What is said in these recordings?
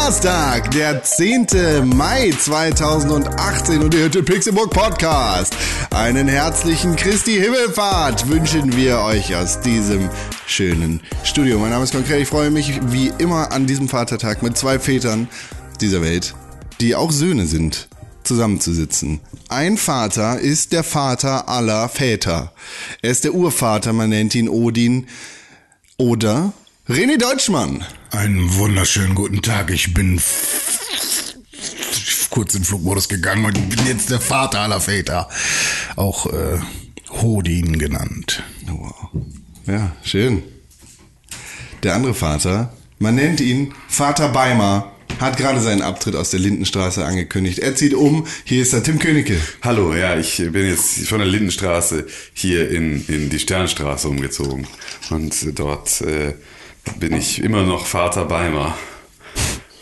Donnerstag, der 10. Mai 2018 und ihr hört den Pixelburg Podcast. Einen herzlichen Christi Himmelfahrt wünschen wir euch aus diesem schönen Studio. Mein Name ist Konkret. Ich freue mich wie immer an diesem Vatertag mit zwei Vätern dieser Welt, die auch Söhne sind, zusammenzusitzen. Ein Vater ist der Vater aller Väter. Er ist der Urvater, man nennt ihn Odin oder René Deutschmann. Einen wunderschönen guten Tag. Ich bin kurz in Flugmodus gegangen und bin jetzt der Vater aller Väter. Auch äh, Hodin genannt. Wow. Ja, schön. Der andere Vater, man nennt ihn Vater Beimer, hat gerade seinen Abtritt aus der Lindenstraße angekündigt. Er zieht um. Hier ist der Tim Königke. Hallo, ja, ich bin jetzt von der Lindenstraße hier in, in die Sternstraße umgezogen. Und dort äh, bin ich immer noch Vater Beimer.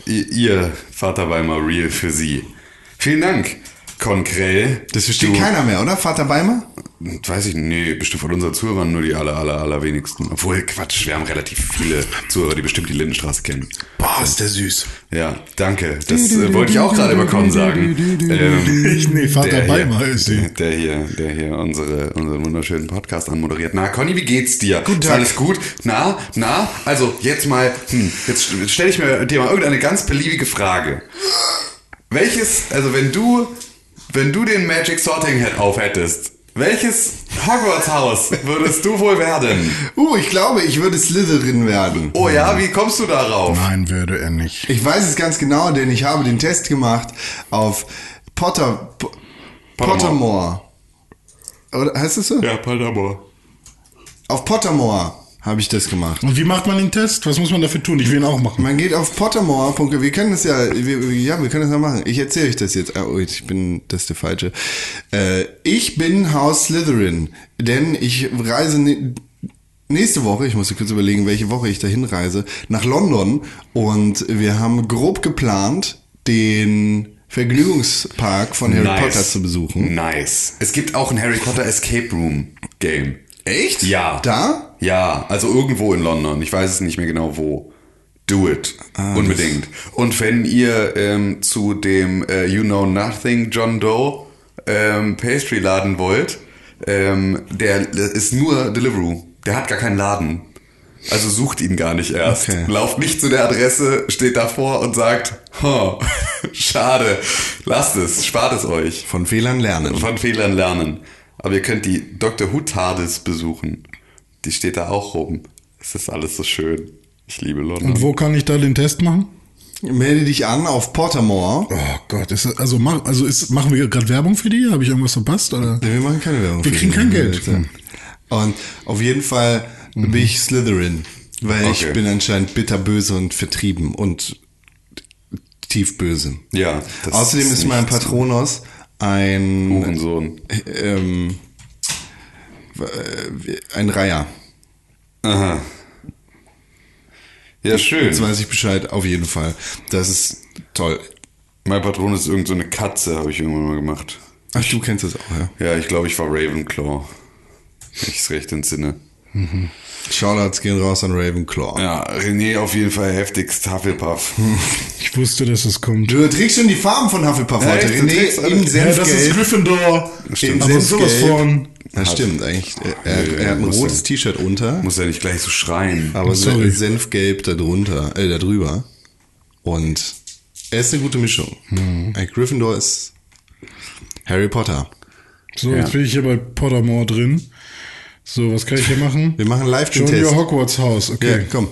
Ihr, Vater Beimer Real für Sie. Vielen Dank, Konkrell. Das versteht Du- keiner mehr, oder? Vater Beimer? Weiß ich, nee, bestimmt von unseren Zuhörern nur die aller, aller, allerwenigsten. Obwohl, Quatsch, wir haben relativ viele Zuhörer, die bestimmt die Lindenstraße kennen. Boah, ist der süß. Ja, danke. Das äh, wollte ich auch gerade über Con sagen. Ähm, Ich, nee, Vater Beimer hier, ist sie. Der hier, der hier unsere, unseren wunderschönen Podcast anmoderiert. Na, Conny, wie geht's dir? Guten Ist Tag. alles gut? Na, na, also jetzt mal, hm, jetzt stelle ich mir dir mal irgendeine ganz beliebige Frage. Welches, also wenn du, wenn du den Magic Sorting Hat aufhättest, welches Hogwarts-Haus würdest du wohl werden? Uh, ich glaube, ich würde Slytherin werden. Oh ja, wie kommst du darauf? Nein, würde er nicht. Ich weiß es ganz genau, denn ich habe den Test gemacht auf Potter... Po- Pottermore. Oder heißt es so? Ja, Paderborn. Auf Pottermore habe ich das gemacht. Und wie macht man den Test? Was muss man dafür tun? Ich will ihn auch machen. Man geht auf pottermore.de. Wir können das ja, wir, ja, wir können das ja machen. Ich erzähle euch das jetzt. Oh, ich bin, das ist der falsche. Äh, ich bin Haus Slytherin, denn ich reise ne, nächste Woche, ich muss kurz überlegen, welche Woche ich dahin reise, nach London und wir haben grob geplant, den Vergnügungspark von Harry Nice. Potter zu besuchen. Nice. Es gibt auch ein Harry Potter Escape Room Game. Echt? Ja. Da? Ja, also irgendwo in London. Ich weiß es nicht mehr genau wo. Do it. Ah, Unbedingt. Und wenn ihr ähm, zu dem äh, You Know Nothing John Doe ähm, Pastry Laden wollt, ähm, der ist nur Deliveroo. Der hat gar keinen Laden. Also sucht ihn gar nicht erst. Okay. Lauft nicht zu der Adresse, steht davor und sagt, oh, schade, lasst es, spart es euch. Von Fehlern lernen. Von Fehlern lernen. Aber ihr könnt die Dr. Who TARDIS besuchen. Die steht da auch rum. Es ist alles so schön. Ich liebe London. Und wo kann ich da den Test machen? Melde dich an auf Pottermore. Oh Gott, ist das, also, mach, also ist, machen wir gerade Werbung für die? Habe ich irgendwas verpasst? Oder? Nee, wir machen keine Werbung. Wir für kriegen kein Geld. Hm. Und auf jeden Fall bin ich Slytherin, weil ich Okay. bin anscheinend bitterböse und vertrieben und tief böse. Ja. das Außerdem ist mein nicht so Patronus ein Hurensohn. ähm, äh, ein Reiher. Aha. Ja, schön. Jetzt weiß ich Bescheid, auf jeden Fall. Das ist toll. Mein Patron ist irgend so eine Katze, habe ich irgendwann mal gemacht. Ach, du kennst das auch, ja? Ja, ich glaube, ich war Ravenclaw. Wenn ich es recht entsinne. Shoutouts gehen raus an Ravenclaw. Ja, René auf jeden Fall heftigst Hufflepuff. Ich wusste, dass es kommt. Du trägst schon die Farben von Hufflepuff Ja, heute. René alle- in Ja, das ist Senfgelb. Gryffindor. In Aber sowas Senfgelb. von. Das stimmt eigentlich. Er, er, er hat ein rotes. T-Shirt unter, Muss ja nicht gleich so schreien. aber Sorry. Senfgelb da drunter, äh, da drüber. Und er ist eine gute Mischung. Mhm. Gryffindor ist Harry Potter. So, jetzt bin ich hier bei Pottermore drin. So, was kann ich hier machen? Wir machen live den Show Test. your Hogwarts House, Ja, okay. komm.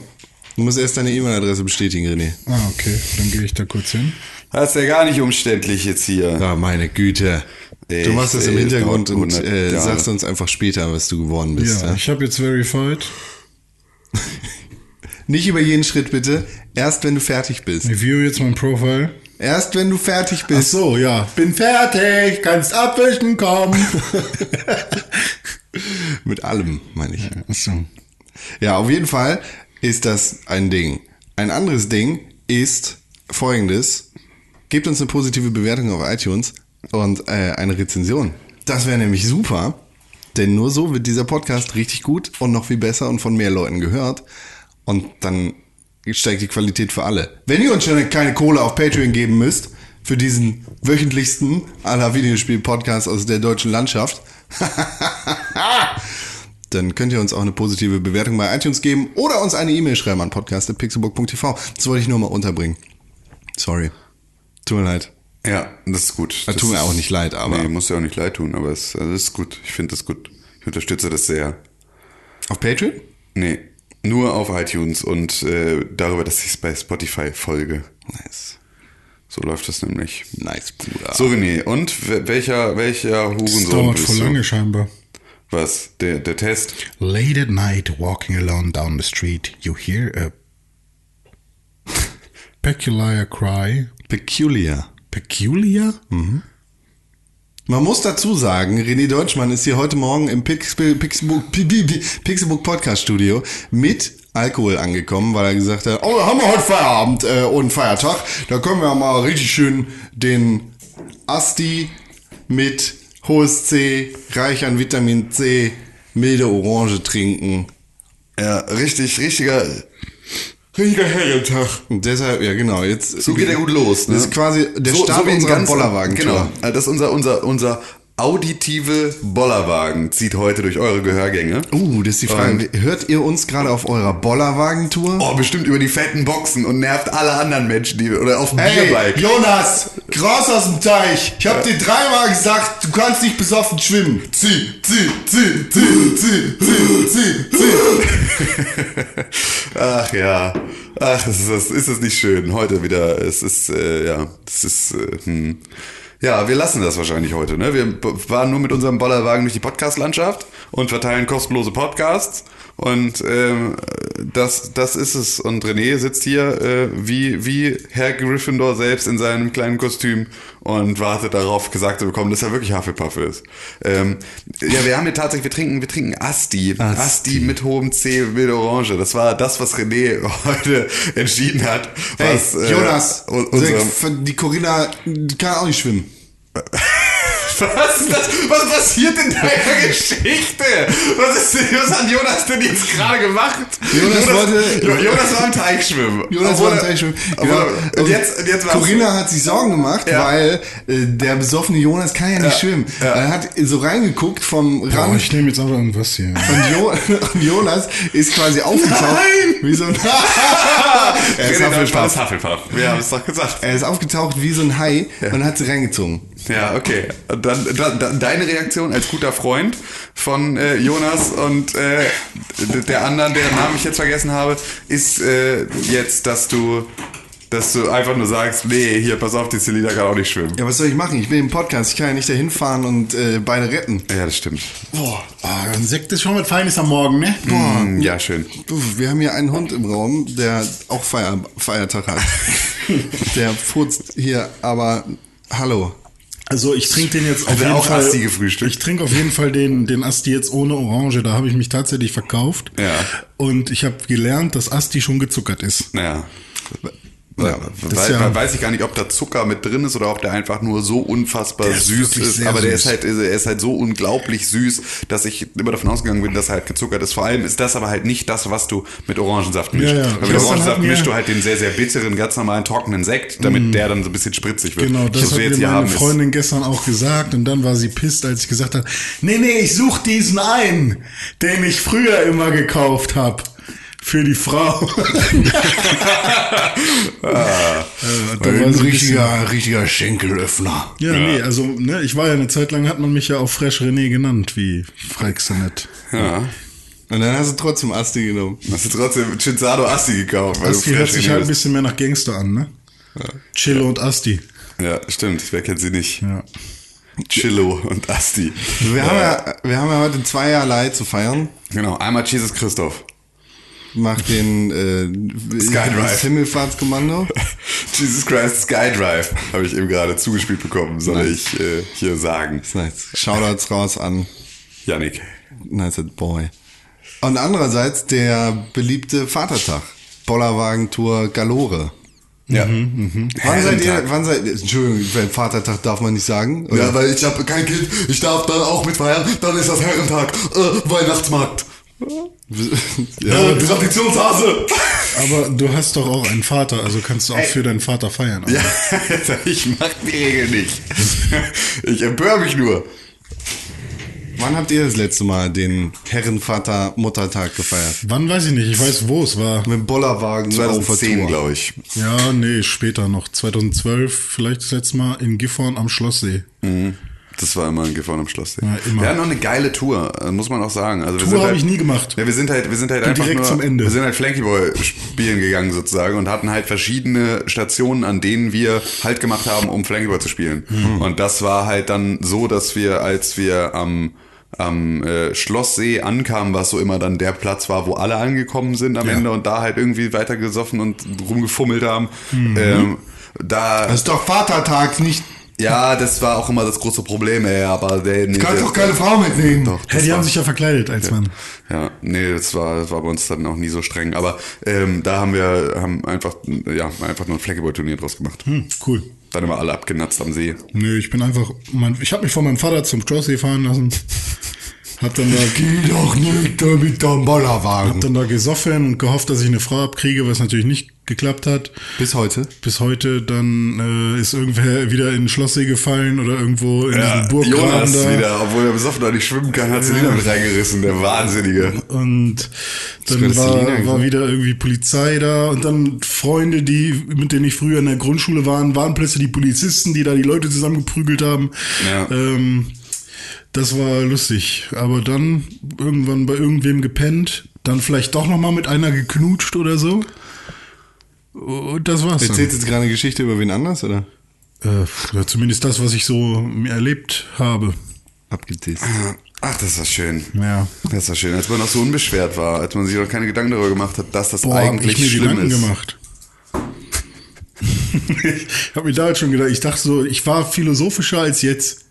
Du musst erst deine E-Mail-Adresse bestätigen, René. Ah, okay. Dann gehe ich da kurz hin. Das ist ja gar nicht umständlich jetzt hier. Ah, meine Güte. Du machst das im Hintergrund und 100 äh, sagst uns einfach später, was du geworden bist. Ja, Ja? ich habe jetzt verified. Nicht über jeden Schritt bitte. Erst wenn du fertig bist. Ich view jetzt mein Profile. Erst wenn du fertig Ach bist. so, ja. Bin fertig, kannst abwischen kommen. Mit allem, meine ich. Ach so. Ja, auf jeden Fall ist das ein Ding. Ein anderes Ding ist folgendes. Gebt uns eine positive Bewertung auf iTunes und äh, eine Rezension. Das wäre nämlich super, denn nur so wird dieser Podcast richtig gut und noch viel besser und von mehr Leuten gehört. Und dann steigt die Qualität für alle. Wenn ihr uns schon keine Kohle auf Patreon geben müsst, für diesen wöchentlichsten aller Videospiel-Podcasts aus der deutschen Landschaft, dann könnt ihr uns auch eine positive Bewertung bei iTunes geben oder uns eine E-Mail schreiben an podcast.pixelbook.tv. Das wollte ich nur mal unterbringen. Sorry. Tut mir leid. Ja, das ist gut. Das tut mir auch nicht leid, aber Nee, muss ja auch nicht leid tun, aber es also das ist gut. Ich finde das gut. Ich unterstütze das sehr. auf Patreon? Nee, nur auf iTunes und äh, darüber, dass ich es bei Spotify folge. Nice. So läuft das nämlich. Nice, Bruder. So, René, und wel- welcher, welcher Das Hurensohn dauert bist voll du? lange scheinbar. Was? Der, der Test? Late at night, walking alone down the street, you hear a peculiar cry. Peculiar. Peculiar? Man muss dazu sagen, René Deutschmann ist hier heute Morgen im Pixel, Pixelbook, Pi- Pi- Pi- Pixelbook Podcast Studio mit Alkohol angekommen, weil er gesagt hat, oh, haben wir heute Feierabend äh, und Feiertag, da können wir mal richtig schön den Asti mit hohes C, reich an Vitamin C, milde Orange trinken. Ja, richtig, richtiger, richtiger Herrentag. Deshalb, ja genau, jetzt... So geht er gut los. Ne? Das ist quasi der So- Start so unserer ganz- Bollerwagen-Tour. Genau, das ist unser, unser, unser auditive Bollerwagen zieht heute durch eure Gehörgänge. Uh, das ist die Frage. Hört ihr uns gerade auf eurer Bollerwagen-Tour? Oh, bestimmt über die fetten Boxen und nervt alle anderen Menschen, die oder auf dem Bierbike. Jonas, raus aus dem Teich. Ich hab dir dreimal gesagt, du kannst nicht besoffen schwimmen. Zieh, zieh, zieh, zieh, zieh, zieh, zieh, zieh. Ach ja. Ach, das ist, das ist es nicht schön. Heute wieder. Es ist, äh, ja, es ist, äh, hm. Ja, wir lassen das wahrscheinlich heute. Ne? Wir fahren nur mit unserem Bollerwagen durch die Podcast-Landschaft und verteilen kostenlose Podcasts. Und ähm, das, das ist es. Und René sitzt hier äh, wie, wie Herr Gryffindor selbst in seinem kleinen Kostüm und wartet darauf, gesagt zu bekommen, dass er wirklich Hufflepuff ist. Ähm, ja, wir haben hier tatsächlich, wir trinken, wir trinken Asti. Asti, Asti. mit hohem C, wilde Orange. Das war das, was René heute entschieden hat. Hey, Was, äh, Jonas, un- unserem, die Corinna die kann auch nicht schwimmen. was, ist das, was passiert in deiner Geschichte? Was, ist, was hat Jonas denn jetzt gerade gemacht? Jonas wollte- Jo- Jonas war im Teich schwimmen. Jonas Obwohl war im Teich schwimmen. Genau. Und jetzt, und jetzt Corinna hat sich Sorgen gemacht, Ja. weil äh, der besoffene Jonas kann ja nicht Ja. schwimmen. Ja. Er hat so reingeguckt vom Oh, Rand ich nehme jetzt einfach irgendwas hier. und, jo und Jonas ist quasi aufgetaucht. Nein! Wie so ein er, ist Hufflepuff. Hufflepuff. Wir haben es doch gesagt. er ist aufgetaucht wie so ein Hai und hat sie reingezogen. Ja, okay. Dann, dann, dann deine Reaktion als guter Freund von äh, Jonas und äh, der anderen, deren Namen ich jetzt vergessen habe, ist äh, jetzt, dass du, dass du einfach nur sagst, nee, hier, pass auf, die Selina kann auch nicht schwimmen. Ja, was soll ich machen? Ich bin im Podcast. Ich kann ja nicht dahin fahren und äh, beide retten. Ja, das stimmt. Boah, ah, ein Sekt ist schon was Feines am Morgen, ne? Boah, Hm, ja, schön. Wir haben hier einen Hund im Raum, der auch Feier, Feiertag hat. der furzt hier, aber hallo. Also ich trinke den jetzt auf jeden auch Fall. Asti gefrühstückt? Ich trinke auf jeden Fall den, den Asti jetzt ohne Orange. Da habe ich mich tatsächlich verkauft. Ja. Und ich habe gelernt, dass Asti schon gezuckert ist. Naja. Ja, Weil, ja- weiß ich gar nicht, ob da Zucker mit drin ist oder ob der einfach nur so unfassbar ist süß ist. Aber der süß. ist halt, er ist halt so unglaublich süß, dass ich immer davon ausgegangen bin, dass er halt gezuckert ist. Vor allem ist das aber halt nicht das, was du mit Orangensaft mischst. Ja, ja. Weil mit Orangensaft mir- mischst du halt den sehr, sehr bitteren, ganz normalen, trockenen Sekt, damit der dann so ein bisschen spritzig wird. Genau, das hat mir meine Freundin gestern auch gesagt und dann war sie pisst, als ich gesagt habe, nee, nee, ich such diesen einen, den ich früher immer gekauft habe. Für die Frau. Ah. Äh, ein bisschen- richtiger Schenkelöffner. ja, nee, also, ne, ich war ja eine Zeit lang, hat man mich ja auch Fresh René genannt, wie fragst du nicht. Ja. Und dann hast du trotzdem Asti genommen. Hast du trotzdem Chinzado Asti gekauft? weil Asti du hört sich halt ein bisschen mehr nach Gangster an, ne? Chillo und Asti. Ja, stimmt. Wer kennt sie nicht? Ja. Chillo und Asti. Wir, haben ja, wir haben ja heute zwei Jahre zu feiern. Genau, einmal Jesus Christoph. Macht den äh, Skydrive. das Himmelfahrtskommando. Jesus Christ Skydrive habe ich eben gerade zugespielt bekommen, soll ich äh, hier sagen. Das ist nice. Shoutouts raus an Yannick. Nice Boy. Und andererseits der beliebte Vatertag. Bollerwagen-Tour Galore. Ja. Wann seid ihr, wann seid ihr, Entschuldigung, beim Vatertag darf man nicht sagen? Oder? Ja, weil ich habe kein Kind, ich darf dann auch mitfeiern, dann ist das Herrentag, äh, Weihnachtsmarkt. ja. Äh, Traditionshase. Aber du hast doch auch einen Vater, also kannst du auch für deinen Vater feiern. oder? Ja, ich mach die Regel nicht. Ich empöre mich nur. Wann habt ihr das letzte Mal den Herrenvater-Muttertag gefeiert? Wann weiß ich nicht, ich weiß, wo es war. Mit dem Bollerwagen 2010, glaube ich. Ja, nee, später noch. 2012, vielleicht das letzte Mal in Gifhorn am Schlosssee. Das war immer ein Gefahren am Schloss. Ja, immer. Wir hatten noch eine geile Tour, äh, muss man auch sagen. Also Tour habe halt, ich nie gemacht. Ja, wir sind halt, wir sind halt Bin einfach direkt nur, zum Ende. wir sind halt Flanky Boy spielen gegangen sozusagen und hatten halt verschiedene Stationen, an denen wir halt gemacht haben, um Flanky Boy zu spielen. Mhm. Und das war halt dann so, dass wir, als wir am am äh, Schlosssee ankamen, was so immer dann der Platz war, wo alle angekommen sind am Ende und da halt irgendwie weitergesoffen und rumgefummelt haben. Mhm. Ähm, da Das ist doch Vatertag, nicht. Ja, das war auch immer das große Problem, ey, aber der, nee, Kann der- doch keine Frau mitnehmen. Doch, Hey, die war, haben sich ja verkleidet als Mann. ja, nee, das war, das war bei uns dann auch nie so streng. Aber ähm, da haben wir haben einfach, ja, einfach nur ein Flaggyball-Turnier draus gemacht. Hm, cool. Dann immer alle abgenatzt am See. Nö, ich bin einfach, mein, ich habe mich von meinem Vater zum Schlosssee fahren lassen. Hab dann da, Geh doch nicht da mit deinem Bollerwagen. hab dann da gesoffen und gehofft, dass ich eine Frau abkriege, was natürlich nicht geklappt hat. Bis heute. Bis heute dann äh, ist irgendwer wieder in den Schlosssee gefallen oder irgendwo in Ja, diesem Burggraben Jonas da. wieder, obwohl er besoffen noch nicht schwimmen kann, hat sie wieder mit reingerissen, der Wahnsinnige. Und dann war, Selina war gesagt. wieder irgendwie Polizei da und dann Freunde, die, mit denen ich früher in der Grundschule waren, waren plötzlich die Polizisten, die da die Leute zusammengeprügelt haben. Ja. Ähm, das war lustig. Aber dann irgendwann bei irgendwem gepennt, dann vielleicht doch nochmal mit einer geknutscht oder so. Und das war's. Erzählst jetzt gerade eine Geschichte über wen anders, oder? Äh, zumindest das, was ich so erlebt habe. Abgetisst. Ach, das war schön. Ja. Das war schön, als man noch so unbeschwert war, als man sich noch keine Gedanken darüber gemacht hat, dass das Boah, hab eigentlich ich mir schlimm Gedanken ist. gemacht. ich habe mir damals schon gedacht, ich dachte so, ich war philosophischer als jetzt.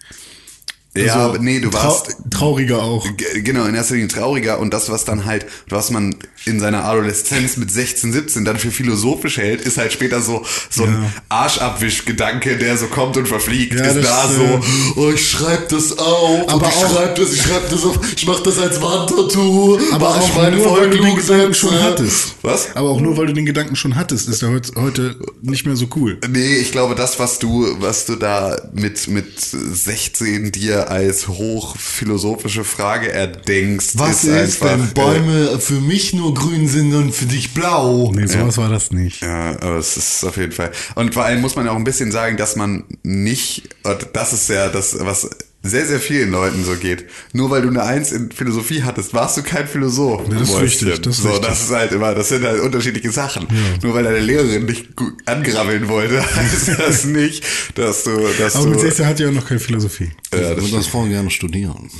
Ja, Also, aber nee, du trau- warst trauriger auch. Genau, in erster Linie trauriger und das, was dann halt, was man in seiner Adoleszenz mit 16, 17 dann für philosophisch hält, ist halt später so, so ein Ja. Arschabwisch-Gedanke, der so kommt und verfliegt. Ja, ist da äh, so, oh, ich schreib das auf, Aber ich auch- schreib das, ich schreib das auf, ich mach das als Wandtattoo, Aber mach ich auch meine nur, weil du den. Gedanken schon hattest. Was? Aber auch nur, weil du den Gedanken schon hattest, ist er heute, nicht mehr so cool. Nee, ich glaube, das, was du, was du da mit, mit 16 dir als hochphilosophische Frage erdenkst, Was ist, ist, einfach, wenn Bäume für mich nur grün sind und für dich blau? Nee, sowas war das nicht. Ja, aber es ist auf jeden Fall. Und vor allem muss man ja auch ein bisschen sagen, dass man nicht, und das ist ja das, was sehr, sehr vielen Leuten so geht. Nur weil du eine Eins in Philosophie hattest, warst du kein Philosoph. Ja, das ist Mäuschen. richtig, das ist so, richtig. das ist halt immer, das sind halt unterschiedliche Sachen. Nur weil deine Lehrerin dich gut angrabbeln wollte, heißt das nicht, dass du, dass Aber du, mit 16 hatte ich auch noch keine Philosophie. ja, ich das das voll gerne studieren.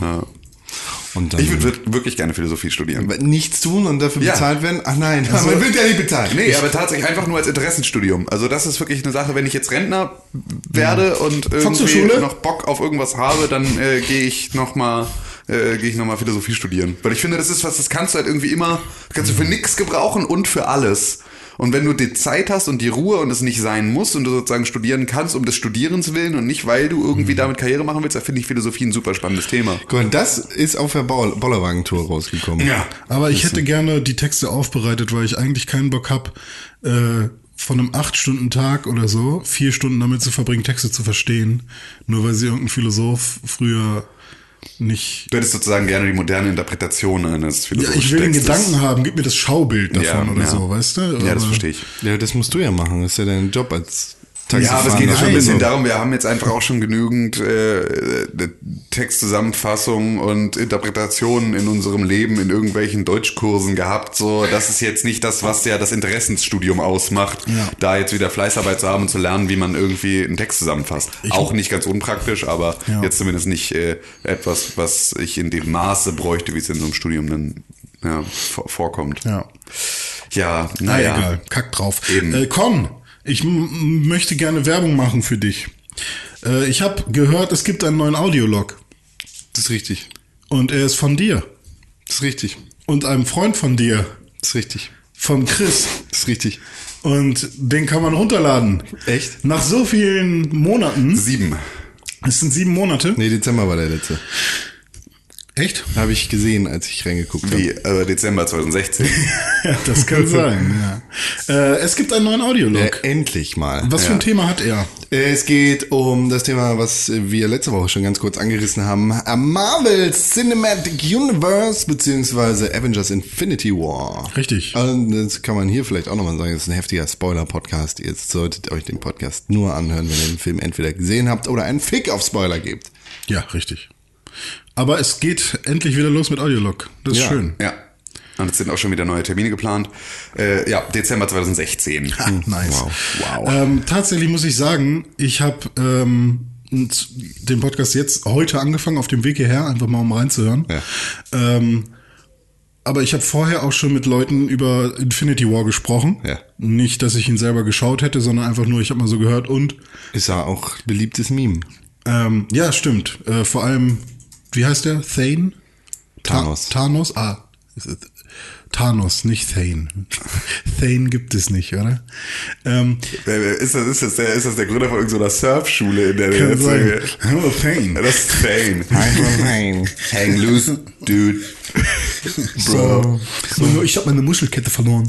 ja. Ich würde wirklich gerne Philosophie studieren. nichts tun und dafür Ja. bezahlt werden? Ach nein, Also- man wird ja nicht bezahlt. Nee, aber tatsächlich einfach nur als Interessenstudium. Also das ist wirklich eine Sache, wenn ich jetzt Rentner werde und irgendwie noch Bock auf irgendwas habe, dann äh, gehe ich noch mal äh, gehe ich noch mal Philosophie studieren, weil ich finde, das ist was, das kannst du halt irgendwie immer, kannst du für nichts gebrauchen und für alles. Und wenn du die Zeit hast und die Ruhe und es nicht sein muss und du sozusagen studieren kannst um des Studierens willen und nicht, weil du irgendwie damit Karriere machen willst, da finde ich Philosophie ein super spannendes Thema. Mal, das ist auf der Bollerwagen-Tour rausgekommen. Ja. Aber ich hätte gerne die Texte aufbereitet, weil ich eigentlich keinen Bock hab, äh, von einem 8-Stunden-Tag oder so, vier Stunden damit zu verbringen, Texte zu verstehen. Nur weil sie irgendein Philosoph früher nicht. Du hättest sozusagen gerne die moderne Interpretation eines Ja, philosophischen ich will den Textes. Gedanken haben, gib mir das Schaubild davon Ja, oder ja. so, weißt du? Ja, das Aber- verstehe ich. Ja, das musst du ja machen. Das ist ja dein Job als Ja, aber es geht ja schon ein Nein. bisschen darum, wir haben jetzt einfach auch schon genügend äh, Textzusammenfassungen und Interpretationen in unserem Leben in irgendwelchen Deutschkursen gehabt. So, das ist jetzt nicht das, was ja das Interessensstudium ausmacht, Ja. da jetzt wieder Fleißarbeit zu haben und zu lernen, wie man irgendwie einen Text zusammenfasst. auch nicht ganz unpraktisch, aber Ja. jetzt zumindest nicht äh, etwas, was ich in dem Maße bräuchte, wie es in so einem Studium dann ja, vor- vorkommt. Ja. Ja, Na naja. egal, kack drauf. Eben. Äh, Con, ich möchte gerne Werbung machen für dich. Äh, ich habe gehört, es gibt einen neuen Audiolog Das ist richtig. und er ist von dir Das ist richtig. und einem Freund von dir, Das ist richtig. von Chris. Das ist richtig. Und den kann man runterladen. Echt? Nach so vielen Monaten, Sieben. es sind sieben Monate, Nee, Dezember war der letzte. Echt? Habe ich gesehen, als ich reingeguckt habe. Wie äh, Dezember 2016. Ja, das kann sein, ja. Äh, es gibt einen neuen Audiolog. Äh, endlich mal. Was für ein Thema hat er? Äh, Es geht um das Thema, was wir letzte Woche schon ganz kurz angerissen haben. Marvel Cinematic Universe beziehungsweise Avengers Infinity War. Richtig. Und das kann man hier vielleicht auch nochmal sagen, das ist ein heftiger Spoiler-Podcast. Ihr solltet euch den Podcast nur anhören, wenn ihr den Film entweder gesehen habt oder einen Fick auf Spoiler gebt. Ja, richtig. Aber es geht endlich wieder los mit Audiolog. Das ist Ja. schön. ja. Und es sind auch schon wieder neue Termine geplant. Äh, ja, Dezember 2016. Ha, nice. Wow. Wow. Ähm, tatsächlich muss ich sagen, ich habe ähm, den Podcast jetzt heute angefangen, auf dem Weg hierher, einfach mal um reinzuhören. Ja. Ähm, aber ich habe vorher auch schon mit Leuten über Infinity War gesprochen. Ja. Nicht, dass ich ihn selber geschaut hätte, sondern einfach nur, ich habe mal so gehört und Ist ja auch beliebtes Meme. ähm, ja, stimmt. Äh, vor allem, wie heißt der? Thane? Ta- Thanos. Thanos? Ah. Thanos, nicht Thane. Thane gibt es nicht, oder? Ähm, Ist das, ist, das der, ist das der Gründer von irgendeiner Surfschule in der kann sein. Oh, Thane. Das ist Thane. Hang loose, dude. Bro. So, ich habe meine Muschelkette verloren.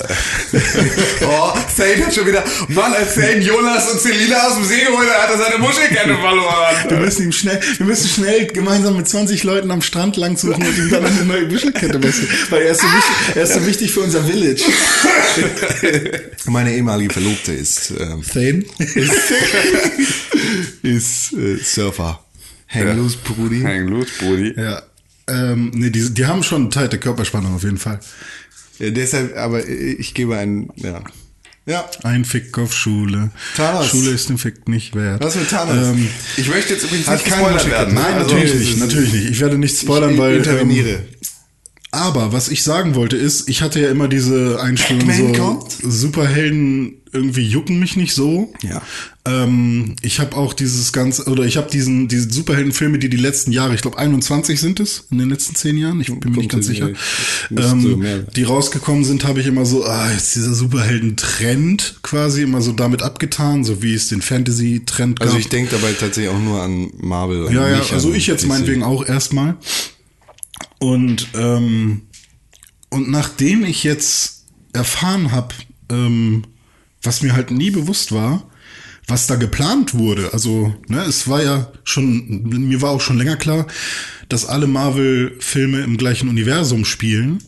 Oh, Thane hat schon wieder. Mann, als Thane Jonas und Selina aus dem See geholt hat, hat er seine Muschelkette Wir verloren. müssen ihm schnell, wir müssen schnell gemeinsam mit 20 Leuten am Strand lang suchen und ihm dann eine neue Muschelkette basteln. Weil er ist, so wichtig, er ist so wichtig für unser Village. Meine ehemalige Verlobte ist, ähm, Thane? ist äh, Surfer. Hang loose, Brudi. Hang loose, Brudi. Ja. Ähm, nee, die, die haben schon teilte Körperspannung auf jeden Fall. Ja, deshalb, aber ich gebe einen, ja. Ja. Ein Fick auf Schule. Thanos. Schule ist ein Fick nicht wert. Was mit Thanos? Ähm, Ich möchte jetzt übrigens nicht Muschelkette. werden. ne? nein, Also, natürlich nicht, ist- natürlich nicht. Ich werde nicht spoilern, ich weil. interveniere. Ähm, aber was ich sagen wollte ist, ich hatte ja immer diese Einstellung Batman so, kommt? Superhelden irgendwie jucken mich nicht so. Ja. Ähm, ich habe auch dieses ganze, oder ich habe diesen, diese Superheldenfilme, die die letzten Jahre, ich glaube 21 sind es, in den letzten zehn Jahren, ich bin mir nicht ganz sicher, ähm, die rausgekommen sind, habe ich immer so, ah, jetzt dieser Superhelden-Trend quasi immer so damit abgetan, so wie es den Fantasy-Trend gab. Also ich denke dabei tatsächlich auch nur an Marvel. Ja, ja, also ich jetzt meinetwegen auch erstmal. Und, ähm, und nachdem ich jetzt erfahren habe, ähm, was mir halt nie bewusst war, was da geplant wurde, also ne, es war ja schon, mir war auch schon länger klar, dass alle Marvel-Filme im gleichen Universum spielen,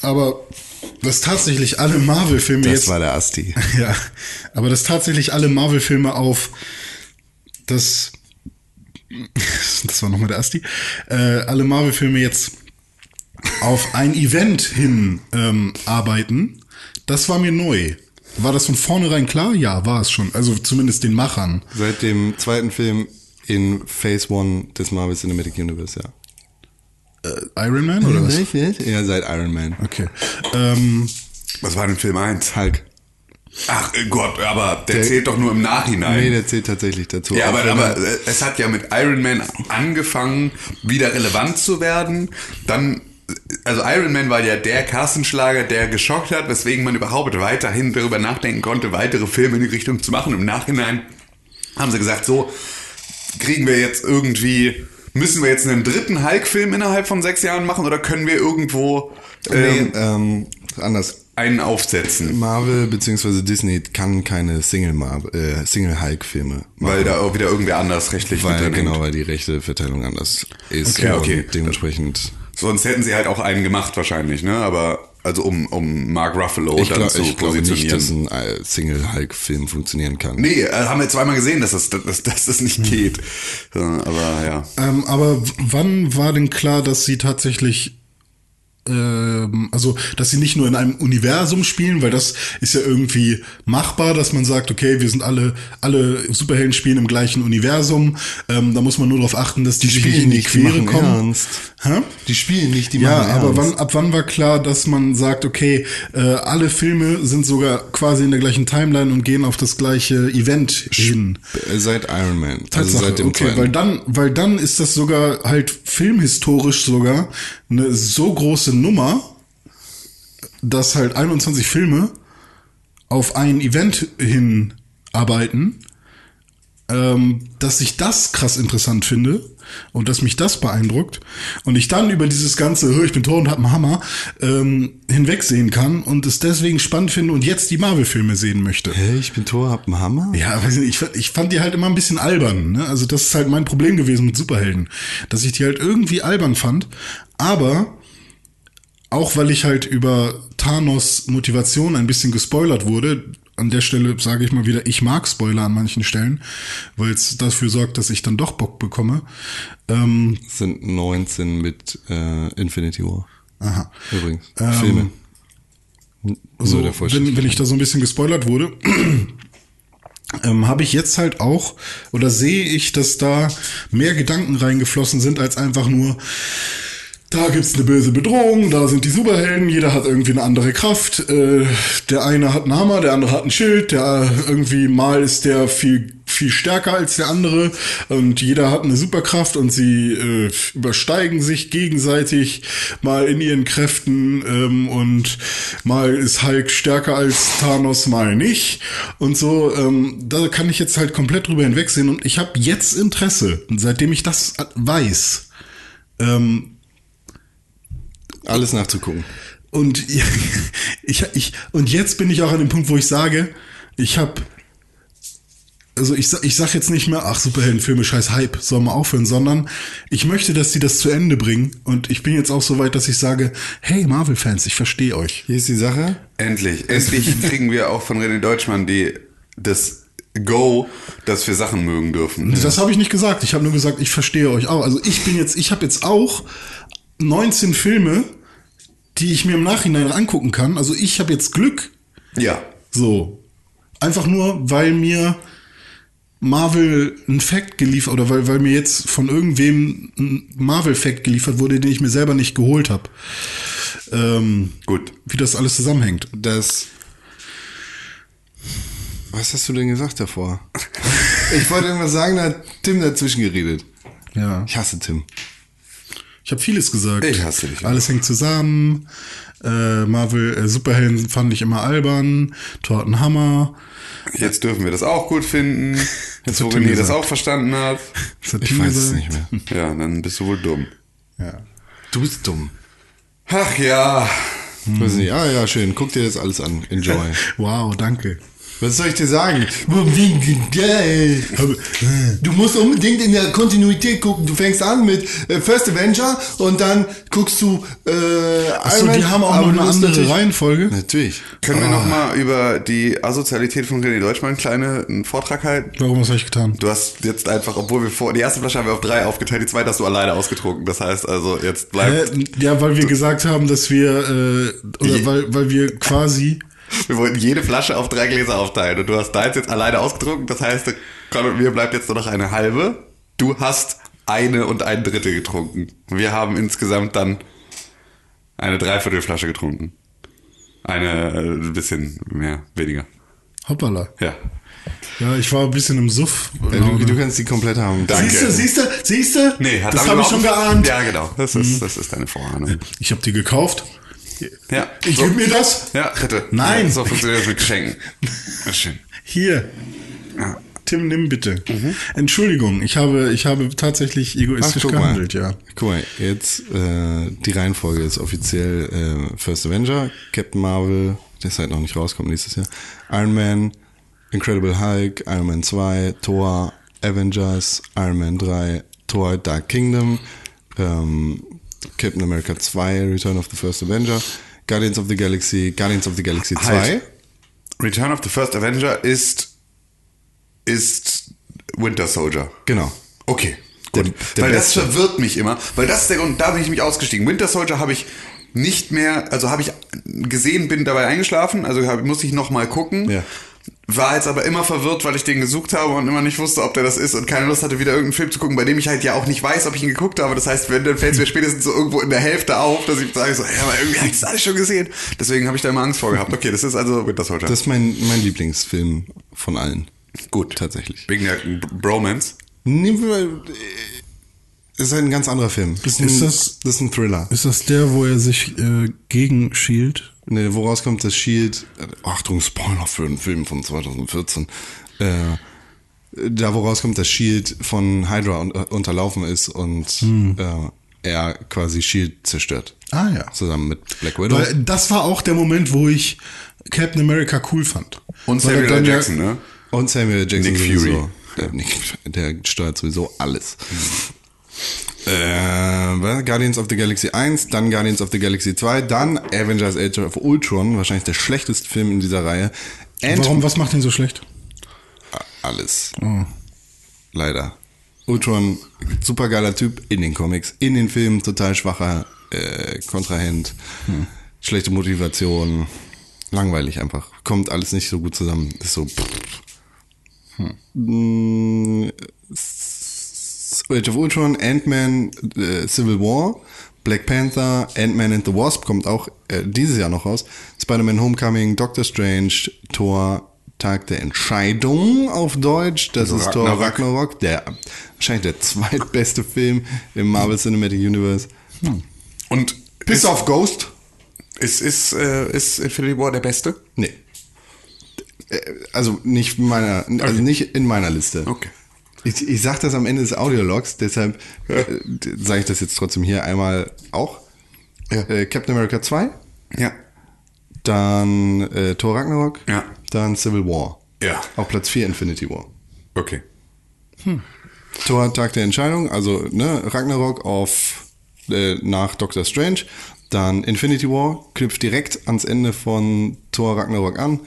aber dass tatsächlich alle Marvel-Filme Das jetzt war der Asti. ja, aber dass tatsächlich alle Marvel-Filme auf das, das war nochmal der Asti, äh, alle Marvel-Filme jetzt auf ein Event hin ähm, arbeiten, das war mir neu. War das von vornherein klar? Ja, war es schon. Also zumindest den Machern. Seit dem zweiten Film in Phase One des Marvel Cinematic Universe, ja. Äh, Iron Man oder was? Ja, seit Iron Man. Okay. Ähm, Was war denn Film 1? Hulk. Ach äh, Gott, aber der, Der- zählt doch nur im Nachhinein. Nee, der zählt tatsächlich dazu. Ja, aber, aber er- äh, es hat ja mit Iron Man angefangen, wieder relevant zu werden. Dann, also Iron Man war ja der Kassenschlager, der geschockt hat, weswegen man überhaupt weiterhin darüber nachdenken konnte, weitere Filme in die Richtung zu machen. Im Nachhinein haben sie gesagt, so kriegen wir jetzt irgendwie, müssen wir jetzt einen dritten Hulk-Film innerhalb von sechs Jahren machen oder können wir irgendwo ähm, nee, ähm, anders. Einen aufsetzen? Marvel bzw. Disney kann keine Single Marvel, äh, Single Hulk Filme machen. Weil da auch wieder irgendwer anders rechtlich weil genau, weil die rechte Verteilung anders ist. Okay, okay. Dementsprechend. Sonst hätten sie halt auch einen gemacht wahrscheinlich, ne? Aber also um, um Mark Ruffalo Ich, dann glaub, zu ich glaube nicht, positionieren. dass ein äh, Single Hulk Film funktionieren kann. nee, äh, haben wir zweimal gesehen, dass das, dass, dass das Hm. nicht geht. So, aber ja. Ähm, aber wann war denn klar, dass sie tatsächlich, also, dass sie nicht nur in einem Universum spielen, weil das ist ja irgendwie machbar, dass man sagt, okay, wir sind alle, alle Superhelden spielen im gleichen Universum. Ähm, da muss man nur darauf achten, dass die, sich nicht in die die Quere machen kommen. ernst. Hä? Die spielen nicht, die Ja, machen aber ernst. wann, ab wann war klar, dass man sagt, okay, äh, alle Filme sind sogar quasi in der gleichen Timeline und gehen auf das gleiche Event hin? Seit Iron Man. Also Tatsache, seit dem okay, weil dann, weil dann ist das sogar halt filmhistorisch sogar eine so große Nummer, dass halt 21 Filme auf ein Event hinarbeiten, ähm, dass ich das krass interessant finde. und dass mich das beeindruckt und ich dann über dieses ganze, "Hö, ich bin Thor und hab einen Hammer, ähm, hinwegsehen kann und es deswegen spannend finde und jetzt die Marvel-Filme sehen möchte. Hä, ich bin Thor, hab einen Hammer? Ja, weiß nicht, ich, ich fand die halt immer ein bisschen albern. Ne? Also das ist halt mein Problem gewesen mit Superhelden, dass ich die halt irgendwie albern fand. Aber auch weil ich halt über Thanos Motivation ein bisschen gespoilert wurde, an der Stelle sage ich mal wieder, ich mag Spoiler an manchen Stellen, weil es dafür sorgt, dass ich dann doch Bock bekomme. Ähm, Es sind 19 mit äh, Infinity War. aha. Übrigens. Ähm, Filme. Nur so, der wenn, wenn ich da so ein bisschen gespoilert wurde, ähm, habe ich jetzt halt auch oder sehe ich, dass da mehr Gedanken reingeflossen sind als einfach nur da gibt's eine böse Bedrohung, da sind die Superhelden, jeder hat irgendwie eine andere Kraft. Äh, der eine hat einen Hammer, der andere hat ein Schild, der irgendwie mal ist der viel viel stärker als der andere und jeder hat eine Superkraft und sie äh, übersteigen sich gegenseitig mal in ihren Kräften ähm, und mal ist Hulk stärker als Thanos, mal nicht und so. Ähm, da kann ich jetzt halt komplett drüber hinwegsehen und ich habe jetzt Interesse, seitdem ich das weiß. Ähm, Alles nachzugucken. und ich, ich, und jetzt bin ich auch an dem Punkt, wo ich sage, ich habe also ich, ich sag jetzt nicht mehr, ach, Superheldenfilme, scheiß Hype, soll mal aufhören, sondern ich möchte, dass die das zu Ende bringen. Und ich bin jetzt auch so weit, dass ich sage, hey, Marvel-Fans, ich verstehe euch. Hier ist die Sache. Endlich, endlich kriegen wir auch von René Deutschmann die, das Go, dass wir Sachen mögen dürfen. Das habe ich nicht gesagt. Ich habe nur gesagt, ich verstehe euch auch. Also ich bin jetzt, ich habe jetzt auch 19 Filme, die ich mir im Nachhinein angucken kann. Also ich habe jetzt Glück, Ja. So. Einfach nur, weil mir Marvel ein Fact geliefert oder weil, weil mir jetzt von irgendwem ein Marvel-Fact geliefert wurde, den ich mir selber nicht geholt habe. Ähm, Gut. wie das alles zusammenhängt. Das. Was hast du denn gesagt davor? ich wollte irgendwas sagen, da hat Tim dazwischen geredet. Ja. Ich hasse Tim. Ich habe vieles gesagt. Ich hasse dich. Alles hängt zusammen. Äh, Marvel, äh, Superhelden fand ich immer albern. Thor hat einen Hammer. Jetzt dürfen wir das auch gut finden. Jetzt, wo René das auch verstanden hat. Das hat Ich weiß es nicht mehr. Ja, dann bist du wohl dumm. Ja. Du bist dumm. Ach ja. Weiß nicht. Ah ja, schön. Guck dir das alles an. Enjoy. Wow, danke. Was soll ich dir sagen? Du musst unbedingt in der Kontinuität gucken. Du fängst an mit äh, First Avenger und dann guckst du äh, Achso, die haben auch noch du eine andere Reihenfolge. Natürlich. Können wir Ah. noch mal über die Asozialität von René Deutschmann einen kleinen Vortrag halten? Warum, was habe ich getan? Du hast jetzt einfach, obwohl wir vor, die erste Flasche haben wir auf drei aufgeteilt, die zweite hast du alleine ausgetrunken. Das heißt also, jetzt bleibt, Äh, ja, weil wir gesagt haben, dass wir, äh, oder weil, weil wir quasi, wir wollten jede Flasche auf drei Gläser aufteilen und du hast deins jetzt alleine ausgetrunken. Das heißt, Con und mir bleibt jetzt nur noch eine halbe. Du hast eine und ein Drittel getrunken. Wir haben insgesamt dann eine Dreiviertelflasche getrunken. Eine, äh, ein bisschen mehr, weniger. hoppala. Ja. Ja, ich war ein bisschen im Suff. Ja, du, du kannst die komplett haben. Danke. Siehst du, siehst du, siehst du? Nee, hat das habe ich schon geahnt. Ja, genau. Das ist, das ist deine Vorahnung. Ich habe die gekauft. Ja. Ich so. gib mir das. Ja, bitte. Nein. Ja, so funktioniert das mit Geschenken. Schön. Hier. Ja. Tim, nimm bitte. Mhm. Entschuldigung, ich habe, ich habe tatsächlich egoistisch mal. gehandelt, ja. Guck mal, jetzt äh, die Reihenfolge ist offiziell äh, First Avenger, Captain Marvel, der ist halt noch nicht rauskommt nächstes Jahr, Iron Man, Incredible Hulk, Iron Man 2, Thor, Avengers, Iron Man 3, Thor Dark Kingdom, ähm, Captain America 2, Return of the First Avenger, Guardians of the Galaxy, Guardians of the Galaxy 2. Halt. Return of the First Avenger ist, ist Winter Soldier. Genau. Okay. Der- Gut. der weil das Beste. verwirrt mich immer. Weil das ist der Grund, da bin ich mich ausgestiegen. Winter Soldier habe ich nicht mehr, also habe ich gesehen, bin dabei eingeschlafen, also hab, muss ich nochmal gucken. Ja. War jetzt aber immer verwirrt, weil ich den gesucht habe und immer nicht wusste, ob der das ist und keine Lust hatte, wieder irgendeinen Film zu gucken, bei dem ich halt ja auch nicht weiß, ob ich ihn geguckt habe. Das heißt, wenn, dann fällt es mir spätestens so irgendwo in der Hälfte auf, dass ich sage so, ja, aber irgendwie habe ich das alles schon gesehen. Deswegen habe ich da immer Angst vor gehabt. Okay, das ist also Winter Soldier. Das ist mein, mein Lieblingsfilm von allen. Gut. Tatsächlich. Wegen der Bromance. Nehmen wir mal, äh, ist ein ganz anderer Film. Das ist, ein, Ist das- das ist ein Thriller. Ist das der, wo er sich äh, gegen Shield? Ne, woraus kommt das Shield? Achtung, Spoiler für einen Film von 2014. Äh, da wo rauskommt, dass Shield von Hydra un äh, unterlaufen ist und Hm. äh, er quasi Shield zerstört. Ah ja. Zusammen mit Black Widow. Weil das war auch der Moment, wo ich Captain America cool fand. Und Samuel L. ja- Jackson, ne? Und Samuel Jackson Nick sowieso. Fury. Der, Nick, der steuert sowieso alles. Äh? Guardians of the Galaxy 1, dann Guardians of the Galaxy 2, dann Avengers Age of Ultron, wahrscheinlich der schlechteste Film in dieser Reihe. Ant Warum, was macht ihn so schlecht? Alles. Oh. Leider. Ultron, super geiler Typ in den Comics, in den Filmen total schwacher äh, Kontrahent, Hm. schlechte Motivation, langweilig einfach. Kommt alles nicht so gut zusammen. Ist so. Mm, S- Age of Ultron, Ant-Man, äh, Civil War, Black Panther, Ant-Man and the Wasp kommt auch äh, dieses Jahr noch raus. Spider-Man Homecoming, Doctor Strange, Thor, Tag der Entscheidung auf Deutsch. Das ist Thor Ragnarok. Ragnarok, der wahrscheinlich der zweitbeste Film im Marvel Cinematic Universe. Und Bis ist, auf Ghost? ist, ist, äh, ist Infinity War der beste? Nee. Äh, Also nicht meiner, also nicht in meiner Liste. Okay. Ich, ich sag das am Ende des Audiologs, deshalb äh, sage ich das jetzt trotzdem hier einmal auch. Ja. Äh, Captain America 2, Ja. dann äh, Thor Ragnarok, Ja. dann Civil War. Ja. Auf Platz 4 Infinity War. Okay. Thor Tag der Entscheidung, also ne, Ragnarok auf äh, nach Doctor Strange, dann Infinity War knüpft direkt ans Ende von Thor Ragnarok an.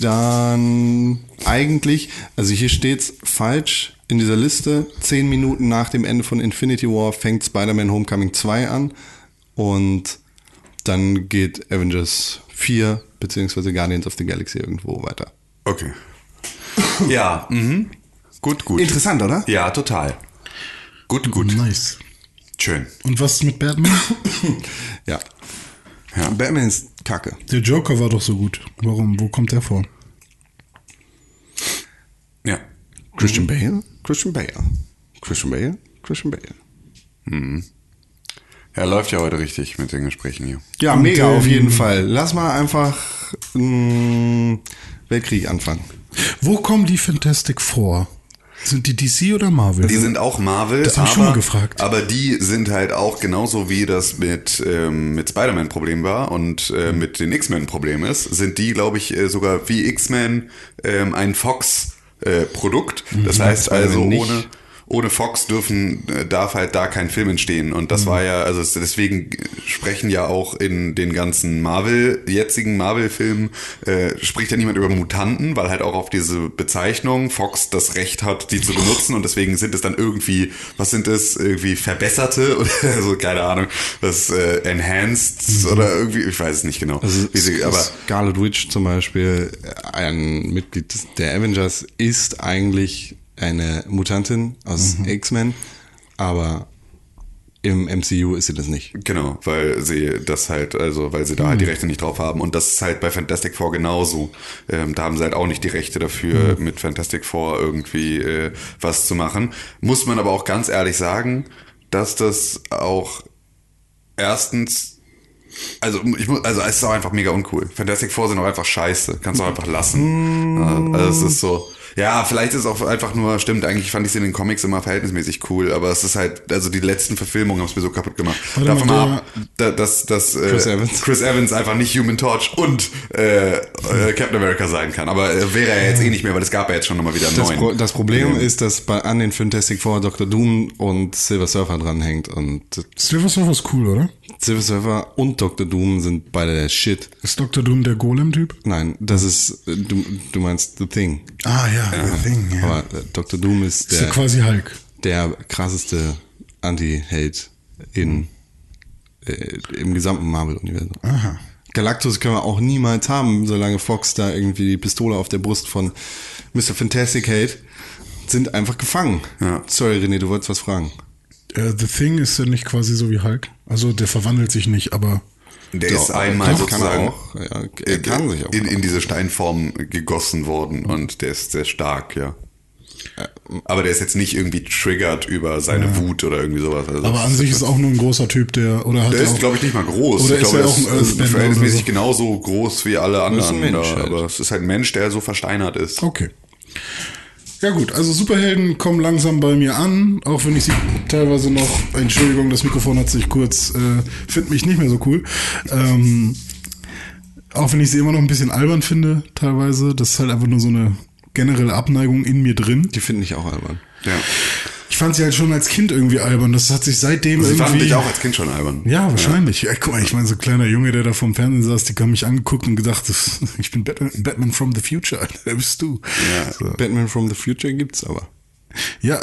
Dann eigentlich, also hier steht's falsch in dieser Liste. Zehn Minuten nach dem Ende von Infinity War fängt Spider-Man Homecoming 2 an und dann geht Avengers 4 beziehungsweise Guardians of the Galaxy irgendwo weiter. Okay. Ja, mhm. Gut, gut. Interessant, oder? Ja, total. Gut, gut. Nice. Schön. Und was mit Batman? Ja. Ja. Batman ist kacke. Der Joker war doch so gut. Warum? Wo kommt der vor? Ja. Christian Bale? Christian Bale. Christian Bale? Christian Bale. Ja, läuft ja heute richtig mit den Gesprächen hier. Ja, Und, mega auf ähm, jeden Fall. Lass mal einfach mh, Weltkrieg anfangen. Wo kommen die Fantastic vor? Sind die DC oder Marvel? Die sind auch Marvel, Das hab ich aber, schon mal gefragt. aber die sind halt auch genauso wie das mit, ähm, mit Spider-Man Problem war und äh, Mhm. mit den X-Men Problem ist, sind die, glaube ich, äh, sogar wie X-Men ähm, ein Fox äh, Produkt. Mhm. Das heißt also ohne ohne Fox dürfen äh, darf halt da kein Film entstehen und Mhm. das war ja also es- deswegen sprechen ja auch in den ganzen Marvel jetzigen Marvel Filmen äh, spricht ja niemand über Mutanten, weil halt auch auf diese Bezeichnung Fox das Recht hat, die zu benutzen und deswegen sind es dann irgendwie was sind es irgendwie verbesserte oder so keine Ahnung, was äh, enhanced oder irgendwie ich weiß es nicht genau. Also sie, aber Scarlet Witch zum Beispiel, ein Mitglied der Avengers, ist eigentlich eine Mutantin aus X-Men, aber im MCU ist sie das nicht. Genau, weil sie das halt, also weil sie da halt die Rechte nicht drauf haben. Und das ist halt bei Fantastic Four genauso. Ähm, da haben sie halt auch nicht die Rechte dafür, mit Fantastic Four irgendwie äh, was zu machen. Muss man aber auch ganz ehrlich sagen, dass das auch erstens also, ich muss, also es ist auch einfach mega uncool. Fantastic Four sind auch einfach scheiße. Kannst du auch einfach lassen. Ja, Also es ist so. Ja, vielleicht ist es auch einfach nur, stimmt, eigentlich fand ich sie in den Comics immer verhältnismäßig cool, aber es ist halt, also die letzten Verfilmungen haben es mir so kaputt gemacht. Warte Davon mal, ab, da- dass, dass äh, Chris Evans. Chris Evans einfach nicht Human Torch und äh, äh, Captain America sein kann. Aber äh, wäre er jetzt eh nicht mehr, weil es gab ja jetzt schon nochmal wieder einen Das, neuen. Pro das Problem Ähm, ist, dass bei, an den Fantastic Four Dr. Doom und Silver Surfer dranhängt und Silver Surfer ist cool, oder? Silver Surfer und Dr. Doom sind beide der Shit. Ist Dr. Doom der Golem-Typ? Nein, das ist, äh, du, du meinst The Thing. Ah ja, The Thing, ja. Aber äh, Dr. Doom ist ist ja der, quasi Hulk. der krasseste Anti-Held in, äh, im gesamten Marvel-Universum. Aha. Galactus können wir auch niemals haben, solange Fox da irgendwie die Pistole auf der Brust von Mr. Fantastic hält. Sind einfach gefangen. Ja. Sorry, René, du wolltest was fragen. Äh, The Thing ist ja nicht quasi so wie Hulk. Also der verwandelt sich nicht, aber Der ist einmal er sozusagen auch. Ja, er kann sich auch in, in diese Steinform gegossen worden und der ist sehr stark, ja. Aber der ist jetzt nicht irgendwie triggert über seine Wut oder irgendwie sowas. Also aber an sich ist auch nur ein großer Typ, der oder hat der er ist, glaube ich, nicht mal groß. Oder ich ist glaube, er auch ein ist, äh, Earthbender verhältnismäßig so? genauso groß wie alle ist ein anderen. Mensch da, halt. Aber es ist halt ein Mensch, der so versteinert ist. Okay. Ja gut, also Superhelden kommen langsam bei mir an, auch wenn ich sie teilweise noch, Entschuldigung, das Mikrofon hat sich kurz, äh, finde mich nicht mehr so cool. Ähm, auch wenn ich sie immer noch ein bisschen albern finde, teilweise. Das ist halt einfach nur so eine generelle Abneigung in mir drin. Die finde ich auch albern. Ja. Ich fand sie halt schon als Kind irgendwie albern. Das hat sich seitdem Sie irgendwie. fanden dich auch als Kind schon albern. Ja, wahrscheinlich. Ja. guck mal, ich meine, so ein kleiner Junge, der da vorm Fernsehen saß, die haben mich angeguckt und gedacht, ich bin Batman, Batman from the Future. Wer bist du? Ja. So. Batman from the Future gibt's aber. Ja,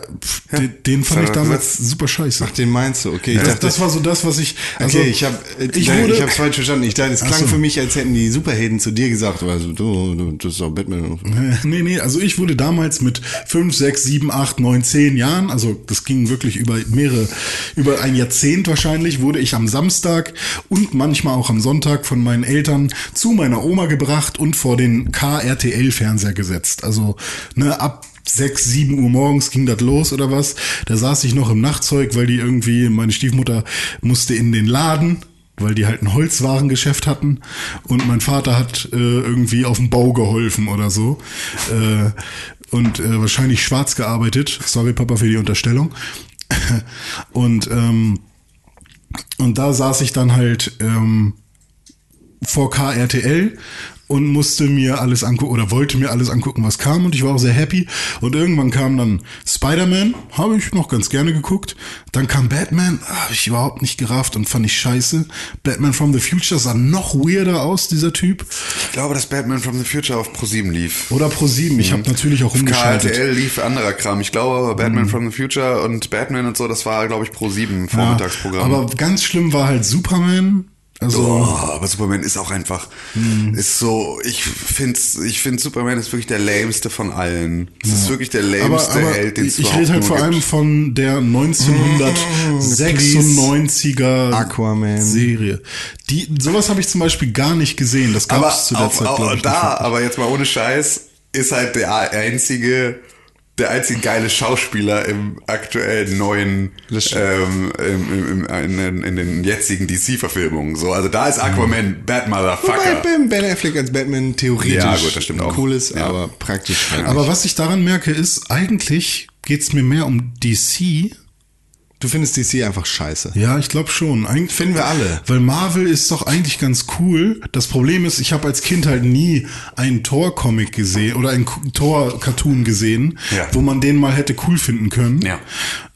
Den, den fand ich damals super scheiße. Ach, den meinst du? Okay, das, dachte, das war so das, was ich. Also, okay, ich habe ich ich, wurde, ich hab's falsch verstanden. Ich dachte, es klang so. für mich, als hätten die Superhelden zu dir gesagt, also du, du das ist doch Batman. Nee, nee, also ich wurde damals mit 5, 6, 7, 8, 9, 10 Jahren, also das ging wirklich über mehrere, über ein Jahrzehnt wahrscheinlich, wurde ich am Samstag und manchmal auch am Sonntag von meinen Eltern zu meiner Oma gebracht und vor den KRTL-Fernseher gesetzt. Also ne, ab 6, 7 Uhr morgens ging das los oder was. Da saß ich noch im Nachtzeug, weil die irgendwie, meine Stiefmutter musste in den Laden, weil die halt ein Holzwarengeschäft hatten und mein Vater hat äh, irgendwie auf dem Bau geholfen oder so äh, und äh, wahrscheinlich schwarz gearbeitet. Sorry Papa für die Unterstellung. und ähm, und da saß ich dann halt ähm, vor KRTL und musste mir alles angucken oder wollte mir alles angucken, was kam und ich war auch sehr happy. Und irgendwann kam dann Spider-Man, habe ich noch ganz gerne geguckt. Dann kam Batman, habe ich überhaupt nicht gerafft und fand ich scheiße. Batman from the Future sah noch weirder aus, dieser Typ. Ich glaube, dass Batman from the Future auf Pro7 lief. Oder Pro7, ich habe natürlich auch umgeschaltet. KRTL lief anderer Kram. Ich glaube aber Batman from the Future und Batman und so, das war, glaube ich, Pro7 Ja, Vormittagsprogramm. aber ganz schlimm war halt Superman. Also Oh, aber Superman ist auch einfach, ist so, ich finde, ich find Superman ist wirklich der lämste von allen. Es ist wirklich der aber, lämste aber Held, den es ich rede halt vor allem gibt. von der 1996er Aquaman. Serie. Die, sowas habe ich zum Beispiel gar nicht gesehen. Das gab Aber es zu der auf, Zeit, auch, glaube ich. da, nicht. aber jetzt mal ohne Scheiß, ist halt der einzige, der einzige geile Schauspieler im aktuellen neuen, ähm, im, im, im, in, den- in den jetzigen DC-Verfilmungen. So, also da ist Aquaman Bad Wobei Motherfucker. Ben Ben Affleck als Batman theoretisch Ja, gut, das stimmt auch. cool ist, Ja. aber praktisch halt Aber was ich daran merke, ist, eigentlich geht's mir mehr um DC. Du findest DC einfach scheiße. Ja, ich glaube schon. Eigentlich, Finden wir alle. Weil Marvel ist doch eigentlich ganz cool. Das Problem ist, ich habe als Kind halt nie einen Thor-Comic gesehen oder einen Thor-Cartoon gesehen, Ja. wo man den mal hätte cool finden können. Ja.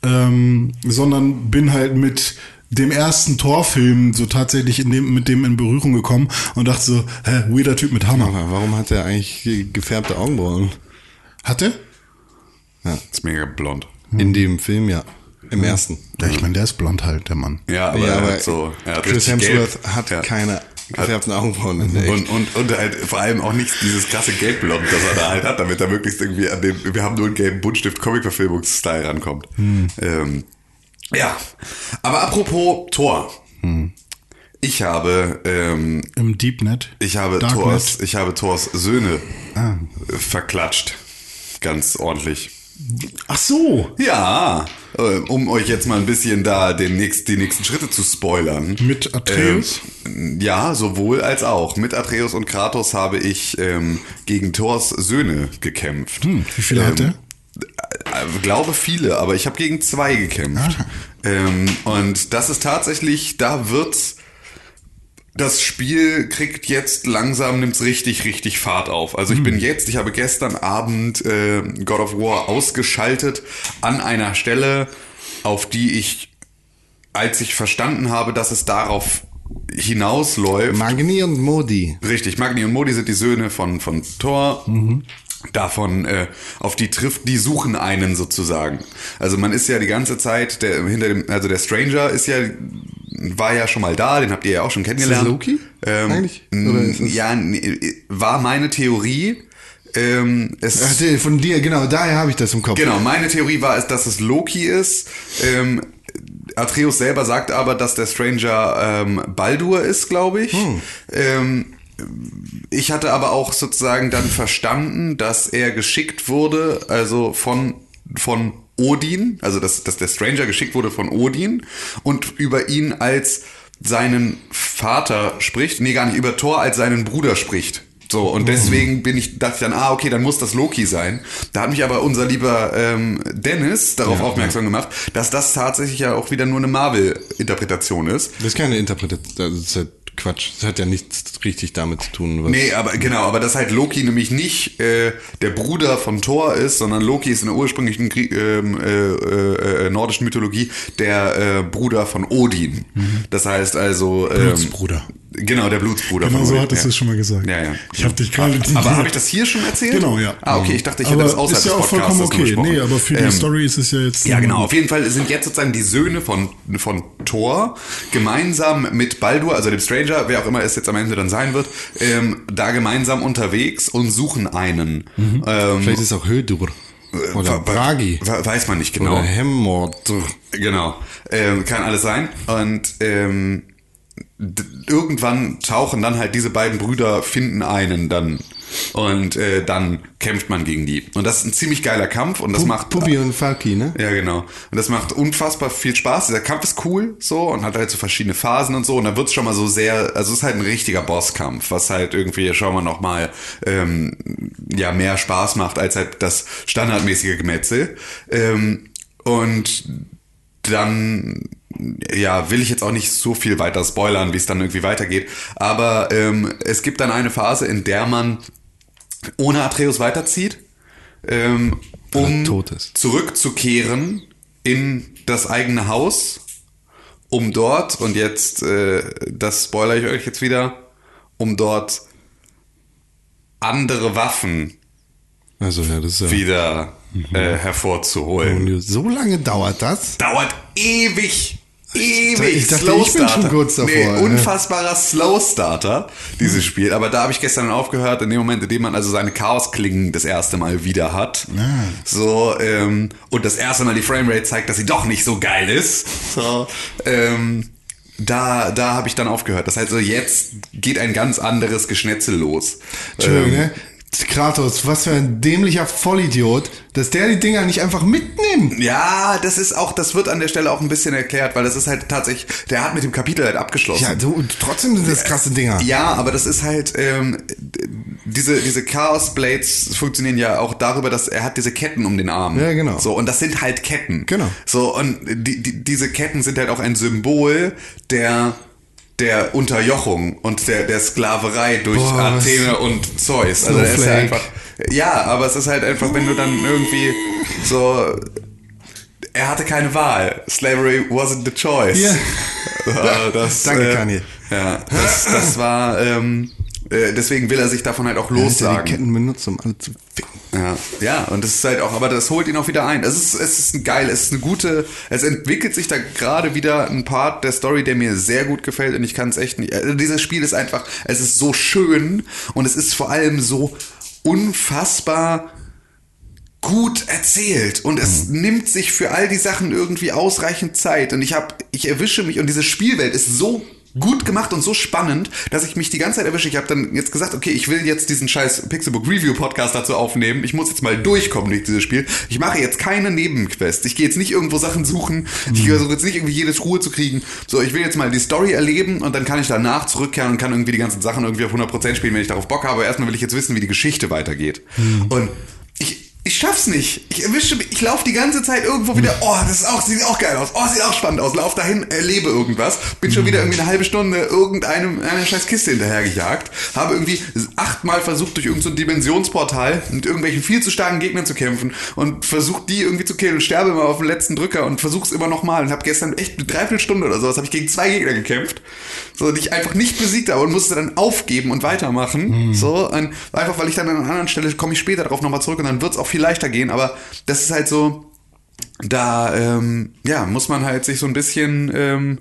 Ähm, sondern bin halt mit dem ersten Thor-Film so tatsächlich in dem, mit dem in Berührung gekommen und dachte so, hä, weirder Typ mit Hammer. Aber warum hat er eigentlich ge- gefärbte Augenbrauen? Hatte? Ist mega blond. In dem Film, ja. Im ersten. Ja, ich meine, der ist blond halt, der Mann. Ja, aber, ja, er aber hat so, er hat Chris Hemsworth gelb. hat Ja. keine gefärbten Augenbrauen in der echt. Und, und, und halt vor allem auch nicht dieses krasse Gelbblond, das er da halt hat, damit er möglichst irgendwie an den, wir haben nur einen gelben Buntstift Comic-Verfilmungs-Style rankommt. Ähm, ja. Aber apropos Thor. Ich habe, ähm, Im Deepnet. ich habe Darknet. Thors, ich habe Thors Söhne Ah. äh, verklatscht. Ganz ordentlich. Ach so. Ja, äh, um euch jetzt mal ein bisschen da den nächst, die nächsten Schritte zu spoilern. Mit Atreus? Ähm, ja, sowohl als auch. Mit Atreus und Kratos habe ich ähm, gegen Thors Söhne gekämpft. Hm, wie viele hat er? Äh, glaube viele, aber ich habe gegen zwei gekämpft. Ähm, und das ist tatsächlich, da wird's. Das Spiel kriegt jetzt langsam, nimmt's richtig, richtig Fahrt auf. Also ich bin jetzt, ich habe gestern Abend äh, God of War ausgeschaltet an einer Stelle, auf die ich, als ich verstanden habe, dass es darauf hinausläuft, Magni und Modi. Richtig, Magni und Modi sind die Söhne von, von Thor. Davon, äh, auf die trifft, die suchen einen sozusagen. Also man ist ja die ganze Zeit, der, hinter dem, also der Stranger ist ja, war ja schon mal da, den habt ihr ja auch schon kennengelernt. Loki? Ähm, Eigentlich? Es- ja, nee, war meine Theorie. Ähm, es, Ach, von dir, genau, daher habe ich das im Kopf. Genau, meine Theorie war es, dass es Loki ist. Ähm, Atreus selber sagt aber, dass der Stranger ähm, Baldur ist, glaube ich. Ähm, ich hatte aber auch sozusagen dann verstanden, dass er geschickt wurde, also von, von Odin, also dass, dass der Stranger geschickt wurde von Odin und über ihn als seinen Vater spricht, nee, gar nicht, über Thor als seinen Bruder spricht. So, und deswegen bin ich, dachte ich dann, ah, okay, dann muss das Loki sein. Da hat mich aber unser lieber ähm, Dennis darauf aufmerksam gemacht, dass das tatsächlich ja auch wieder nur eine Marvel-Interpretation ist. Das ist keine Interpretation, das ist ja Quatsch. Das hat ja nichts richtig damit zu tun. Was Nee, aber genau, aber dass halt Loki nämlich nicht äh, der Bruder von Thor ist, sondern Loki ist in der ursprünglichen Grie ähm, äh, äh, äh, nordischen Mythologie der äh, Bruder von Odin. Das heißt also ähm, Blutsbruder. Genau, der Blutsbruder Genau von so hattest du es schon mal gesagt. Ja, ja. Ich habe dich gerade. Aber habe ich das hier schon erzählt? Genau, ja. Ah, okay, ich dachte, ich aber hätte das außerhalb ist ja des auch Podcasts vollkommen okay. Nee, aber für die Ähm, Story ist es ja jetzt. Ja, genau. Auf jeden Fall sind jetzt sozusagen die Söhne von, von Thor gemeinsam mit Baldur, also dem Stranger, wer auch immer es jetzt am Ende dann sein wird, ähm, da gemeinsam unterwegs und suchen einen. Ähm, Vielleicht ist es auch Hödur. Oder wa- wa- Bragi. Weiß man nicht genau. Oder Hemmordr. Genau. Ähm, kann alles sein. Und ähm, irgendwann tauchen dann halt diese beiden Brüder, finden einen dann. Und äh, dann kämpft man gegen die. Und das ist ein ziemlich geiler Kampf und das macht. Puppi und Falki, ne? Ja, genau. Und das macht unfassbar viel Spaß. Dieser Kampf ist cool so und hat halt so verschiedene Phasen und so. Und dann wird's schon mal so sehr, also es ist halt ein richtiger Bosskampf, was halt irgendwie schon mal nochmal ähm, ja, mehr Spaß macht als halt das standardmäßige Gemetzel. Ähm, und dann ja, will ich jetzt auch nicht so viel weiter spoilern, wie es dann irgendwie weitergeht. Aber ähm, es gibt dann eine Phase, in der man ohne Atreus weiterzieht, ähm, um zurückzukehren in das eigene Haus, um dort, und jetzt, äh, das spoiler ich euch jetzt wieder, um dort andere Waffen Also ja, das ist ja. wieder äh, hervorzuholen. So lange dauert das? Dauert ewig. Ewig. Ich dachte, Slow ich bin schon Starter. kurz davor, Nee, unfassbarer Slow Starter, dieses Spiel. Aber da habe ich gestern aufgehört, in dem Moment, in dem man also seine Chaos-Klingen das erste Mal wieder hat. So, ähm, und das erste Mal die Framerate zeigt, dass sie doch nicht so geil ist. So, ähm, da, da habe ich dann aufgehört. Das heißt, so jetzt geht ein ganz anderes Geschnetzel los. Entschuldigung, Ähm, ne? Kratos, was für ein dämlicher Vollidiot, dass der die Dinger nicht einfach mitnimmt. Ja, das ist auch, das wird an der Stelle auch ein bisschen erklärt, weil das ist halt tatsächlich, der hat mit dem Kapitel halt abgeschlossen. Ja, du, trotzdem sind das krasse Dinger. Ja, aber das ist halt, ähm, diese, diese Chaos Blades funktionieren ja auch darüber, dass er hat diese Ketten um den Arm. Ja, genau. So, und das sind halt Ketten. Genau. So, und die, die, diese Ketten sind halt auch ein Symbol der, der Unterjochung und der, der Sklaverei durch Boah, Athene und Zeus. Also, ist ja einfach, ja, aber es ist halt einfach, wenn du dann irgendwie so, er hatte keine Wahl. Slavery wasn't the choice. Ja. Äh, das, Danke, äh, Kanye. Ja, das, das war, ähm, äh, deswegen will er sich davon halt auch Dass er die lossagen. Ketten benutzt, um alle zu ficken. Ja, ja, und das ist halt auch, aber das holt ihn auch wieder ein. Es ist, es ist ein geil, es ist eine gute, es entwickelt sich da gerade wieder ein Part der Story, der mir sehr gut gefällt und ich kann es echt nicht. Also dieses Spiel ist einfach, es ist so schön und es ist vor allem so unfassbar gut erzählt und es nimmt sich für all die Sachen irgendwie ausreichend Zeit und ich habe ich erwische mich und diese Spielwelt ist so gut gemacht und so spannend, dass ich mich die ganze Zeit erwische. Ich habe dann jetzt gesagt, okay, ich will jetzt diesen scheiß Pixelbook Review Podcast dazu aufnehmen. Ich muss jetzt mal durchkommen durch dieses Spiel. Ich mache jetzt keine Nebenquests. Ich gehe jetzt nicht irgendwo Sachen suchen. Ich versuche jetzt nicht irgendwie jedes Ruhe zu kriegen. So, ich will jetzt mal die Story erleben und dann kann ich danach zurückkehren und kann irgendwie die ganzen Sachen irgendwie auf 100% spielen, wenn ich darauf Bock habe. Aber erstmal will ich jetzt wissen, wie die Geschichte weitergeht. Und ich ich schaff's nicht. Ich erwische mich, ich laufe die ganze Zeit irgendwo wieder, oh, das ist auch, sieht auch geil aus, oh, sieht auch spannend aus, lauf dahin, erlebe irgendwas, bin schon wieder irgendwie eine halbe Stunde irgendeinem einer scheiß Kiste hinterhergejagt, habe irgendwie achtmal versucht, durch irgendein so Dimensionsportal mit irgendwelchen viel zu starken Gegnern zu kämpfen und versucht die irgendwie zu killen und sterbe immer auf den letzten Drücker und versuch's immer nochmal und habe gestern echt eine Dreiviertelstunde oder sowas, habe ich gegen zwei Gegner gekämpft, so, die ich einfach nicht besiegt habe und musste dann aufgeben und weitermachen, so, und einfach weil ich dann an einer anderen Stelle komme ich später darauf nochmal zurück und dann wird's auch viel leichter gehen, aber das ist halt so, da ähm, ja muss man halt sich so ein bisschen ähm,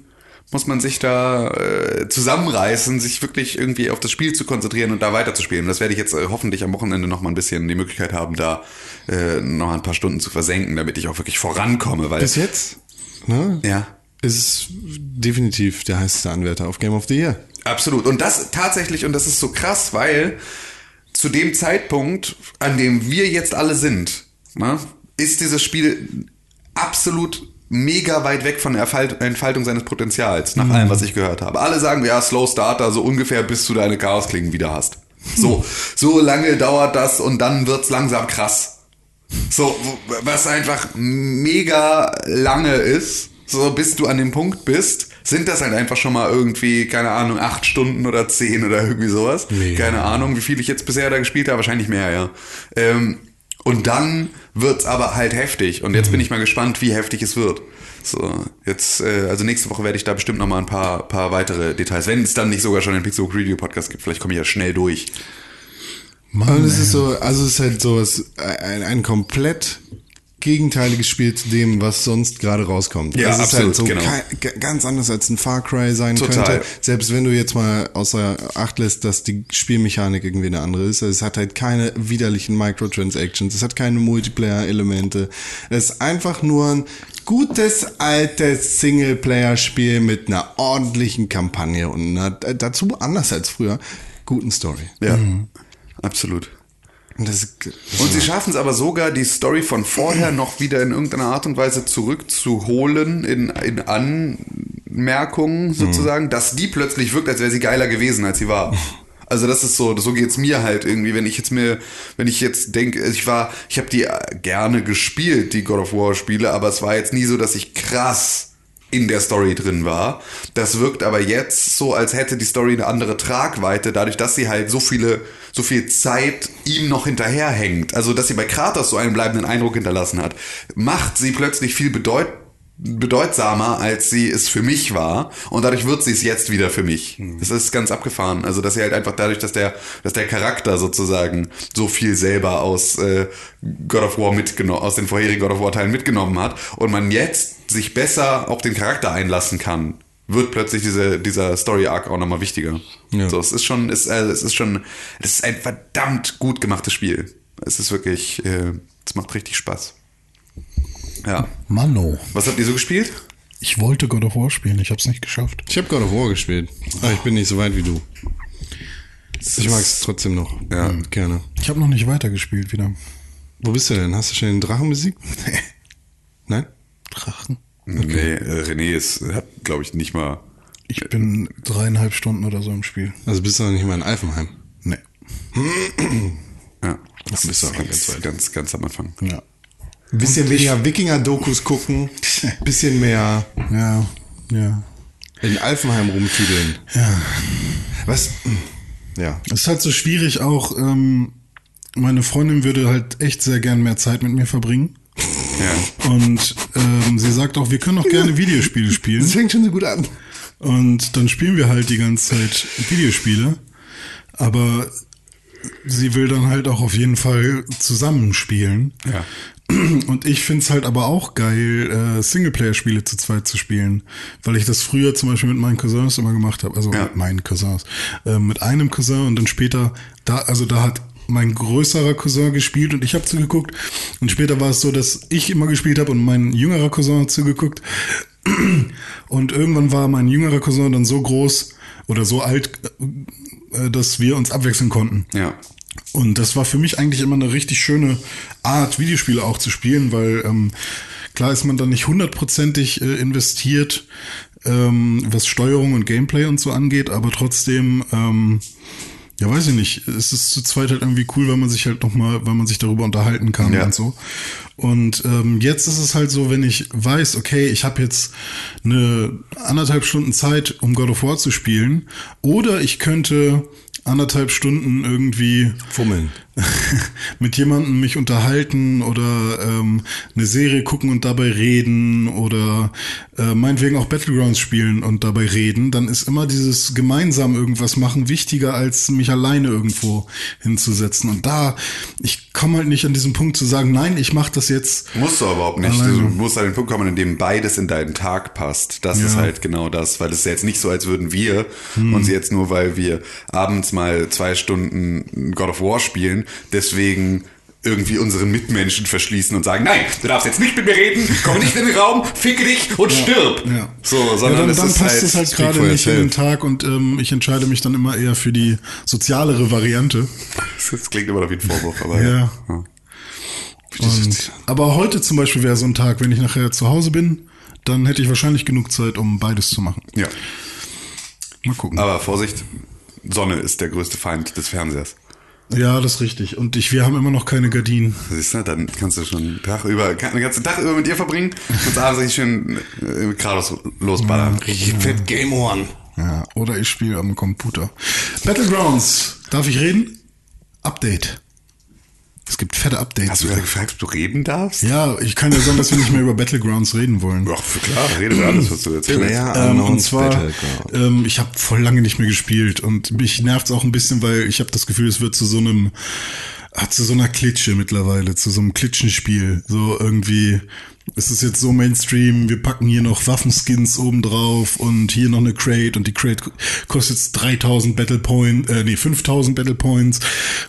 muss man sich da äh, zusammenreißen, sich wirklich irgendwie auf das Spiel zu konzentrieren und da weiterzuspielen. Das werde ich jetzt äh, hoffentlich am Wochenende noch mal ein bisschen die Möglichkeit haben, da äh, noch ein paar Stunden zu versenken, damit ich auch wirklich vorankomme, weil Bis jetzt, ne? ja Ist es definitiv der heißeste Anwärter auf Game of the Year. Absolut. Und das tatsächlich, und das ist so krass, weil zu dem Zeitpunkt, an dem wir jetzt alle sind, ne, ist dieses Spiel absolut mega weit weg von der Entfaltung seines Potenzials, nach allem, was ich gehört habe. Alle sagen, ja, Slow Starter, so ungefähr bis du deine Chaosklingen wieder hast. So, so lange dauert das und dann wird's langsam krass. So, was einfach mega lange ist, so bis du an dem Punkt bist, sind das halt einfach schon mal irgendwie, keine Ahnung, acht Stunden oder zehn oder irgendwie sowas. Keine Ahnung, wie viel ich jetzt bisher da gespielt habe, wahrscheinlich mehr, ja. Ähm, und dann wird's aber halt heftig. Und jetzt bin ich mal gespannt, wie heftig es wird. So, jetzt, äh, also nächste Woche werde ich da bestimmt noch mal ein paar, paar weitere Details, wenn es dann nicht sogar schon einen Pixelbook Review Podcast gibt. Vielleicht komme ich ja schnell durch. Und es ist so, also es ist halt sowas, ein, ein komplett gegenteiliges Spiel zu dem, was sonst gerade rauskommt. Ja, es ist absolut, halt so genau. ganz anders als ein Far Cry sein Total. könnte. Selbst wenn du jetzt mal außer Acht lässt, dass die Spielmechanik irgendwie eine andere ist. Es hat halt keine widerlichen Microtransactions, es hat keine Multiplayer-Elemente. Es ist einfach nur ein gutes altes Singleplayer-Spiel mit einer ordentlichen Kampagne und einer, dazu anders als früher, guten Story. Ja, absolut. Und das Und sie schaffen es aber sogar, die Story von vorher noch wieder in irgendeiner Art und Weise zurückzuholen in, in Anmerkungen sozusagen, dass die plötzlich wirkt, als wäre sie geiler gewesen, als sie war. Also das ist so, so geht's mir halt irgendwie, wenn ich jetzt mir, wenn ich jetzt denke, ich war, ich habe die gerne gespielt, die God of War Spiele, aber es war jetzt nie so, dass ich krass in der Story drin war. Das wirkt aber jetzt so, als hätte die Story eine andere Tragweite, dadurch, dass sie halt so viele, so viel Zeit ihm noch hinterherhängt. Also, dass sie bei Kratos so einen bleibenden Eindruck hinterlassen hat, macht sie plötzlich viel bedeut bedeutsamer, als sie es für mich war. Und dadurch wird sie es jetzt wieder für mich. Das ist ganz abgefahren. Also, dass sie halt einfach dadurch, dass der, dass der Charakter sozusagen so viel selber aus äh, God of War mitgenommen, aus den vorherigen God of War Teilen mitgenommen hat und man jetzt sich besser auf den Charakter einlassen kann, wird plötzlich diese, dieser Story Arc auch nochmal wichtiger. Ja. So, es ist schon, es, äh, es ist schon, es ist ein verdammt gut gemachtes Spiel. Es ist wirklich, äh, es macht richtig Spaß. Ja. Mano. Was habt ihr so gespielt? Ich wollte God of War spielen, ich habe es nicht geschafft. Ich habe God of War gespielt, aber ich bin nicht so weit wie du. Ich mag es trotzdem noch. Ja. Mhm, Gerne. Ich habe noch nicht weitergespielt wieder. Wo bist du denn? Hast du schon den Drachen besiegt? Nein? Drachen. Nee, äh, René ist, hat, glaube ich, nicht mal. Ich bin dreieinhalb Stunden oder so im Spiel. Also bist du noch nicht mal in Alfenheim. Nee. Ja, das bist ist du auch ganz, ganz, ganz am Anfang. Ja. Bisschen weniger Wikinger-Dokus gucken, bisschen mehr Ja. Ja. in Alfenheim rumtüdeln. Ja. Was? Ja. Es ist halt so schwierig auch, ähm, meine Freundin würde halt echt sehr gern mehr Zeit mit mir verbringen. Ja. Und ähm, sie sagt auch, wir können auch gerne Videospiele spielen. Das fängt schon so gut an. Und dann spielen wir halt die ganze Zeit Videospiele. Aber sie will dann halt auch auf jeden Fall zusammenspielen. Ja. Und ich find's halt aber auch geil, äh, Singleplayer-Spiele zu zweit zu spielen. Weil ich das früher zum Beispiel mit meinen Cousins immer gemacht habe. Also Ja. mit meinen Cousins. Äh, mit einem Cousin und dann später, da, also da hat mein größerer Cousin gespielt und ich habe zugeguckt. Und später war es so, dass ich immer gespielt habe und mein jüngerer Cousin hat zugeguckt. Und irgendwann war mein jüngerer Cousin dann so groß oder so alt, äh, dass wir uns abwechseln konnten. Ja. Und das war für mich eigentlich immer eine richtig schöne Art, Videospiele auch zu spielen, weil ähm, klar ist man dann nicht hundertprozentig äh, investiert, ähm, was Steuerung und Gameplay und so angeht, aber trotzdem, ähm, ja weiß ich nicht, es ist zu zweit halt irgendwie cool, weil man sich halt nochmal, weil man sich darüber unterhalten kann Ja. und so. Und ähm, jetzt ist es halt so, wenn ich weiß, okay, ich habe jetzt eine anderthalb Stunden Zeit, um God of War zu spielen, oder ich könnte anderthalb Stunden irgendwie Fummeln. mit jemandem mich unterhalten oder ähm, eine Serie gucken und dabei reden oder äh, meinetwegen auch Battlegrounds spielen und dabei reden, dann ist immer dieses gemeinsam irgendwas machen wichtiger als mich alleine irgendwo hinzusetzen. Und da, ich komme halt nicht an diesen Punkt zu sagen, nein, ich mache das jetzt. Musst du aber überhaupt nicht. Alleine. Du musst an den Punkt kommen, in dem beides in deinen Tag passt. Das Ja. ist halt genau das, weil es ist ja jetzt nicht so, als würden wir uns jetzt nur, weil wir abends mal zwei Stunden God of War spielen, deswegen irgendwie unseren Mitmenschen verschließen und sagen, nein, du darfst jetzt nicht mit mir reden, komm nicht in den Raum, ficke dich und stirb. Ja. So, Ja, sondern dann, es dann ist passt halt, es halt gerade nicht in den. Tag und ähm, ich entscheide mich dann immer eher für die sozialere Variante. Das klingt immer noch wie ein Vorwurf, aber Ja. ja. Und, aber heute zum Beispiel wäre so ein Tag, wenn ich nachher zu Hause bin, dann hätte ich wahrscheinlich genug Zeit, um beides zu machen. ja. Mal gucken. Aber Vorsicht, Sonne ist der größte Feind des Fernsehers. Ja, das ist richtig. Und ich, wir haben immer noch keine Gardinen. Siehst du, dann kannst du schon einen Tag über, den ganzen Tag über mit ihr verbringen und abends richtig schön äh, geradeaus losballern. Richtig fett Game One. Ja, oder ich spiele am Computer. Battlegrounds. Darf ich reden? Update. Es gibt fette Updates. Hast du gerade gefragt, ob du reden darfst? Ja, ich kann ja sagen, dass wir nicht mehr über Battlegrounds reden wollen. Ach, klar, rede über alles, was du erzählst. Player Ähm, und zwar, ähm, ich habe voll lange nicht mehr gespielt und mich nervt's auch ein bisschen, weil ich habe das Gefühl, es wird zu so einem, ah, zu so einer Klitsche mittlerweile, zu so einem Klitschenspiel. So irgendwie, es ist jetzt so Mainstream, wir packen hier noch Waffenskins oben drauf und hier noch eine Crate und die Crate kostet jetzt 3000 Battle Points, äh, nee, 5000 Battle Points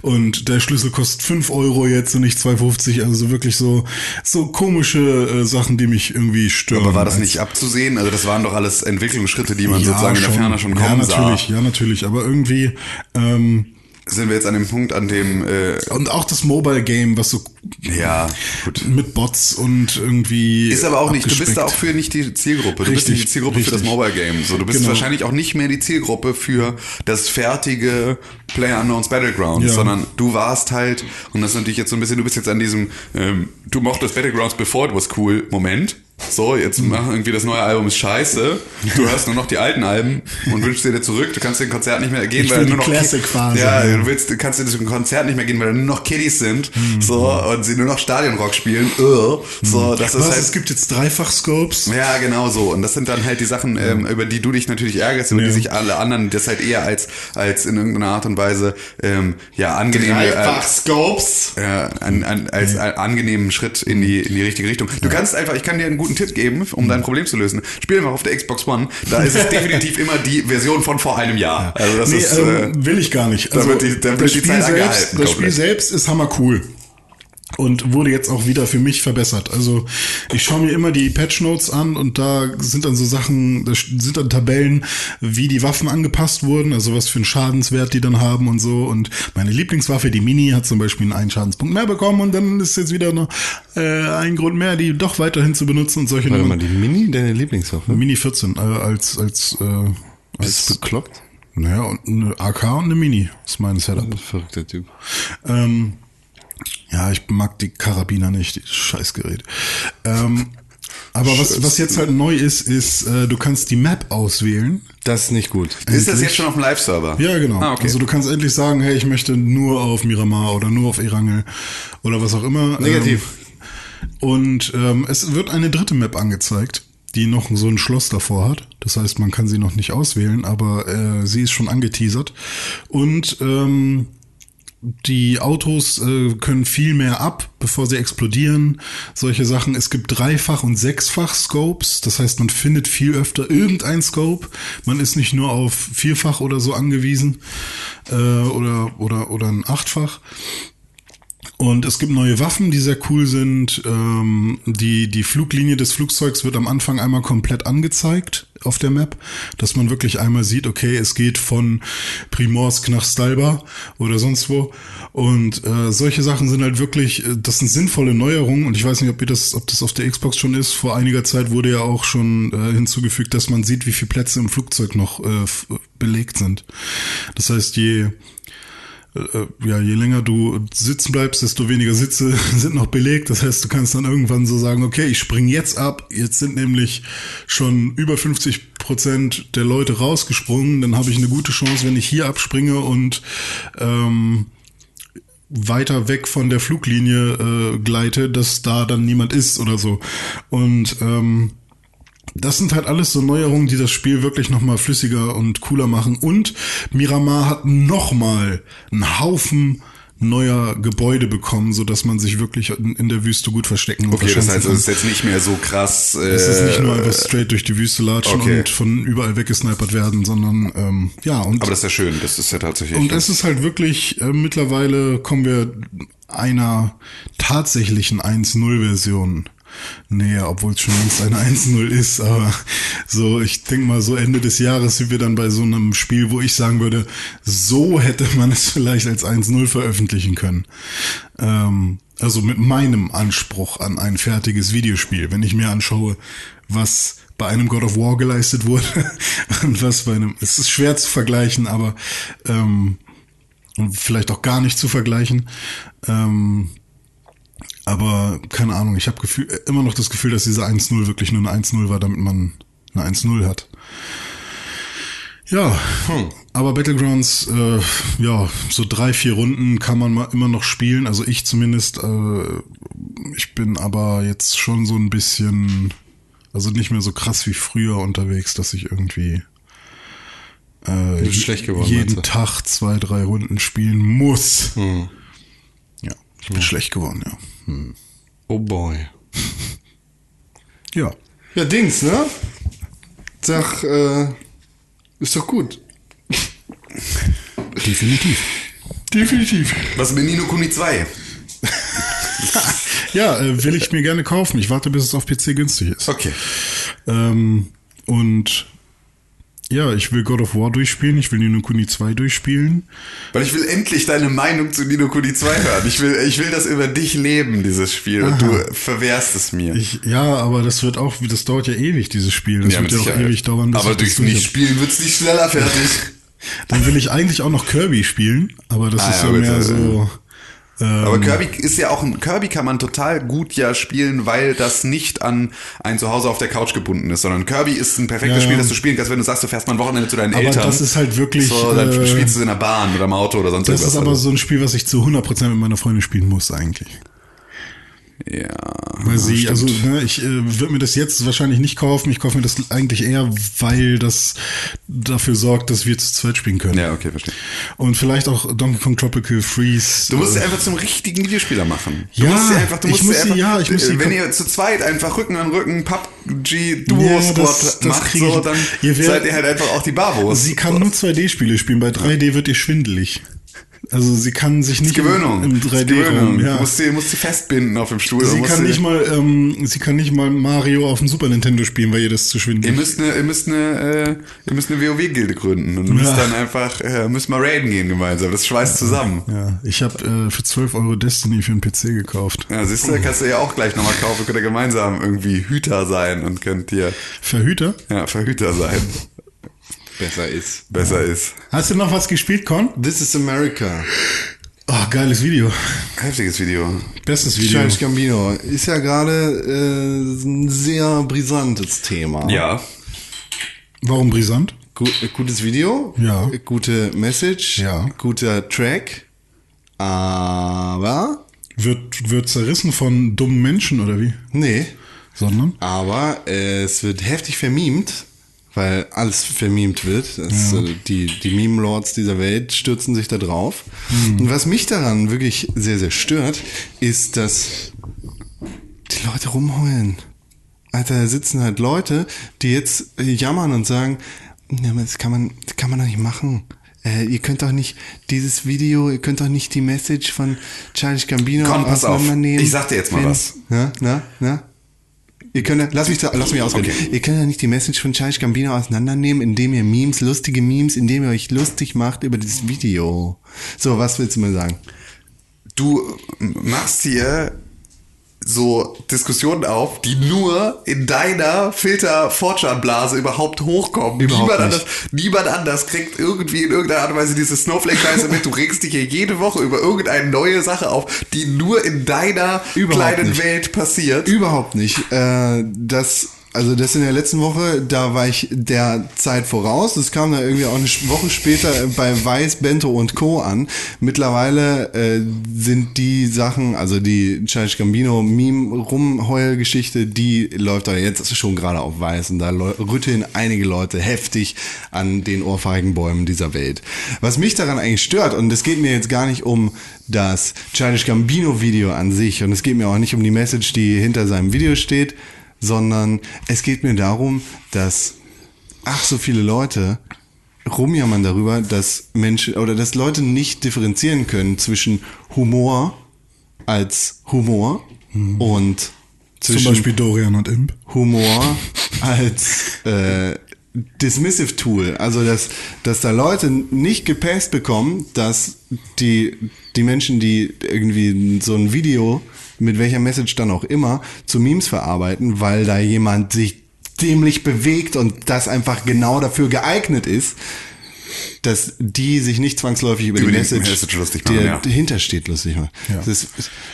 und der Schlüssel kostet 5 Euro jetzt und nicht 2,50, also so wirklich so, so komische äh, Sachen, die mich irgendwie stören. Aber war das nicht abzusehen? Also das waren doch alles Entwicklungsschritte, die man sozusagen in der Ferne schon ja, kommen sah. natürlich, ja, natürlich. Aber irgendwie, ähm, Sind wir jetzt an dem Punkt, an dem, äh, und auch das Mobile Game, was so ja, gut. mit Bots und irgendwie. Ist aber auch nicht, du bist da auch für nicht die Zielgruppe. Du bist Richtig, nicht die Zielgruppe für das richtig. Mobile Game. So, du bist Genau. wahrscheinlich auch nicht mehr die Zielgruppe für das fertige Player Unknowns Battlegrounds, Ja. sondern du warst halt, und das ist natürlich jetzt so ein bisschen, du bist jetzt an diesem, ähm, du mochtest Battlegrounds before it was cool Moment. So, jetzt Mhm. mach irgendwie das neue Album ist scheiße. Du hörst nur noch die alten Alben und wünschst dir zurück. Du kannst den Konzert nicht mehr gehen, Ich weil nur noch Ki- Classic-Phase, Ja, ja. du willst, du kannst dir das Konzert nicht mehr gehen, weil da nur noch Kiddies sind. Mhm. So, und sie nur noch Stadionrock spielen. Ugh. So, das ist Was, halt, es gibt jetzt Dreifach-Scopes. ja, genau so. Und das sind dann halt die Sachen, ähm, über die du dich natürlich ärgerst, über Ja. die sich alle anderen das halt eher als, als in irgendeiner Art und Weise, ähm, ja, angenehm, äh, Dreifach-Scopes. ja, an, an, als einen angenehmen Schritt in die, in die richtige Richtung. Du kannst einfach, ich kann dir einen guten Tipp geben, um dein Problem zu lösen. Spiel mal auf der Xbox One. Da ist es definitiv immer die Version von vor einem Jahr. Also das nee, ist, ähm, äh, will ich gar nicht. da Also, wird die- da wird das die Spiel Zeit selbst, angehalten, Das Spiel selbst ist hammer cool. Und wurde jetzt auch wieder für mich verbessert. Also ich schaue mir immer die Patch Notes an und da sind dann so Sachen, da sind dann Tabellen, wie die Waffen angepasst wurden, also was für einen Schadenswert die dann haben und so. Und meine Lieblingswaffe, die Mini, hat zum Beispiel einen Schadenspunkt mehr bekommen und dann ist jetzt wieder noch äh, ein Grund mehr, die doch weiterhin zu benutzen und solche Warte mal, die Mini, deine Lieblingswaffe? Mini 14 äh, als als äh, Bist du bekloppt? naja, und eine AK und eine Mini ist mein Setup. Verrückter Typ. Ähm, ja, ich mag die Karabiner nicht, die Scheißgerät. Ähm, aber was, was jetzt halt neu ist, ist, äh, du kannst die Map auswählen. Das ist nicht gut. ist das jetzt schon auf dem Live-Server? Ja, genau. Ah, okay. Also du kannst endlich sagen, hey, ich möchte nur auf Miramar oder nur auf Erangel oder was auch immer. Negativ. Ähm, und ähm, es wird eine dritte Map angezeigt, die noch so ein Schloss davor hat. Das heißt, man kann sie noch nicht auswählen, aber äh, sie ist schon angeteasert. Und ähm, die Autos äh, können viel mehr ab, bevor sie explodieren. Solche Sachen. Es gibt dreifach und sechsfach Scopes. Das heißt, man findet viel öfter irgendein Scope. Man ist nicht nur auf vierfach oder so angewiesen äh, oder oder oder ein achtfach. Und es gibt neue Waffen, die sehr cool sind. Ähm, die, die Fluglinie des Flugzeugs wird am Anfang einmal komplett angezeigt auf der Map, dass man wirklich einmal sieht, okay, es geht von Primorsk nach Stalba oder sonst wo. Und äh, solche Sachen sind halt wirklich, äh, das sind sinnvolle Neuerungen. Und ich weiß nicht, ob, ihr das, ob das auf der Xbox schon ist. Vor einiger Zeit wurde ja auch schon äh, hinzugefügt, dass man sieht, wie viele Plätze im Flugzeug noch äh, belegt sind. Das heißt, je ja, je länger du sitzen bleibst, desto weniger Sitze sind noch belegt. Das heißt, du kannst dann irgendwann so sagen, okay, ich springe jetzt ab. Jetzt sind nämlich schon über 50 Prozent der Leute rausgesprungen. Dann habe ich eine gute Chance, wenn ich hier abspringe und ähm, weiter weg von der Fluglinie äh, gleite, dass da dann niemand ist oder so. Und ähm, das sind halt alles so Neuerungen, die das Spiel wirklich nochmal flüssiger und cooler machen. Und Miramar hat nochmal einen Haufen neuer Gebäude bekommen, so dass man sich wirklich in, der Wüste gut verstecken und Okay, das heißt, kann. es ist jetzt nicht mehr so krass. Äh, Es ist nicht nur einfach straight durch die Wüste latschen okay. und von überall weggesnipert werden, sondern ähm, ja und aber das ist ja schön, das ist ja tatsächlich. und es ist halt wirklich, äh, mittlerweile kommen wir einer tatsächlichen 1.0-Version näher, obwohl es schon längst eine 1.0 ist, aber so, ich denke mal, so Ende des Jahres sind wir dann bei so einem Spiel, wo ich sagen würde, so hätte man es vielleicht als 1.0 veröffentlichen können. Ähm, also mit meinem Anspruch an ein fertiges Videospiel, wenn ich mir anschaue, was bei einem God of War geleistet wurde und was bei einem. Es ist schwer zu vergleichen, aber ähm, vielleicht auch gar nicht zu vergleichen. Ähm, aber keine Ahnung, ich habe immer noch das Gefühl, dass diese 1-0 wirklich nur eine 1-0 war, damit man eine 1-0 hat. Ja, aber Battlegrounds, äh, ja, so drei, vier Runden kann man mal immer noch spielen. Also ich zumindest. Äh, ich bin aber jetzt schon so ein bisschen, also nicht mehr so krass wie früher unterwegs, dass ich irgendwie äh, bist schlecht geworden, jeden? Tag zwei, drei Runden spielen muss. Hm. Ja, ich bin schlecht geworden, ja. Hm. Oh boy. Ja. Ja, Dings, ne? Sag, äh, ist doch gut. Definitiv. Definitiv. Was mit Nino Kuni 2? Ja, äh, will ich mir gerne kaufen. Ich warte, bis es auf PC günstig ist. Okay. Ähm, und ja, ich will God of War durchspielen, ich will Nino Kuni 2 durchspielen. Weil ich will endlich deine Meinung zu Nino Kuni 2 hören. Ich will, ich will das über dich leben, dieses Spiel. Und du verwehrst es mir. Ich, ja, aber das wird auch, das dauert ja ewig, dieses Spiel. Das wird mit ja auch ewig dauern, bis Aber durchs. Nicht-Spielen wird's nicht schneller fertig. Dann will ich eigentlich auch noch Kirby spielen, aber das Ah, ist ja, ja mehr bitte. so. Ähm, Aber Kirby ist ja auch ein, Kirby kann man total gut ja spielen, weil das nicht an ein Zuhause auf der Couch gebunden ist, sondern Kirby ist ein perfektes Ja, Spiel, das du spielen kannst, wenn du sagst, du fährst mal ein Wochenende zu deinen Aber Eltern. das ist halt wirklich, So, dann äh, spielst du es in der Bahn oder im Auto oder sonst Das irgendwas. ist aber Also, so ein Spiel, was ich zu 100% mit meiner Freundin spielen muss eigentlich. Ja. Weil sie, stimmt. also ne, ich äh, würde mir das jetzt wahrscheinlich nicht kaufen. Ich kaufe mir das eigentlich eher, weil das dafür sorgt, dass wir zu zweit spielen können. Ja, okay, verstehe. Und vielleicht auch Donkey Kong Tropical Freeze. Du musst sie äh, einfach zum richtigen Videospieler machen. Du Ja, musst sie einfach, du ich musst muss sie sie- einfach, ja, ich muss sie wenn kom- ihr zu zweit einfach Rücken an Rücken PUBG Duo Ja, Squad das- das macht, ich- so, dann Ihr seid ihr halt einfach auch die Barbos. Sie kann nur 2D-Spiele spielen. Bei 3D wird ihr schwindelig. Also sie kann sich nicht Gewöhnung. im, im Das ist 3D Gewöhnung. Ja. Du musst sie, musst sie festbinden auf dem Stuhl. Sie kann sie- nicht mal, ähm, sie kann nicht mal Mario auf dem Super Nintendo spielen, weil ihr das zu Ihr schwindelig müsst eine, ihr müsst eine, äh, ihr müsst eine WoW-Gilde gründen und müsst Ja. dann einfach, äh, müsst mal raiden gehen gemeinsam. Das schweißt zusammen. Ja, ich habe äh, für 12 Euro Destiny für den PC gekauft. Ja, siehst du, kannst du ja auch gleich nochmal kaufen, könnt ihr gemeinsam irgendwie Hüter sein und könnt ihr, Verhüter? ja, Verhüter sein. Besser ist. Besser ist. Hast du noch was gespielt, Con? This is America. Oh, geiles Video. Heftiges Video. Bestes Video. Childish Gambino ist ja gerade äh, ein sehr brisantes Thema. Ja. Warum brisant? Gut, gutes Video, Ja. gute Message, Ja. guter Track, aber Wird, wird zerrissen von dummen Menschen oder wie? nee, Sondern? aber äh, es wird heftig vermimt, weil alles vermimt wird. Das, äh, die die Meme-Lords dieser Welt stürzen sich da drauf. Und was mich daran wirklich sehr, sehr stört, ist, dass die Leute rumheulen. Alter, da sitzen halt Leute, die jetzt jammern und sagen, ja, das kann man, das kann man doch nicht machen. Äh, ihr könnt doch nicht dieses Video, ihr könnt doch nicht die Message von Childish Gambino Komm, pass auf. auseinandernehmen. Ich sag dir jetzt mal wenn- was. Na, na, na? Ihr könnt, ja- lass mich, da, lass mich ausreden. Okay. Ihr könnt ja nicht die Message von Childish Gambino auseinandernehmen, indem ihr Memes, lustige Memes, indem ihr euch lustig macht über dieses Video. So, was willst du mir sagen? Du machst hier so Diskussionen auf, die nur in deiner Filter-Fortran-Blase überhaupt hochkommen. Überhaupt niemand, nicht. anders, niemand anders kriegt irgendwie in irgendeiner Art und Weise diese Snowflake-Scheiße mit. Du regst dich hier jede Woche über irgendeine neue Sache auf, die nur in deiner Überhaupt kleinen nicht. Welt passiert. Überhaupt nicht. Äh, das, also das in der letzten Woche, da war ich der Zeit voraus. Das kam dann irgendwie auch eine Woche später bei Weiß, Bento und Co. an. Mittlerweile äh, sind die Sachen, also die Childish Gambino Meme-Rumheul-Geschichte, die läuft da jetzt schon gerade auf Weiß und da rütteln einige Leute heftig an den ohrfeigen Bäumen dieser Welt. Was mich daran eigentlich stört, und es geht mir jetzt gar nicht um das Childish Gambino Video an sich und es geht mir auch nicht um die Message, die hinter seinem Video steht, sondern es geht mir darum, dass ach so viele Leute rumjammern darüber, dass Menschen oder dass Leute nicht differenzieren können zwischen Humor als Humor und Zum zwischen Beispiel Dorian und Imp. Humor als äh, Dismissive Tool. Also, dass, dass da Leute nicht gepasst bekommen, dass die, die Menschen, die irgendwie so ein Video mit welcher Message dann auch immer zu Memes verarbeiten, weil da jemand sich dämlich bewegt und das einfach genau dafür geeignet ist, dass die sich nicht zwangsläufig über, Über die Message, Message lustig die machen, ja. dahinter steht, lustig machen. Ja. Das ist,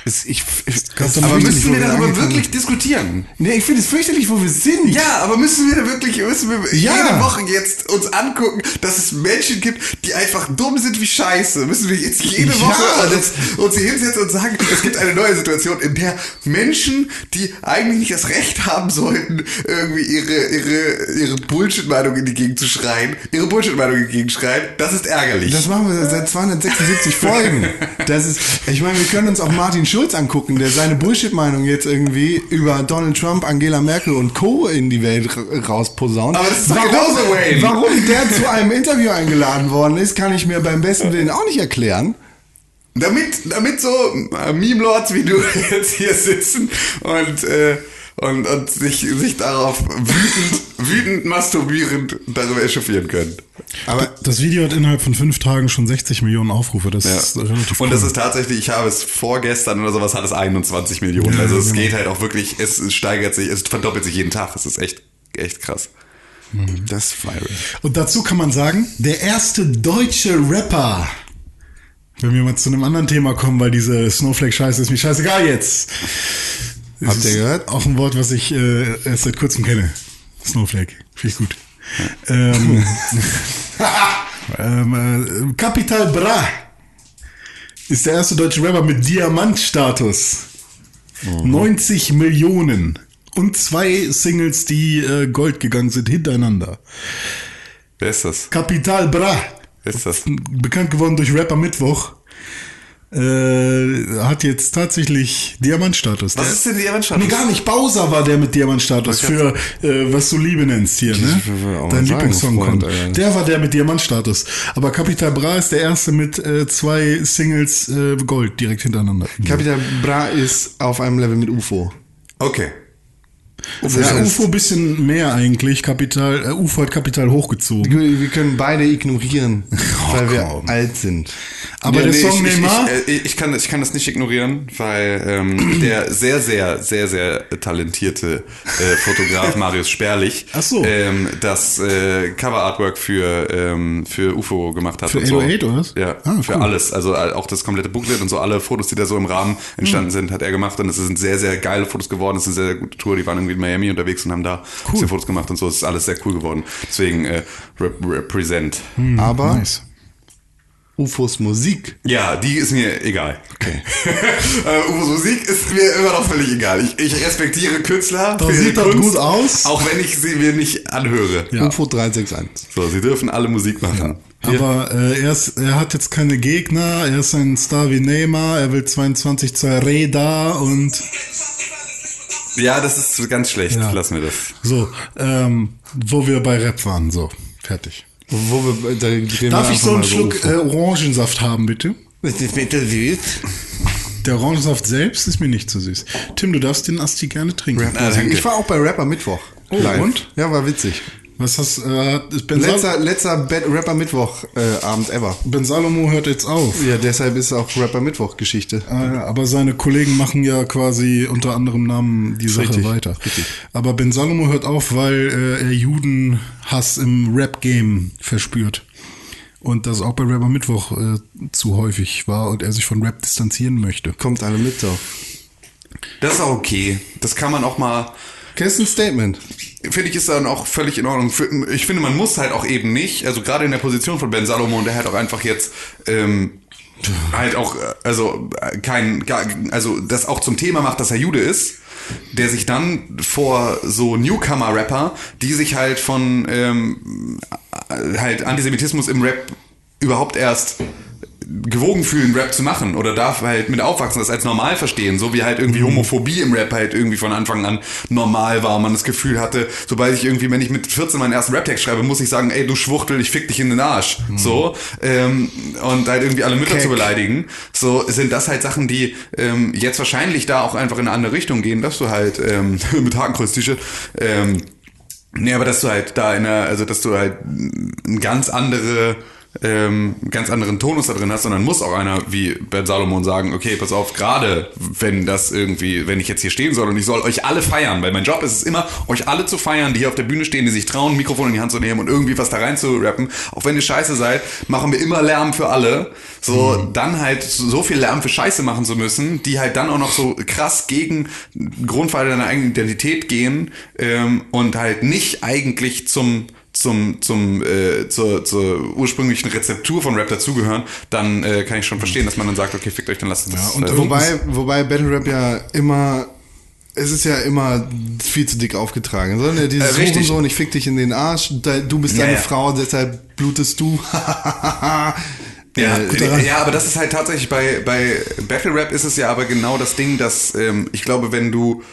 ist, ich, du aber müssen wir da darüber wirklich diskutieren? Nee, ich finde es fürchterlich, wo wir sind. Ja, aber müssen wir da wirklich, müssen wir Ja. jede Woche jetzt uns angucken, dass es Menschen gibt, die einfach dumm sind wie Scheiße? Müssen wir jetzt jede Ja, Woche das- uns, uns hier hinsetzen und sagen, es gibt eine neue Situation, in der Menschen, die eigentlich nicht das Recht haben sollten, irgendwie ihre, ihre, ihre Bullshit-Meinung in die Gegend zu schreien, ihre Bullshit-Meinung in die Gegend schreien, das ist ärgerlich. Das machen wir seit 276 Folgen. Das ist, ich meine, wir können uns auch Martin Schulz angucken, der seine Bullshit-Meinung jetzt irgendwie über Donald Trump, Angela Merkel und Co. in die Welt ra- rausposaunt. Aber das ist doch genauso, Wayne. Warum der zu einem Interview eingeladen worden ist, kann ich mir beim besten Willen auch nicht erklären. Damit, damit so äh, Meme-Lords wie du jetzt hier sitzen und, äh, und, und sich, sich darauf wütend, wütend masturbierend darüber echauffieren können. Aber Das Video hat innerhalb von fünf Tagen schon 60 Millionen Aufrufe. Das ist relativ Und cool. das ist tatsächlich, ich habe es vorgestern oder sowas, hat es 21 Millionen. Ja, also es genau. geht halt auch wirklich, es steigert sich, es verdoppelt sich jeden Tag. Es ist echt, echt krass. das ist viral. Und dazu kann man sagen, der erste deutsche Rapper. Wenn wir mal zu einem anderen Thema kommen, weil diese Snowflake-Scheiße ist mir scheißegal jetzt. Habt ihr gehört? Auch ein Wort, was ich äh, erst seit kurzem kenne. Snowflake. Finde ich gut. ähm, ähm, äh, Capital Bra ist der erste deutsche Rapper mit Diamantstatus. 90 Millionen. Und zwei Singles, die äh, Gold gegangen sind hintereinander. Wer ist das? Capital Bra. Wer ist das? Bekannt geworden durch Rapper Mittwoch. Äh, hat jetzt tatsächlich Diamantstatus. Was Der- ist denn Avengers? Nee, gar nicht. Bowser war der mit Diamantstatus für äh, was du Liebe nennst hier, ne? Dein Lieblingssong kommt. Alter. Der war der mit Diamantstatus. Aber Capital Bra ist der erste mit äh, zwei Singles äh, Gold direkt hintereinander. Capital Bra ist auf einem Level mit UFO. Okay. Ja, heißt- UFO bisschen mehr eigentlich. Kapital, äh, UFO hat Kapital hochgezogen. Wir wir können beide ignorieren, weil wir komm. alt sind. Aber der Song ich, Neymar, Ich, ich, ich, kann, ich kann das nicht ignorieren, weil ähm, der sehr, sehr, sehr, sehr talentierte äh, Fotograf Marius Sperlich Ach so. ähm, das äh, Cover-Artwork für, ähm, für UFO gemacht hat. Für und so. 808 oder was? Ja, Ah, für cool. alles. Also äh, auch das komplette Booklet und so alle Fotos, die da so im Rahmen entstanden sind, hat er gemacht. Und es sind sehr, sehr geile Fotos geworden. Es ist eine sehr, sehr gute Tour. Die waren irgendwie in Miami unterwegs und haben da ein bisschen Fotos gemacht und so. Es ist alles sehr cool geworden. Deswegen äh, rep represent. Aber nice. UFOs Musik. Ja, die ist mir egal. Okay. äh, Ufos Musik ist mir immer noch völlig egal. Ich, ich respektiere Künstler. Da für ihre sieht das Kunst, gut aus. Auch wenn ich sie mir nicht anhöre. Ja. UFO 361. So, sie dürfen alle Musik machen. Aber äh, er, ist, er hat jetzt keine Gegner, er ist ein Star wie Neymar, er will 22 zur Reda und Ja, das ist ganz schlecht. Ja. Lass mir das. so, ähm, wo wir bei Rap waren, so, fertig. Wo wir, da reden Darf wir ich so einen Schluck äh, Orangensaft haben, bitte? Das ist bitte süß. Der Orangensaft selbst ist mir nicht so süß. Tim, du darfst den Asti gerne trinken. Ah, danke. Ich war auch bei Rapper Mittwoch. Oh, und? Ja, war witzig. Was hast äh, ist ben, Sal Letzter, letzter Bad Rapper Mittwoch äh, Abend ever. ben Salomo hört jetzt auf. Ja, deshalb ist auch Rapper Mittwoch Geschichte. Äh, aber seine Kollegen machen ja quasi unter anderem Namen die Sache Richtig, weiter. richtig. Aber Ben Salomo hört auf, weil äh, er Judenhass im Rap-Game verspürt. Und das auch bei Rapper Mittwoch äh, zu häufig war und er sich von Rap distanzieren möchte. Kommt alle mit doch. Das ist auch okay. Das kann man auch mal. Kennst du ein Statement? Finde ich ist dann auch völlig in Ordnung. Ich finde, man muss halt auch eben nicht, also gerade in der Position von Ben Salomon, der halt auch einfach jetzt ähm, halt auch, äh, also äh, kein, also das auch zum Thema macht, dass er Jude ist, der sich dann vor so Newcomer-Rapper, die sich halt von ähm, äh, halt Antisemitismus im Rap überhaupt erst gewogen fühlen, Rap zu machen oder darf halt mit aufwachsen, das als normal verstehen, so wie halt irgendwie Homophobie im Rap halt irgendwie von Anfang an normal war, man das Gefühl hatte, sobald ich irgendwie, wenn ich mit 14 meinen ersten Rap-Text schreibe, muss ich sagen, ey, du Schwuchtel, ich fick dich in den Arsch, so, ähm, und halt irgendwie alle Mütter zu beleidigen, so, sind das halt Sachen, die ähm, jetzt wahrscheinlich da auch einfach in eine andere Richtung gehen, dass du halt ähm, mit Hakenkreuz-T-Shirt, ähm, Nee, aber dass du halt da in der, also dass du halt eine ganz andere ähm, einen ganz anderen Tonus da drin hast, sondern muss auch einer wie Ben Salomon sagen, okay, pass auf, gerade wenn das irgendwie, wenn ich jetzt hier stehen soll und ich soll euch alle feiern, weil mein Job ist es immer, euch alle zu feiern, die hier auf der Bühne stehen, die sich trauen, ein Mikrofon in die Hand zu nehmen und irgendwie was da rein zu rappen, auch wenn ihr scheiße seid, machen wir immer Lärm für alle, so dann halt so viel Lärm für Scheiße machen zu müssen, die halt dann auch noch so krass gegen Grundpfeiler deiner eigenen Identität gehen ähm, und halt nicht eigentlich zum zum, zum, äh, zur, zur ursprünglichen Rezeptur von Rap dazugehören, dann äh, kann ich schon verstehen, dass man dann sagt, okay, fickt euch, dann lasst uns das. und äh, Wobei, wobei Battle Rap ja immer, es ist ja immer viel zu dick aufgetragen. Sondern ja dieses Äh, richtig. so und ich fick dich in den Arsch, du bist Ja, deine ja. Frau, deshalb blutest du. Ja, Äh, ja, aber das ist halt tatsächlich bei, bei Battle Rap ist es ja aber genau das Ding, dass ähm, ich glaube, wenn du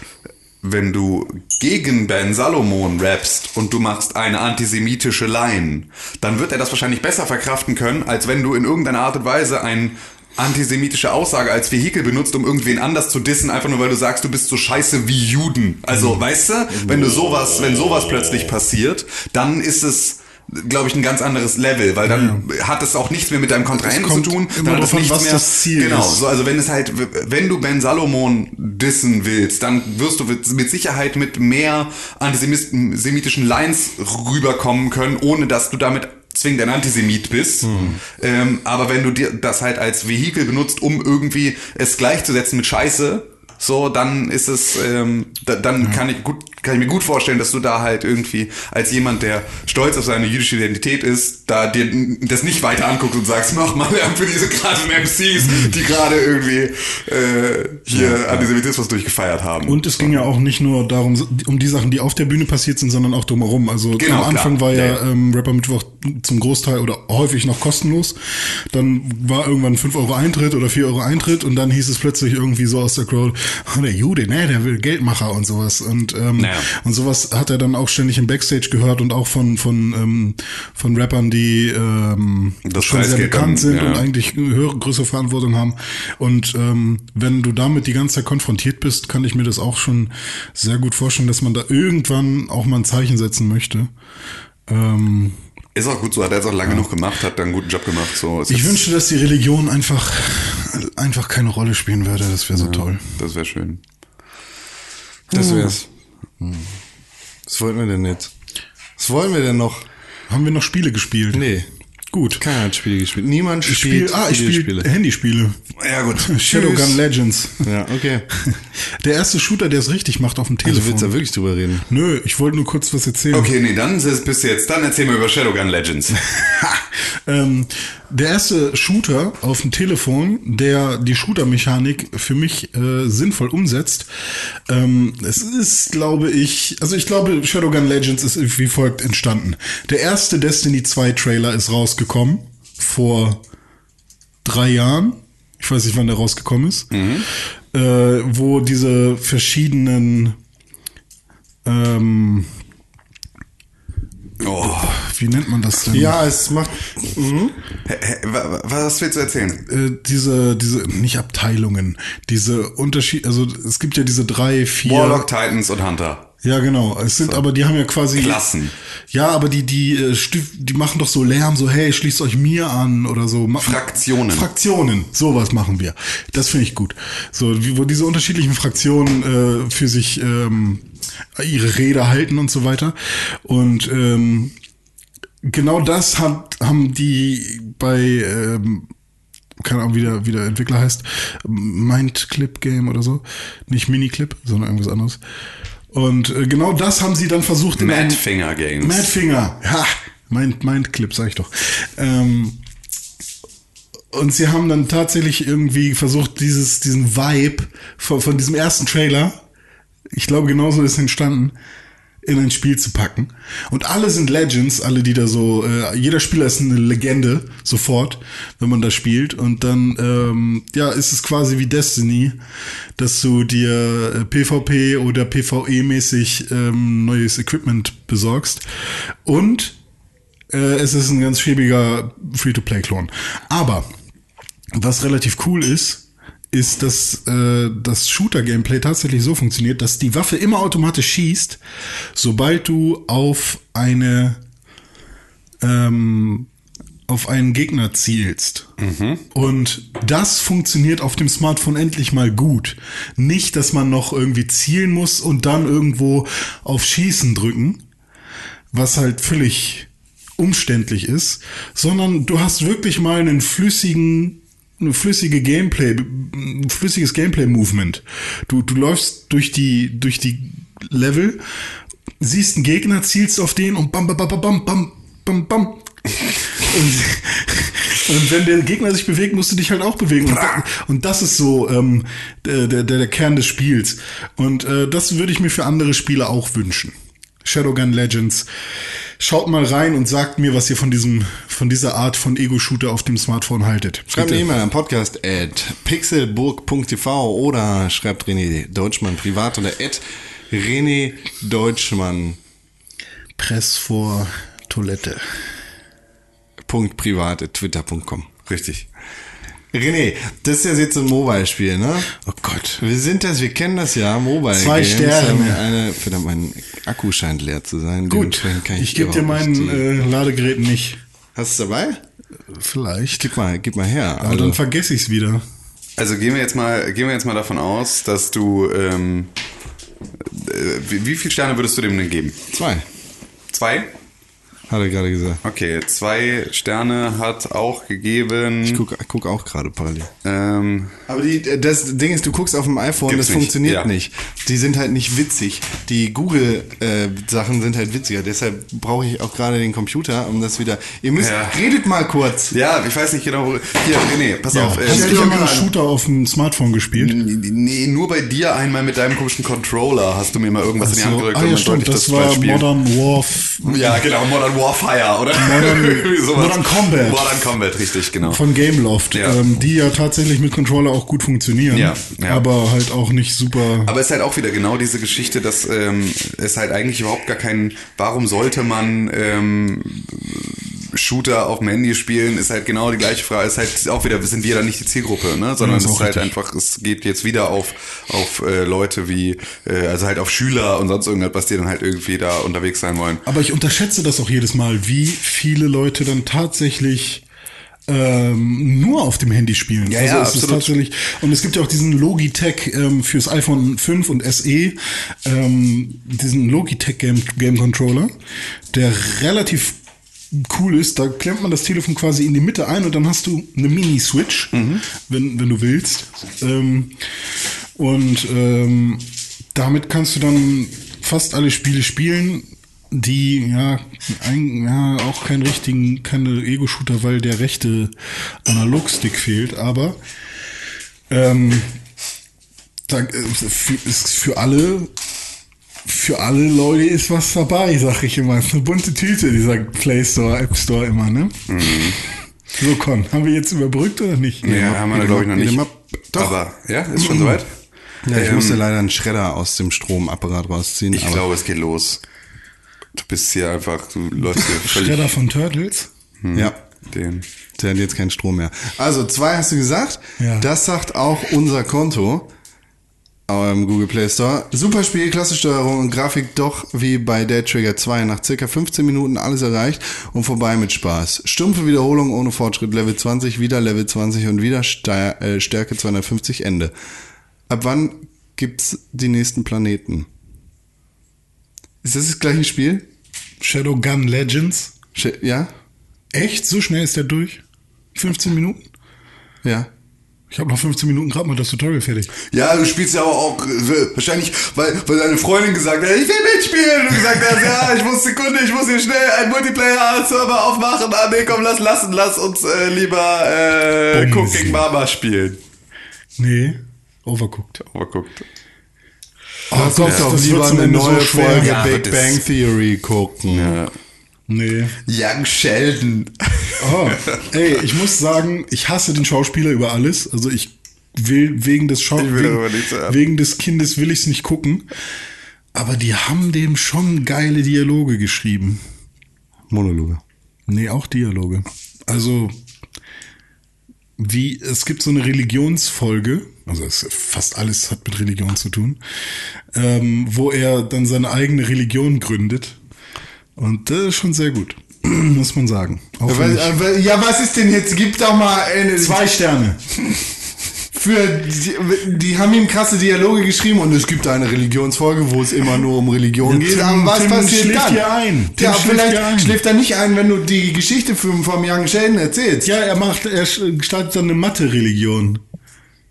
wenn du gegen Ben Salomon rappst und du machst eine antisemitische Line, dann wird er das wahrscheinlich besser verkraften können, als wenn du in irgendeiner Art und Weise ein antisemitische Aussage als Vehikel benutzt, um irgendwen anders zu dissen, einfach nur weil du sagst, du bist so scheiße wie Juden. Also, weißt du, wenn du sowas, wenn sowas plötzlich passiert, dann ist es glaube ich, ein ganz anderes Level, weil dann hat es auch nichts mehr mit deinem Kontrahenten zu tun. dann hat es nichts was mehr, das Ziel genau, ist. so, also wenn es halt, wenn du Ben Salomon dissen willst, dann wirst du mit Sicherheit mit mehr antisemitischen Lines rüberkommen können, ohne dass du damit zwingend ein Antisemit bist. Hm. Ähm, aber wenn du dir das halt als Vehikel benutzt, um irgendwie es gleichzusetzen mit Scheiße, so, dann ist es, ähm, da, dann kann ich gut, kann ich mir gut vorstellen, dass du da halt irgendwie als jemand, der stolz auf seine jüdische Identität ist, da dir das nicht weiter anguckst und sagst, mach mal für diese krassen MCs, die gerade irgendwie äh, hier Antisemitismus durchgefeiert haben. Und es ging ja auch nicht nur darum, um die Sachen, die auf der Bühne passiert sind, sondern auch drumherum. Also Genau, am Anfang klar. war ja, Ja, ja. Ähm, Rapper Mittwoch zum Großteil oder häufig noch kostenlos. Dann war irgendwann 5 Euro Eintritt oder 4 Euro Eintritt und dann hieß es plötzlich irgendwie so aus der Crowd, oh, der Jude, ne, der will Geldmacher und sowas. Und, ähm, Naja. und sowas hat er dann auch ständig im Backstage gehört und auch von, von, ähm, von Rappern, die ähm, Das schon sehr bekannt dann, sind ja. und eigentlich höhere, größere Verantwortung haben. Und ähm, wenn du damit die ganze Zeit konfrontiert bist, kann ich mir das auch schon sehr gut vorstellen, dass man da irgendwann auch mal ein Zeichen setzen möchte. Ähm, ist auch gut so, hat er jetzt auch lange genug gemacht, hat da einen guten Job gemacht. So, Es ich wünschte, dass die Religion einfach, einfach keine Rolle spielen würde. Das wäre so toll. Das wäre schön. Das wär's. Was wollten wir denn jetzt? Was wollen wir denn noch? Haben wir noch Spiele gespielt? Nee. Gut. Keiner hat Spiele gespielt. Niemand Ich spielt spiele, ah, ich spiele. Handyspiele. Ja, gut. Shadowgun Legends. Ja, okay. Der erste Shooter, der es richtig macht auf dem Also Telefon. willst du da wirklich drüber reden? Nö, ich wollte nur kurz was erzählen. Okay, nee, dann ist- bist du jetzt, dann erzähl mir über Shadowgun Legends. ähm, der erste Shooter auf dem Telefon, der die Shooter-Mechanik für mich äh, sinnvoll umsetzt. Ähm, es ist, glaube ich, also ich glaube, Shadowgun Legends ist wie folgt entstanden. Der erste Destiny 2 Trailer ist rausgekommen vor drei Jahren. Ich weiß nicht, wann der rausgekommen ist. Äh, wo diese verschiedenen ähm, Oh. wie nennt man das denn? Ja, es macht. Mhm. Was willst du erzählen? äh, diese, diese, nicht Abteilungen, diese Unterschied, also es gibt ja diese drei, vier. Warlock, Titans und Hunter. Ja, genau. Es sind aber, die haben ja quasi. Klassen. Ja, aber die, die, äh, die machen doch so Lärm, so, hey, schließt euch mir an oder so. Fraktionen. Fraktionen, sowas machen wir. Das finde ich gut. So, wo diese unterschiedlichen Fraktionen äh, für sich ähm, ihre Rede halten und so weiter. Und ähm, genau das hat, haben die bei ähm, keine Ahnung, wie der, wie der Entwickler heißt, Mind Clip Game oder so. Nicht Miniclip, sondern irgendwas anderes. Und äh, genau das haben sie dann versucht in Madfinger Games. Madfinger, ja, Mind, Mind Clip, sag ich doch. Ähm, und sie haben dann tatsächlich irgendwie versucht, dieses, diesen Vibe von, von diesem ersten Trailer, ich glaube, genauso ist entstanden, in ein Spiel zu packen. Und alle sind Legends, alle, die da so, äh, jeder Spieler ist eine Legende, sofort, wenn man das spielt. Und dann, ähm, ja, ist es quasi wie Destiny, dass du dir äh, PvP oder PvE-mäßig ähm, neues Equipment besorgst. Und äh, es ist ein ganz schäbiger Free-to-Play-Klon. Aber was relativ cool ist, ist, dass äh, das Shooter-Gameplay tatsächlich so funktioniert, dass die Waffe immer automatisch schießt, sobald du auf eine ähm, auf einen Gegner zielst. Und das funktioniert auf dem Smartphone endlich mal gut. Nicht, dass man noch irgendwie zielen muss und dann irgendwo auf Schießen drücken, was halt völlig umständlich ist, sondern du hast wirklich mal einen flüssigen eine flüssige Gameplay, flüssiges Gameplay-Movement. Du, du läufst durch die, durch die Level, siehst einen Gegner, zielst auf den und bam, bam, bam, bam, bam, bam, bam. Und, und wenn der Gegner sich bewegt, musst du dich halt auch bewegen. Und, und das ist so ähm, der, der, der Kern des Spiels. Und äh, das würde ich mir für andere Spiele auch wünschen. Shadowgun Legends. Schaut mal rein und sagt mir, was ihr von diesem, von dieser Art von Ego-Shooter auf dem Smartphone haltet. Schreibt eine E-Mail an podcast at pixelburg.tv oder schreibt René Deutschmann privat oder at René Deutschmann Press vor Toilette. Punkt privat at twitter.com. Richtig. René, das ist ja jetzt ein Mobile-Spiel, ne? Oh Gott. Wir sind das, wir kennen das ja, Mobile Zwei Games Sterne. Eine, verdammt, mein Akku scheint leer zu sein. Gut, kann ich gebe dir mein äh, Ladegerät nicht. Hast du es dabei? Vielleicht. Gib mal, gib mal her. Aber Also, dann vergesse ich es wieder. Also gehen wir jetzt mal, gehen wir jetzt mal davon aus, dass du ähm, äh, wie, wie viele Sterne würdest du dem denn geben? zwei, Zwei? Hat er gerade gesagt. Okay, zwei Sterne hat auch gegeben. Ich guck, guck auch gerade parallel. ähm, Aber die, das Ding ist, du guckst auf dem iPhone, das nicht, funktioniert ja. nicht. Die sind halt nicht witzig. Die Google-Sachen sind halt witziger. Deshalb brauche ich auch gerade den Computer, um das wieder. Ihr müsst, Ja. redet mal kurz. ja, ich weiß nicht genau. wo- Hier, René, pass auf. äh, Hast du schon mal einen. Shooter auf dem Smartphone gespielt? Nee, nur bei dir einmal mit deinem komischen Controller hast du mir mal irgendwas in die Hand gedrückt ah und ja, dann stimmt, sollte ich das mal war. Modern Warf Ja, genau, Modern Warfire, oder? Modern-. Modern Combat. Modern Combat, richtig, genau. von Gameloft, Ja. ähm, die ja tatsächlich mit Controller auch gut funktionieren, Ja, ja. aber halt auch nicht super. Aber es ist halt auch wieder genau diese Geschichte, dass ähm, es halt eigentlich überhaupt gar kein, warum sollte man ähm, Shooter auf dem Handy spielen, ist halt genau die gleiche Frage. Ist halt auch wieder, sind wir dann nicht die Zielgruppe, ne? Sondern ist es ist halt richtig. einfach, es geht jetzt wieder auf, auf äh, Leute wie, äh, also halt auf Schüler und sonst irgendwas, die dann halt irgendwie da unterwegs sein wollen. Aber ich unterschätze das auch jedes Mal, wie viele Leute dann tatsächlich ähm, nur auf dem Handy spielen. Ja, also ja, es ist absolut. tatsächlich und es gibt ja auch diesen Logitech ähm, fürs iPhone 5 und SE, ähm, diesen Logitech Game, Game Controller, der relativ cool ist. Da klemmt man das Telefon quasi in die Mitte ein und dann hast du eine Mini-Switch, wenn, wenn du willst. Ähm, und ähm, damit kannst du dann fast alle Spiele spielen, die ja, ein, ja auch keinen richtigen, keine Ego-Shooter, weil der rechte Analogstick fehlt, aber ähm, da äh, ist für alle für alle Leute ist was dabei, sag ich immer. Ist eine bunte Tüte, dieser Play Store, App Store immer, ne? So, Con, haben wir jetzt überbrückt oder nicht? Ja, haben wir glaube ich noch nicht. Doch. Aber, ja, ist schon soweit? Ja, ich Ähm, musste leider einen Schredder aus dem Stromapparat rausziehen. Ich aber glaube, es geht los. Du bist hier einfach, du läufst hier völlig Schredder von Turtles? ja, den. der hat jetzt keinen Strom mehr. Also, zwei hast du gesagt. Ja. Das sagt auch unser Konto im Google Play Store. Super Spiel, klasse Steuerung und Grafik doch wie bei Dead Trigger 2. Nach circa 15 Minuten alles erreicht und vorbei mit Spaß. Stumpfe Wiederholung ohne Fortschritt. Level 20, wieder Level 20 und wieder Stei- äh, Stärke 250 Ende. Ab wann gibt's die nächsten Planeten? Ist das das gleiche Spiel? Shadowgun Legends? Sch- Ja? Echt? So schnell ist der durch? 15 Minuten? Ja. Ich habe noch 15 Minuten gerade mal das Tutorial fertig. Ja, du spielst ja auch, auch äh, wahrscheinlich, weil, weil deine Freundin gesagt hat, ich will mitspielen. Und du gesagt hast, ja, ich muss Sekunde, ich muss hier schnell einen Multiplayer-Server aufmachen. Ah, nee, komm, lass, lass, lass uns äh, lieber äh, Bumsen. Cooking Mama spielen. Nee, overcooked. Aber guckt. Oh, Lass uns doch das lieber eine so neue schwer. Folge Ja, Big das- Bang Theory gucken. Ja. Nee. Young Sheldon. Oh, ey, ich muss sagen, ich hasse den Schauspieler über alles. Also ich will wegen des Schau wegen, wegen des Kindes will ich es nicht gucken. Aber die haben dem schon geile Dialoge geschrieben. Monologe. Nee, auch Dialoge. Also, wie, es gibt so eine Religionsfolge, also es, fast alles hat mit Religion zu tun, ähm, wo er dann seine eigene Religion gründet. Und das ist schon sehr gut. muss man sagen. Ja, was- aber- Ja, was ist denn jetzt? Gib doch mal eine. Zwei Sterne. Für die, die haben ihm krasse Dialoge geschrieben und es gibt eine Religionsfolge, wo es immer nur um Religion Ja, geht. Tim- aber was Tim passiert schläft dann? hier ein. Tim ja, schläft vielleicht ein. schläft er nicht ein, wenn du die Geschichte vom, vom Young Sheldon erzählst. Ja, er macht, er startet dann eine Mathe-Religion.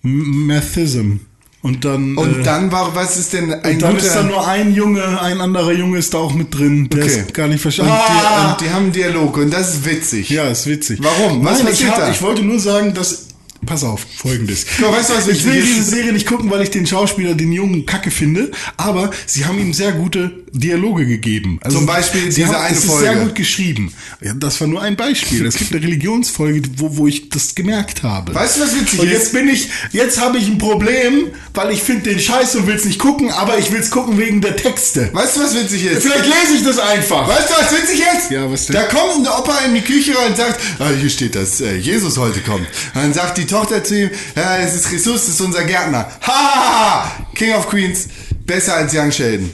Mathism. Und dann. Und äh, dann war, was ist denn ein und dann guter... ist da nur ein Junge, ein anderer Junge ist da auch mit drin, der Okay. ist gar nicht verstanden. die, und die haben einen Dialog und das ist witzig. Ja, ist witzig. Warum? Was Nein, ich, hab, da? ich wollte nur sagen, dass. Pass auf, folgendes. Ja, weißt du, was ich will diese Serie nicht gucken, weil ich den Schauspieler, den Jungen, kacke finde, aber sie haben ihm sehr gute Dialoge gegeben. Also, Zum Beispiel diese haben, eine es ist Folge. sehr gut geschrieben. Ja, das war nur ein Beispiel. Es gibt eine Religionsfolge, wo, wo ich das gemerkt habe. Weißt du, was witzig Und ist? jetzt bin ich, jetzt habe ich ein Problem, weil ich finde den Scheiß und will es nicht gucken, aber ich will es gucken wegen der Texte. Weißt du, was witzig ist? Vielleicht lese ich das einfach. Weißt du, was witzig ist? Ja, was denn? Da kommt ein Opa in die Küche rein und sagt, ah, hier steht, dass äh, Jesus heute kommt. Und dann sagt die Tochter zu ihm, ja, es ist Jesus, das ist unser Gärtner. Ha, ha, ha! King of Queens, besser als Young Sheldon.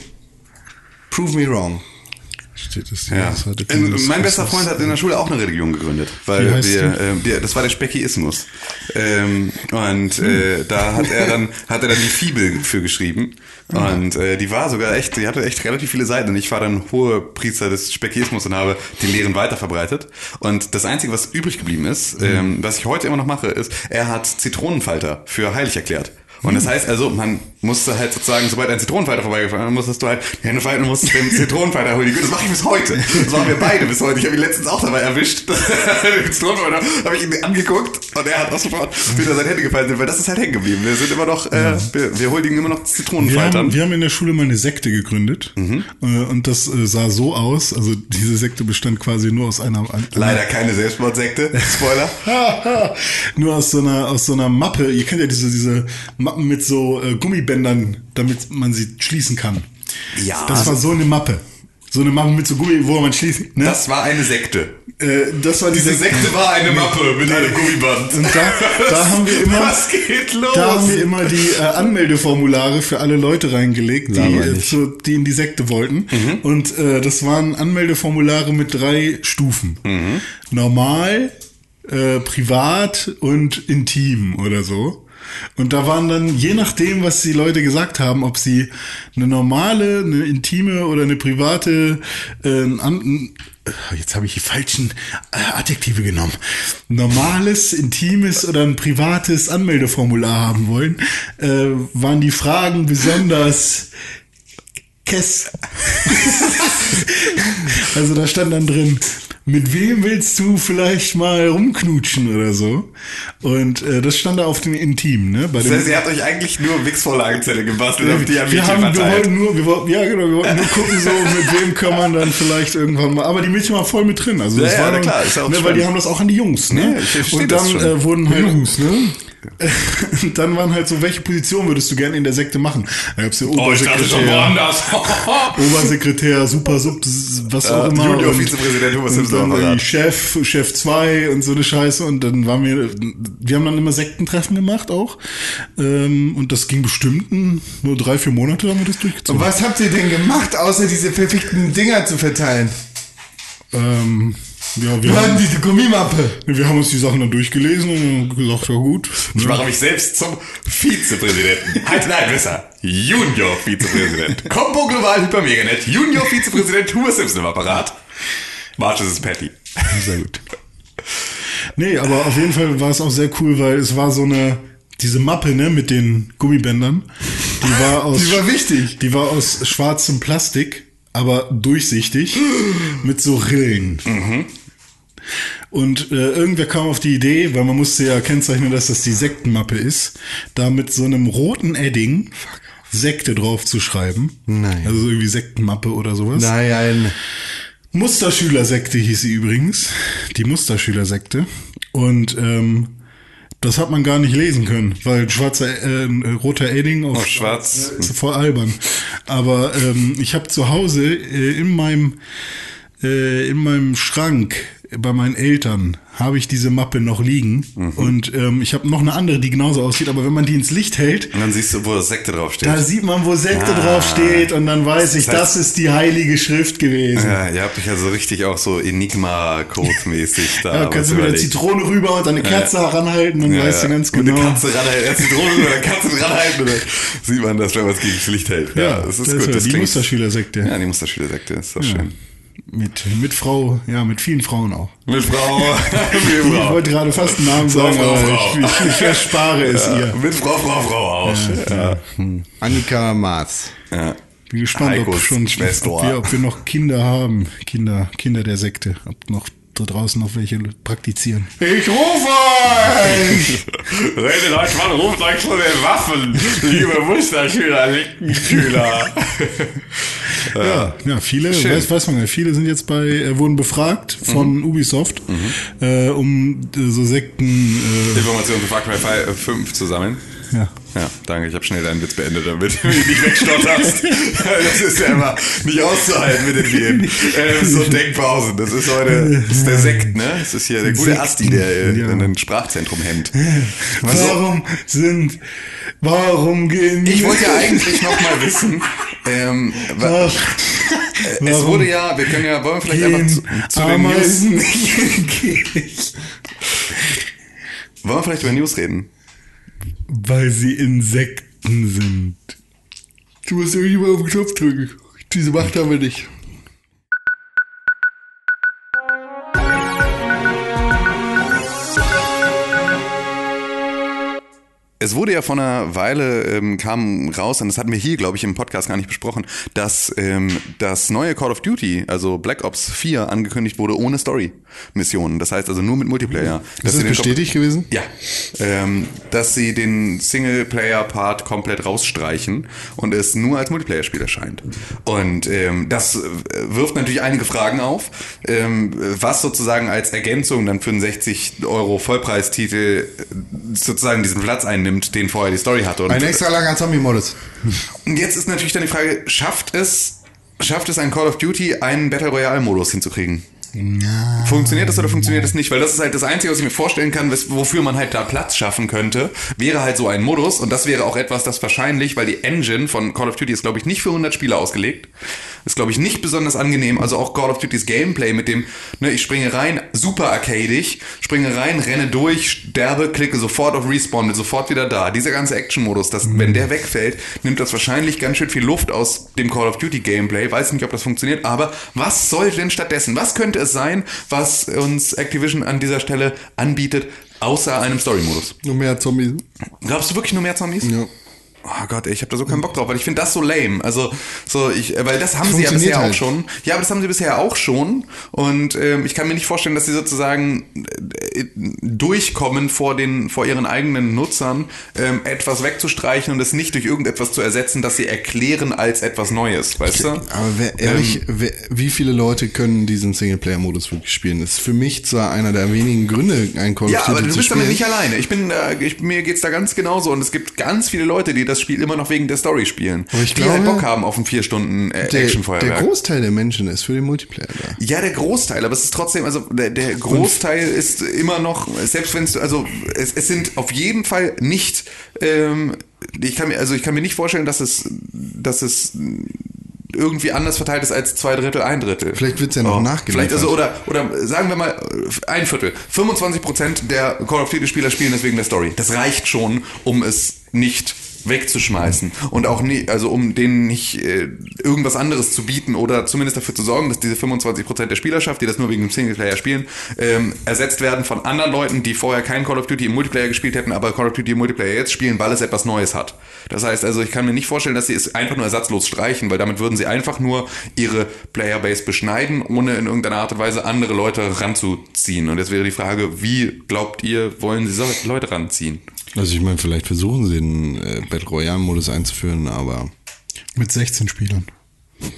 Prove me wrong. Steht das Ja. das Ähm, mein bester Freund hat in der Schule auch eine Religion gegründet, weil wir, ähm, wir, das war der Speckiismus. Ähm, und äh, da hat er dann hat er dann die Fibel für geschrieben und äh, die war sogar echt, die hatte echt relativ viele Seiten und ich war dann hoher Priester des Speckiismus und habe die Lehren weiter verbreitet und das einzige, was übrig geblieben ist, ähm, was ich heute immer noch mache, ist, er hat Zitronenfalter für heilig erklärt. Und das heißt also, man musste halt sozusagen, sobald ein Zitronenfalter vorbeigefahren ist, musstest du halt die Hände falten und musstest den Zitronenfalter holen. Das mache ich bis heute. Das machen wir beide bis heute. Ich habe ihn letztens auch dabei erwischt. den Zitronenfalter habe ich ihn angeguckt und er hat auch sofort wieder seine Hände gefaltet, weil das ist halt hängen geblieben. Wir sind immer noch, äh, wir, wir huldigen immer noch Wir Zitronenfaltern. haben, wir haben in der Schule mal eine Sekte gegründet Mhm. äh, und das äh, sah so aus, also diese Sekte bestand quasi nur aus einer Leider keine Selbstmordsekte. Spoiler. nur aus so einer aus so einer Mappe. Ihr kennt ja diese diese Mappen mit so äh, Gummibändern, damit man sie schließen kann. Ja. Das war so eine Mappe. So eine Mappe mit so Gummi, wo man schließt. Ne? Das war eine Sekte. äh, das war diese, war eine Mappe mit einem Gummiband. Und da, da haben wir immer, Was geht los? da haben wir immer die äh, Anmeldeformulare für alle Leute reingelegt, die, äh, zu, die in die Sekte wollten. Und äh, das waren Anmeldeformulare mit drei Stufen. Normal, äh, privat und intim oder so. Und da waren dann, je nachdem, was die Leute gesagt haben, ob sie eine normale, eine intime oder eine private, äh, jetzt habe ich die falschen äh, Adjektive genommen, normales, intimes oder ein privates Anmeldeformular haben wollen, äh, waren die Fragen besonders Kess. also da stand dann drin, mit wem willst du vielleicht mal rumknutschen oder so? Und äh, das stand da auf dem Intim, ne? Bei Das heißt, ihr habt euch eigentlich nur Wix-Vorlagenzelle gebastelt, auf die wir, haben, wir wollten nur, wir wollten, ja genau, wir wollten nur gucken, so mit wem kann man dann vielleicht irgendwann mal. Aber die Mädchen waren voll mit drin. Also Ja, das ja, war na dann, klar, ist ja auch ne, weil die haben das auch an die Jungs, ne? Ja, Und dann äh, wurden halt Jungs, ne? dann waren halt so, welche Position würdest du gerne in der Sekte machen? Da Oh, ich dachte schon Obersekretär, woanders. Obersekretär, Super Sub, was auch Äh, immer. Junior und- Vizepräsident Thomas und Simpson Chef, Chef 2 und so eine Scheiße. Und dann waren wir, wir haben dann immer Sektentreffen gemacht auch. Ähm, und das ging bestimmt nur drei, vier Monate haben wir das Und durchgezogen. was habt ihr denn gemacht, außer diese verfickten Dinger zu verteilen? Ähm, ja, wir Wir haben, diese Gummimappe. wir haben uns die Sachen dann durchgelesen und gesagt, ja gut. Ich mache mich selbst zum Vizepräsidenten. halt, nein, besser. Junior Vizepräsident. Combo Global Hypermeganet. Junior Vizepräsident Thomas Simpson im Apparat. March ist Patty. Sehr gut. Nee, aber auf jeden Fall war es auch sehr cool, weil es war so eine, diese Mappe, ne, mit den Gummibändern, die war aus, Die war wichtig. die war aus schwarzem Plastik, aber durchsichtig, mit so Rillen. Und äh, irgendwer kam auf die Idee, weil man musste ja kennzeichnen, dass das die Sektenmappe ist, da mit so einem roten Edding Sekte drauf zu schreiben. Nein. Also so irgendwie Sektenmappe oder sowas. Nein. Musterschülersekte hieß sie übrigens. Die Musterschülersekte. Und ähm, das hat man gar nicht lesen können, weil schwarzer, äh, äh, roter Edding auf, Auf schwarz. Ist voll albern. Aber ähm, ich habe zu Hause äh, in meinem äh, in meinem Schrank bei meinen Eltern habe ich diese Mappe noch liegen Mhm. und ähm, ich habe noch eine andere, die genauso aussieht, aber wenn man die ins Licht hält, Und dann siehst du, wo das Sekte draufsteht. da sieht man, wo Sekte Ah. drauf steht und dann weiß ich, Das heißt- das ist die heilige Schrift gewesen. Ja, ihr habt euch also richtig auch so Enigma-Code-mäßig da. Ja, kannst du mit der. Zitrone rüber und deine Kerze heranhalten, dann Ja, weißt du ja. ganz Und genau. eine Katze ranhalten, erst Zitrone oder eine Katze ranhalten und dann sieht man das, wenn man es gegen das Licht hält. Ja, das ist das gut. war Das die Musterschülersekte. Ja, die Musterschülersekte, ist doch schön. Mit, mit Frau, ja, mit vielen Frauen auch. Mit Frau, mit Ich Frau. wollte gerade fast einen Namen sagen, Frau, aber Frau. Ich, ich, ich erspare es ihr. Mit Frau, Frau, Frau auch. Ja. Annika Maas. ja. Bin gespannt, ob, schon, ob, wir, ob wir noch Kinder haben. Kinder, Kinder der Sekte. Ob noch da draußen noch welche praktizieren. Ich rufe euch! Redet euch mal, ruft euch zu den Waffen, liebe Musterschüler, linken Schüler. Ja, ja viele, Schön. weiß, weiß man ja, viele sind jetzt bei, äh, wurden befragt von Ubisoft, äh, um äh, so Sekten, Informationen für Far Cry 5 zu sammeln. äh, ja. Ja, danke, ich habe schnell deinen Witz beendet, damit du mich nicht wegstotterst. Das ist ja immer nicht auszuhalten mit den Viren. Äh, so Denkpausen. Das ist heute das ist der Sekt, ne? Das ist hier der gute Sekten, Asti, der äh, ja. in ein Sprachzentrum hemmt. Warum sind, warum gehen Ich wollte ja eigentlich noch mal wissen, ähm, wa- Ach, es wurde ja, wir können ja, wollen wir vielleicht einfach zu, zu den News, wollen wir vielleicht über News reden? Weil sie Insekten sind. Du musst irgendjemand auf den Knopf drücken. Diese Macht haben wir nicht. Es wurde ja vor einer Weile, ähm, kam raus, und das hatten wir hier, glaube ich, im Podcast gar nicht besprochen, dass ähm, das neue Call of Duty, also Black Ops 4, angekündigt wurde ohne Story-Missionen. Das heißt also nur mit Multiplayer. Ist Dass das bestätigt gewesen? ja, ähm, dass sie den Singleplayer-Part komplett rausstreichen und es nur als Multiplayer-Spiel erscheint. Und ähm, das äh, wirft natürlich einige Fragen auf, ähm, was sozusagen als Ergänzung dann für einen 60 Euro Vollpreistitel äh, sozusagen diesen Platz einnimmt, den vorher die Story hatte. Und Ein extra langer Zombie-Modus. und jetzt ist natürlich dann die Frage, schafft es, schafft es ein Call of Duty, einen Battle Royale-Modus hinzukriegen? Funktioniert das oder funktioniert das nicht? Weil das ist halt das Einzige, was ich mir vorstellen kann, wofür man halt da Platz schaffen könnte, wäre halt so ein Modus. Und das wäre auch etwas, das wahrscheinlich, weil die Engine von Call of Duty ist, glaube ich, nicht für 100 Spieler ausgelegt. Ist, glaube ich, nicht besonders angenehm. Also auch Call of Duty's Gameplay mit dem, ne, ich springe rein, super arcadig, springe rein, renne durch, sterbe, klicke sofort auf Respawn, bin sofort wieder da. Dieser ganze Action-Modus, das, wenn der wegfällt, nimmt das wahrscheinlich ganz schön viel Luft aus dem Call of Duty Gameplay. Weiß nicht, ob das funktioniert, aber was soll denn stattdessen? Was könnte es sein, was uns Activision an dieser Stelle anbietet, außer einem Story-Modus? Nur mehr Zombies. Glaubst du wirklich nur mehr Zombies? Ja. Oh Gott, ey, ich habe da so keinen Bock drauf, weil ich finde das so lame. Also so ich, äh, weil das haben sie ja bisher halt. auch schon. Ja, aber das haben sie bisher auch schon. Und ähm, ich kann mir nicht vorstellen, dass sie sozusagen äh, durchkommen vor den vor ihren eigenen Nutzern, ähm, etwas wegzustreichen und es nicht durch irgendetwas zu ersetzen, das sie erklären als etwas Neues, weißt du? Aber wer, ehrlich, wer, wie viele Leute können diesen Singleplayer-Modus wirklich spielen? Das ist für mich zwar einer der wenigen Gründe, ein Call Ja, of aber Duty du zu bist damit spielen. nicht alleine. Ich bin, äh, ich, mir geht's da ganz genauso und es gibt ganz viele Leute, die das Spiel immer noch wegen der Story spielen. Aber ich die halt glaube, Bock haben auf ein vier Stunden äh, der, der Actionfeuerwerk. Großteil der Menschen ist für den Multiplayer da. Ja, der Großteil, aber es ist trotzdem, also der, der Großteil ist immer noch, selbst wenn es, also es, es sind auf jeden Fall nicht, ähm, ich kann mir, also ich kann mir nicht vorstellen, dass es, dass es irgendwie anders verteilt ist als zwei Drittel, ein Drittel. Vielleicht wird's ja noch nachgeliefert. Vielleicht, also, oder, oder sagen wir mal ein Viertel. 25 Prozent der Call of Duty Spieler spielen das wegen der Story. Das reicht schon, um es nicht wegzuschmeißen und auch nie, also um denen nicht äh, irgendwas anderes zu bieten oder zumindest dafür zu sorgen, dass diese 25% der Spielerschaft, die das nur wegen dem Singleplayer spielen, ähm, ersetzt werden von anderen Leuten, die vorher kein Call of Duty im Multiplayer gespielt hätten, aber Call of Duty im Multiplayer jetzt spielen, weil es etwas Neues hat. Das heißt also, ich kann mir nicht vorstellen, dass sie es einfach nur ersatzlos streichen, weil damit würden sie einfach nur ihre Playerbase beschneiden, ohne in irgendeiner Art und Weise andere Leute ranzuziehen. Und jetzt wäre die Frage, wie glaubt ihr, wollen sie solche Leute ranziehen? Also ich meine, vielleicht versuchen sie den äh, Battle Royale-Modus einzuführen, aber Mit 16 Spielern.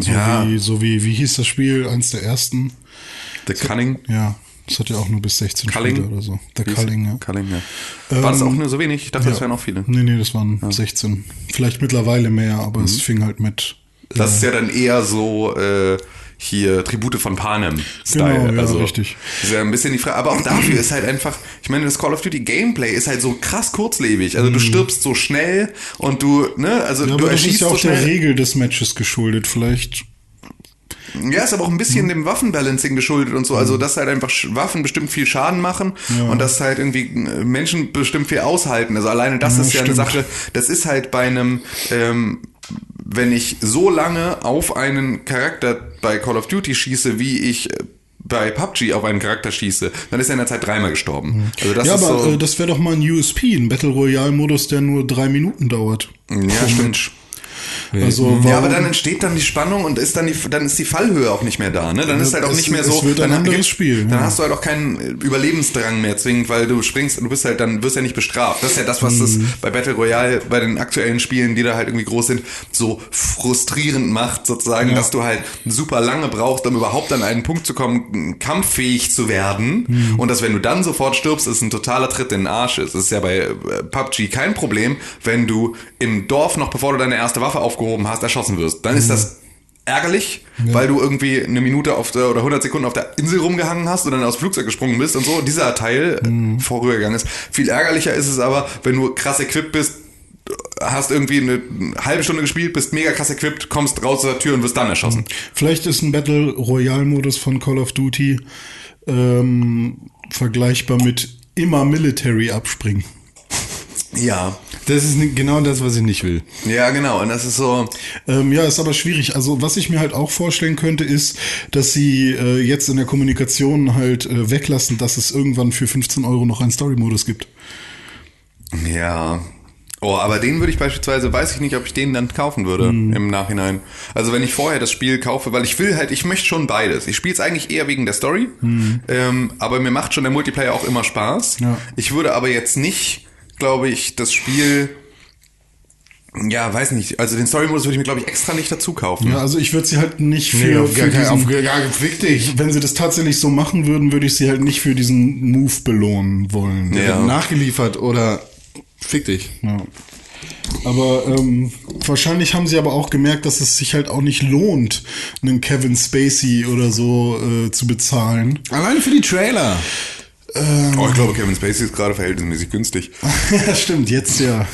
So Ja. wie, so wie, wie hieß das Spiel? Eins der ersten. The Cunning? Ja, das hat ja auch nur bis 16 Culling? Spieler oder so. Der Hieß- Culling, ja. Culling, ja. War das auch nur so wenig? Ich dachte, das wären auch viele. Nee, nee, das waren 16. Vielleicht mittlerweile mehr, aber Mhm. es fing halt mit. Das ist ja dann eher so, äh, hier Tribute von Panem-Style. Genau, ja, also, richtig. Ist ja ein bisschen die Frage. Aber auch dafür ist halt einfach, ich meine, das Call of Duty Gameplay ist halt so krass kurzlebig. Also du stirbst so schnell und du, ne, also Mhm. Ja, du aber das ist erschießt ja auch so der. Regel des Matches geschuldet. Vielleicht Ja, ist aber auch ein bisschen Mhm. dem Waffenbalancing geschuldet und so. Also, dass halt einfach Waffen bestimmt viel Schaden machen und dass halt irgendwie äh, Menschen bestimmt viel aushalten. Also alleine das Ja, ist ja eine stimmt. Sache, das ist halt bei einem, ähm, wenn ich so lange auf einen Charakter bei Call of Duty schieße, wie ich bei PUBG auf einen Charakter schieße, dann ist er in der Zeit dreimal gestorben. Also das ja, aber so, äh, das wäre doch mal ein USP, ein Battle Royale-Modus, der nur drei Minuten dauert. ja, stimmt. Also, Ja, aber dann entsteht dann die Spannung und ist dann die, dann ist die Fallhöhe auch nicht mehr da, ne? Dann ist halt auch es- nicht mehr es so. dann anderes Spiel, Dann ja. hast du halt auch keinen Überlebensdrang mehr zwingend, weil du springst, du bist halt dann wirst ja nicht bestraft. Das ist ja das, was das Mhm. bei Battle Royale, bei den aktuellen Spielen, die da halt irgendwie groß sind, so frustrierend macht, sozusagen, dass du halt super lange brauchst, um überhaupt an einen Punkt zu kommen, kampffähig zu werden. Mhm. Und dass wenn du dann sofort stirbst, ist ein totaler Tritt in den Arsch. ist. Das ist ja bei äh, PUBG kein Problem, wenn du im Dorf noch bevor du deine erste Waffe aufgehoben hast, erschossen wirst. Dann Mhm. ist das ärgerlich, weil du irgendwie eine Minute auf der, oder 100 Sekunden auf der Insel rumgehangen hast und dann aus dem Flugzeug gesprungen bist und so. Dieser Teil Mhm. vorübergegangen ist. Viel ärgerlicher ist es aber, wenn du krass equipped bist, hast irgendwie eine halbe Stunde gespielt, bist mega krass equipped, kommst raus aus der Tür und wirst dann erschossen. Vielleicht ist ein Battle Royale-Modus von Call of Duty ähm, vergleichbar mit immer Military abspringen. Ja. Das ist genau das, was ich nicht will. Ja, genau. Und das ist so, Ähm, ja, ist aber schwierig. Also was ich mir halt auch vorstellen könnte, ist, dass sie äh, jetzt in der Kommunikation halt äh, weglassen, dass es irgendwann für 15 Euro noch einen Story-Modus gibt. Ja. Oh, aber den würde ich beispielsweise, weiß ich nicht, ob ich den dann kaufen würde Mhm. im Nachhinein. Also wenn ich vorher das Spiel kaufe, weil ich will halt, ich möchte schon beides. Ich spiele es eigentlich eher wegen der Story, ähm, aber mir macht schon der Multiplayer auch immer Spaß. Mhm. Ja. Ich würde aber jetzt nicht, glaube ich, das Spiel, ja, weiß nicht, also den Story-Modus würde ich mir, glaube ich, extra nicht dazu kaufen. Ja, also ich würde sie halt nicht für, Nee, auf gar für auf diesen, gar fick dich. wenn sie das tatsächlich so machen würden, würde ich sie halt nicht für diesen Move belohnen wollen. Ja. Nachgeliefert oder fick dich. Ja. Aber ähm, wahrscheinlich haben sie aber auch gemerkt, dass es sich halt auch nicht lohnt, einen Kevin Spacey oder so äh, zu bezahlen. Allein für die Trailer. Oh, ich glaube, Kevin Spacey ist gerade verhältnismäßig günstig. ja, stimmt, jetzt ja.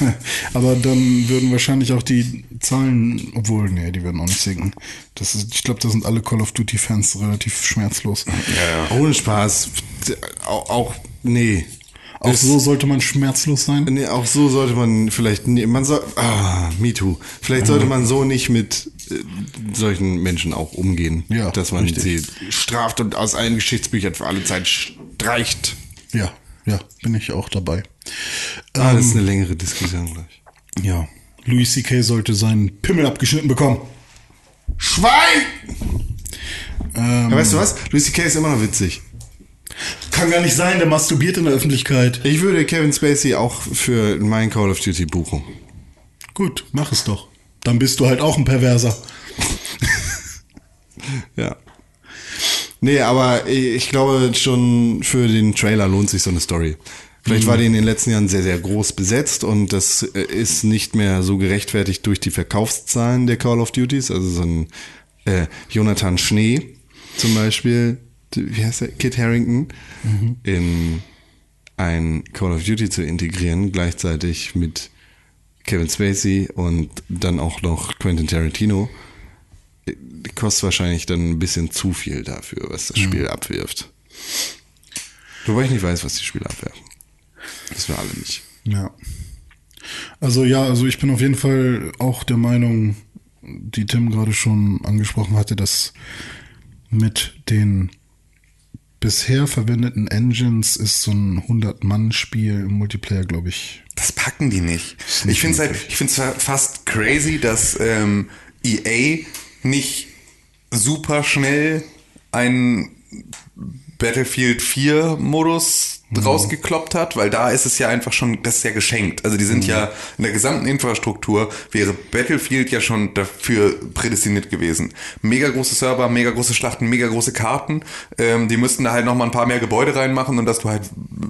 Aber dann würden wahrscheinlich auch die Zahlen, obwohl, nee, die würden auch nicht sinken. Das ist, ich glaube, da sind alle Call of Duty-Fans relativ schmerzlos. Ja, ja. Ohne Spaß. Auch, auch nee. Auch Das- so sollte man schmerzlos sein. Nee, auch so sollte man vielleicht, nee, man soll, ah, me too. Vielleicht sollte man so nicht mit solchen Menschen auch umgehen. Ja, dass man richtig. sie straft und aus allen Geschichtsbüchern für alle Zeit streicht. Ja, ja, bin ich auch dabei. Ah, das ist eine längere Diskussion gleich. Ja, Louis C.K. sollte seinen Pimmel abgeschnitten bekommen. Schwein! ja, weißt du was? Lucy Kay ist immer noch witzig. Kann gar nicht sein, der masturbiert in der Öffentlichkeit. Ich würde Kevin Spacey auch für mein Call of Duty buchen. Gut, mach es doch. Dann bist du halt auch ein Perverser. Ja. Nee, aber ich glaube schon für den Trailer lohnt sich so eine Story. Vielleicht war die in den letzten Jahren sehr, sehr groß besetzt und das äh, ist nicht mehr so gerechtfertigt durch die Verkaufszahlen der Call of Duties. Also so ein äh, Jonathan Schnee zum Beispiel, wie heißt der? Kit Harrington, in ein Call of Duty zu integrieren, gleichzeitig mit Kevin Spacey und dann auch noch Quentin Tarantino kostet wahrscheinlich dann ein bisschen zu viel dafür, was das Spiel abwirft. Wobei ich nicht weiß, was die Spiele abwerfen. Das wir alle nicht. Ja. Also ja, also ich bin auf jeden Fall auch der Meinung, die Tim gerade schon angesprochen hatte, dass mit den bisher verwendeten Engines ist so ein 100-Mann-Spiel im Multiplayer, glaube ich. Das packen die nicht. Ich finde es halt, ich finde es fast crazy, dass ähm, EA nicht super schnell einen Battlefield 4 Modus rausgekloppt hat, weil da ist es ja einfach schon, das ist ja geschenkt. Also die sind ja in der gesamten Infrastruktur wäre Battlefield ja schon dafür prädestiniert gewesen. Mega große Server, mega große Schlachten, mega große Karten. Ähm, die müssten da halt noch mal ein paar mehr Gebäude reinmachen und dass du halt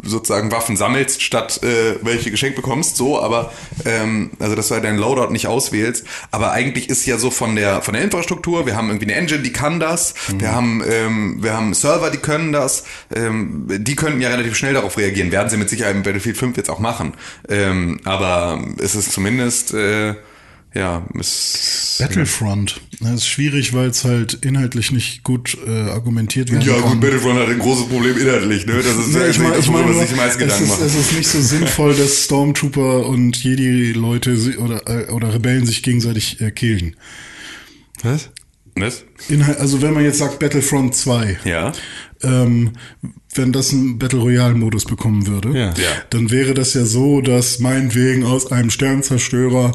sozusagen Waffen sammelst, statt äh, welche geschenkt bekommst. So, aber ähm, also dass du halt deinen Loadout nicht auswählst. Aber eigentlich ist ja so von der von der Infrastruktur. Wir haben irgendwie eine Engine, die kann das. Wir haben ähm, wir haben Server, die können das. Ähm, die könnten ja relativ schnell darauf reagieren. Werden sie mit Sicherheit im Battlefield 5 jetzt auch machen. Ähm, aber es ist zumindest äh, ja, es Battlefront. Das ist schwierig, weil es halt inhaltlich nicht gut äh, argumentiert werden ja, kann. gut, Battlefront hat ein großes Problem inhaltlich, ne? Das ist Nee, ich meine, ich mein nur, sich die meisten Gedanken ist, machen. es ist nicht so sinnvoll, dass Stormtrooper und Jedi-Leute oder, äh, oder Rebellen sich gegenseitig äh, killen. Was? Was? Inhalt, also wenn man jetzt sagt Battlefront 2, Ja. ähm, wenn das einen Battle Royale-Modus bekommen würde, Ja. dann wäre das ja so, dass meinetwegen aus einem Sternzerstörer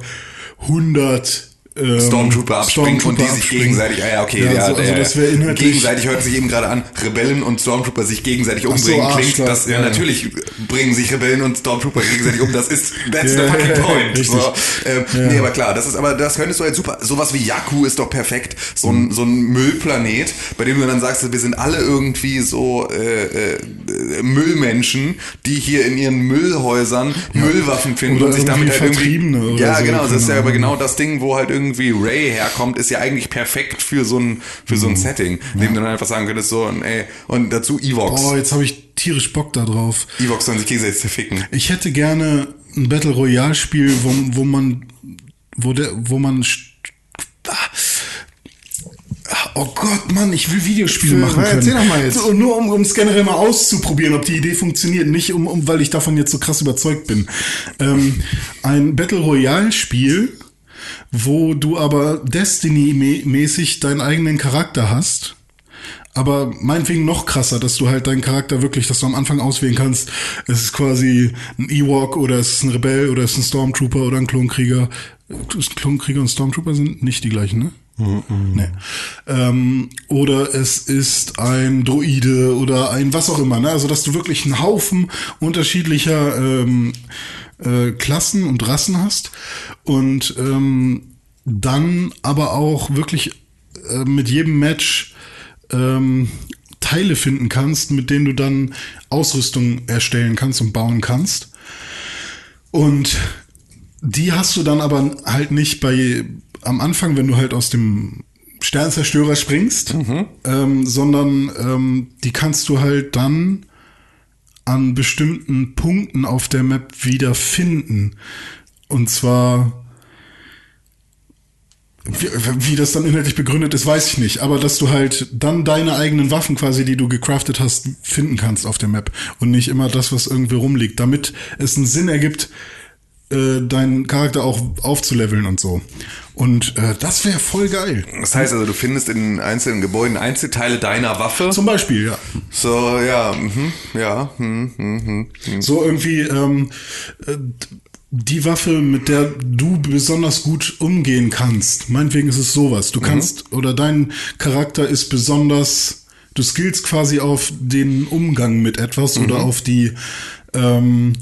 100 ähm, Stormtrooper abspringen und Stormtrooper die sich abspringen. gegenseitig, ah ja, okay, Ja, ja, also, also ja, das wäre inhaltlich gegenseitig hört sich eben gerade an, Rebellen und Stormtrooper sich gegenseitig so, umbringen, ah, klingt das, ja, ja, natürlich bringen sich Rebellen und Stormtrooper gegenseitig um, das ist, that's the fucking point. richtig. So, ähm, Nee, aber klar, das ist, aber das könntest du halt super, sowas wie Jakku ist doch perfekt, so Mhm. ein, so ein Müllplanet, bei dem du dann sagst, wir sind alle irgendwie so, äh, äh, Müllmenschen, die hier in ihren Müllhäusern Müllwaffen finden Oder und sich damit halt irgendwie, ja, so, genau, das ist ja aber genau das Ding, wo halt irgendwie Ray herkommt, ist ja eigentlich perfekt für so ein, für so ein Setting, in dem du dann einfach sagen könntest, so, und, ey, und dazu Evox. Oh, jetzt habe ich tierisch Bock da drauf. Evox sollen sich gegenseitig zerficken. Ich hätte gerne ein Battle Royale Spiel, wo, wo man, wo der, wo man, ah, oh Gott, Mann, ich will Videospiele Für- machen können. erzähl doch mal jetzt. So, nur um um es generell mal auszuprobieren, ob die Idee funktioniert, nicht um, um weil ich davon jetzt so krass überzeugt bin. Ähm, ein Battle Royale Spiel, wo du aber Destiny-mäßig deinen eigenen Charakter hast. Aber meinetwegen noch krasser, dass du halt deinen Charakter wirklich, dass du am Anfang auswählen kannst, es ist quasi ein Ewok oder es ist ein Rebell oder es ist ein Stormtrooper oder ein Klonkrieger. Klonkrieger und Stormtrooper sind nicht die gleichen, ne? Nee. Ähm, oder es ist ein Droide oder ein was auch immer, ne? Also dass du wirklich einen Haufen unterschiedlicher ähm, äh, Klassen und Rassen hast und ähm, dann aber auch wirklich äh, mit jedem Match ähm, Teile finden kannst, mit denen du dann Ausrüstung erstellen kannst und bauen kannst. Und die hast du dann aber halt nicht bei am Anfang, wenn du halt aus dem Sternzerstörer springst, ähm, sondern ähm, die kannst du halt dann an bestimmten Punkten auf der Map wieder finden. Und zwar wie, wie das dann inhaltlich begründet ist, weiß ich nicht. Aber dass du halt dann deine eigenen Waffen quasi, die du gecraftet hast, finden kannst auf der Map. Und nicht immer das, was irgendwie rumliegt. Damit es einen Sinn ergibt, äh, deinen Charakter auch aufzuleveln und so. Und äh, das wäre voll geil. Das heißt also, du findest in einzelnen Gebäuden Einzelteile deiner Waffe. Zum Beispiel, ja. So, ja, mhm, ja, mhm, mhm, mhm. So irgendwie ähm, äh, die Waffe, mit der du besonders gut umgehen kannst. Meinetwegen ist es sowas. Du kannst, oder dein Charakter ist besonders, du skillst quasi auf den Umgang mit etwas oder auf die, ähm,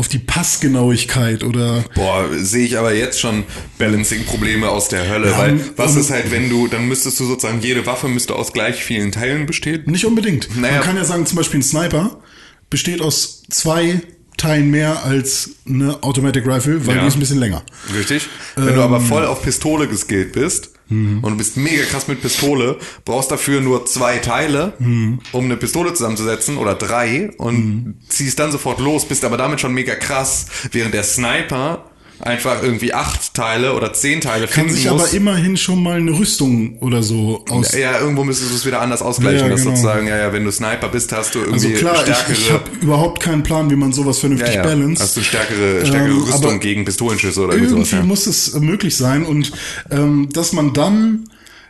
auf die Passgenauigkeit oder Boah, sehe ich aber jetzt schon Balancing-Probleme aus der Hölle, Ja, weil was ist halt, wenn du, dann müsstest du sozusagen, jede Waffe müsste aus gleich vielen Teilen bestehen. Nicht unbedingt. Naja. Man kann ja sagen, zum Beispiel ein Sniper besteht aus zwei Teilen mehr als eine Automatic Rifle, weil Ja. die ist ein bisschen länger. Richtig? Wenn du aber voll auf Pistole geskillt bist und du bist mega krass mit Pistole, brauchst dafür nur zwei Teile, um eine Pistole zusammenzusetzen oder drei und ziehst dann sofort los, bist aber damit schon mega krass, während der Sniper einfach irgendwie acht Teile oder zehn Teile Kann finden sich muss. aber immerhin schon mal eine Rüstung oder so aus. ja, irgendwo müsstest du es wieder anders ausgleichen, Ja, dass genau. sozusagen, ja, ja, wenn du Sniper bist, hast du irgendwie Also klar, stärkere, ich, ich habe überhaupt keinen Plan, wie man sowas vernünftig ja, ja, balance. hast du stärkere, stärkere Ähm, Rüstung gegen Pistolenschüsse oder irgendwie Irgendwie sowas, ja. muss es möglich sein und ähm, dass man dann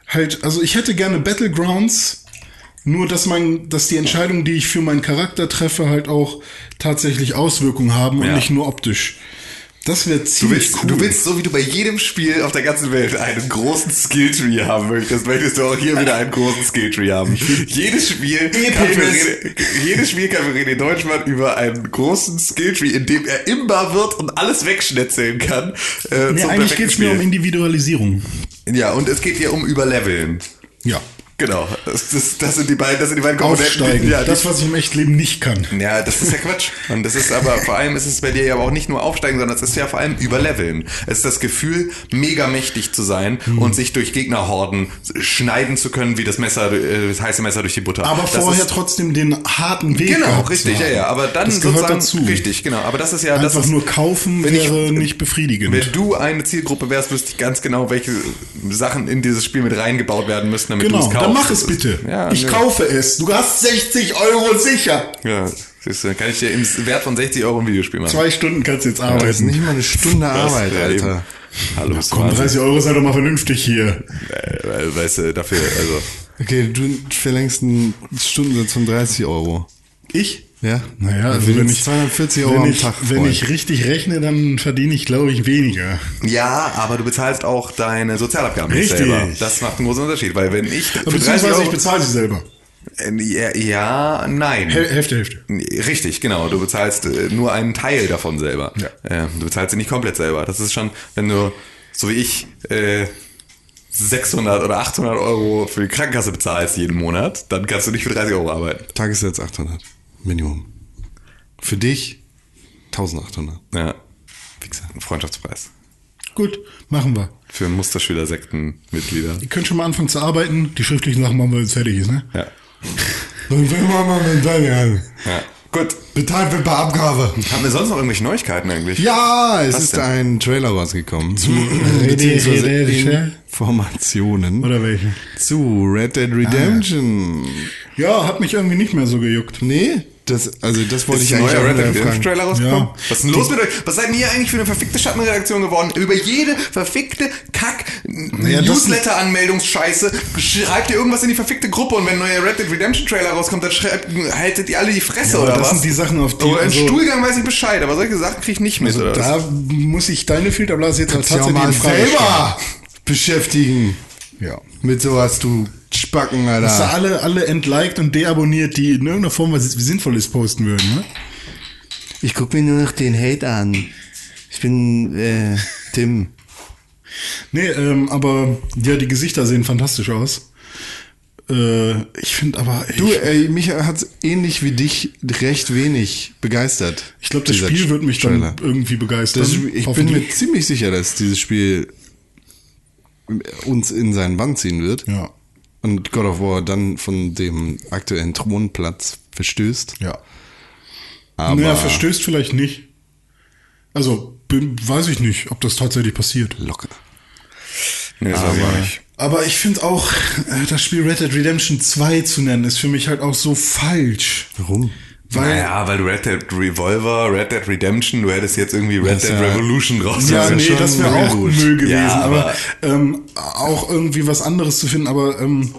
halt, also ich hätte gerne Battlegrounds, nur dass man, dass die Entscheidungen, die ich für meinen Charakter treffe, halt auch tatsächlich Auswirkungen haben und Ja. nicht nur optisch. Das wäre Du ziemlich willst, cool. du willst, so wie du bei jedem Spiel auf der ganzen Welt einen großen Skilltree haben möchtest, möchtest du auch hier wieder einen großen Skilltree haben. Jedes Spiel, kann für René, jedes Spiel kann für René Deutschmann über einen großen Skilltree, in dem er imbar wird und alles wegschnetzeln kann. Äh, nee, eigentlich geht es mir um. Individualisierung. Ja, und es geht hier um Überleveln. Ja. Genau. Das, das, das sind die beiden, das sind die beiden Komponenten. Aufsteigen. Ja, das, was ich im echten Leben nicht kann. Ja, das ist ja Quatsch. Und das ist aber, vor allem ist es bei dir ja aber auch nicht nur aufsteigen, sondern es ist ja vor allem überleveln. Es ist das Gefühl, mega mächtig zu sein Hm. und sich durch Gegnerhorden schneiden zu können, wie das Messer, äh, das heiße Messer durch die Butter. Aber das vorher ist, trotzdem den harten Weg Genau, richtig, ja, ja. Aber dann das gehört sozusagen, dazu. richtig, genau. Aber das ist ja, das Einfach ist, nur kaufen wenn ich- wäre nicht befriedigend. wenn du eine Zielgruppe wärst, wüsste ich ganz genau, welche Sachen in dieses Spiel mit reingebaut werden müssen, damit du genau, es kaufst. Dann mach es bitte. Ja, ich nö. kaufe es. Du hast 60 Euro sicher. Ja, siehst du, dann kann ich dir im Wert von 60 Euro ein Videospiel machen. Zwei Stunden kannst du jetzt Das ist arbeiten. nicht mal eine Stunde Arbeit, ja, eben. Alter. Hallo, du Komm, Wahnsinn. 30 Euro sei doch mal vernünftig hier. Weißt du, dafür, also. Okay, du verlängst einen Stundensatz von 30 Euro. Ich? Ja? Naja, also verdienst wenn ich, 240 Euro wenn am ich, Tag. Wenn Freund. ich richtig rechne, dann verdiene ich, glaube ich, weniger. Ja, aber du bezahlst auch deine Sozialabgaben Richtig. selber. Das macht einen großen Unterschied, weil wenn ich für 30 Beziehungsweise Euro, ich bezahle sie selber. Äh, ja, ja, nein. Häl- Hälfte, Hälfte. Richtig, genau. Du bezahlst äh, nur einen Teil davon selber. Ja. Äh, du bezahlst sie nicht komplett selber. Das ist schon, wenn du, so wie ich, äh, 600 oder 800 Euro für die Krankenkasse bezahlst jeden Monat, dann kannst du nicht für 30 Euro arbeiten. Tagessatz 800. Minimum. Für dich 1800. Ja. Wie gesagt, ein Freundschaftspreis. Gut, machen wir. Für Musterschüler-Sektenmitglieder. Ihr könnt schon mal anfangen zu arbeiten. Die schriftlichen Sachen machen wir, wenn es fertig ist, ne? Ja. Dann wir mal mit deinen an. ja. Gut. Bezahlt wird bei Abgabe. Haben wir sonst noch irgendwelche Neuigkeiten eigentlich? Ja, es Was ist denn? ein Trailer rausgekommen. Rede- Beziehungsweise Rede- Rede- Informationen Oder welche? zu Red Dead Redemption. Ja, hat mich irgendwie nicht mehr so gejuckt. Nee, das, also das wollte Ist ich eigentlich neuer auch Red Dead mal. Trailer rausgekommen? Ja. Was ist denn los mit euch? Was seid ihr eigentlich für eine verfickte Schattenredaktion geworden? Über jede verfickte Kack Naja, das- Newsletter-Anmeldungsscheiße schreibt ihr irgendwas in die verfickte Gruppe und wenn ein neuer Red Dead Redemption Trailer rauskommt, dann schreibt, haltet ihr alle die Fresse Ja, oder das was? sind die Sachen, auf die- Oh, im also- Stuhlgang weiß ich Bescheid, aber solche Sachen kriege ich nicht mit, Also oder was? da muss ich deine Filterblase jetzt tatsächlich mal in Frage selber beschäftigen. Ja. Mit sowas, du Spacken, Dass da Alter. alle, alle entliked und deabonniert, die in irgendeiner Form was Sinnvolles posten würden, ne? Ich guck mir nur noch den Hate an. Ich bin äh, Tim. Nee, ähm, aber ja, die Gesichter sehen fantastisch aus. Äh, ich finde aber, ich, Du, ey, mich hat ähnlich wie dich recht wenig begeistert. ich glaube, das Spiel wird mich Trailer. dann irgendwie begeistern. Das, ich bin mir ziemlich sicher, dass dieses Spiel uns in seinen Bann ziehen wird. Ja, Und God of War dann von dem aktuellen Thronplatz verstößt. ja. Aber naja, verstößt vielleicht nicht. Also, bin, weiß ich nicht, ob das tatsächlich passiert. locker. Nee, das weiß ich nicht. Aber ich finde auch, äh, das Spiel Red Dead Redemption 2 zu nennen, ist für mich halt auch so falsch. Warum? Weil, naja, weil du Red Dead Revolver, Red Dead Redemption, du hättest jetzt irgendwie Red Dead ja- Revolution raus. ja, nee, das wäre auch Reboot. Müll gewesen, Ja, aber, aber- ähm, auch irgendwie was anderes zu finden, aber ähm,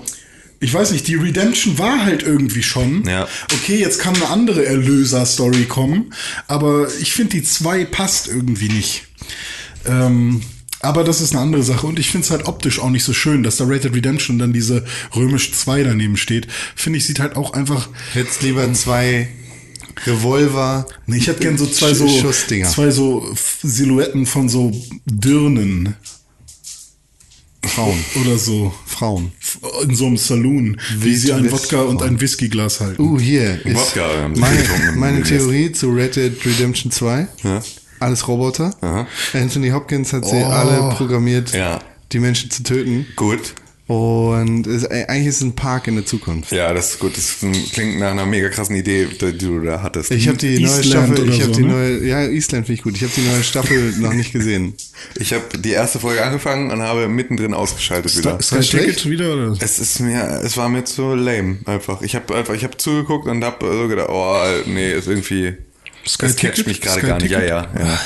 ich weiß nicht, die Redemption war halt irgendwie schon. Ja. Okay, jetzt kann eine andere Erlöser-Story kommen, aber ich finde, die 2 passt irgendwie nicht. Ähm, aber das ist eine andere Sache und ich finde es halt optisch auch nicht so schön, dass da Red Dead Redemption dann diese römisch 2 daneben steht. Finde ich, sieht halt auch einfach Hättest lieber zwei Revolver. Nee, ich hätte gern so zwei so, Schussdinger. zwei so Silhouetten von so Dirnen Frauen. oder so. Frauen. In so einem Saloon, wie sie ein Wodka und Frauen. ein Whiskyglas halten. Uh, hier ist Wodka meine, meine Theorie zu Red Dead Redemption 2. Ja. Alles Roboter. Aha. Anthony Hopkins hat sie Oh. alle programmiert, Ja. die Menschen zu töten. Gut. Und es, eigentlich ist es ein Park in der Zukunft. Ja, das ist gut. Das klingt nach einer mega krassen Idee, die du da hattest. Ich habe die neue Eastland Staffel, ich habe so, die ne? neue, ja, Eastland finde ich gut. Ich habe die neue Staffel noch nicht gesehen. Ich habe die erste Folge angefangen und habe mittendrin ausgeschaltet wieder. Sky Ticket wieder oder? Es ist mir, es war mir zu lame einfach. Ich habe einfach, ich habe zugeguckt und habe so gedacht, oh nee, ist irgendwie, Sky das catcht mich gerade gar nicht. Ja, ja, ja.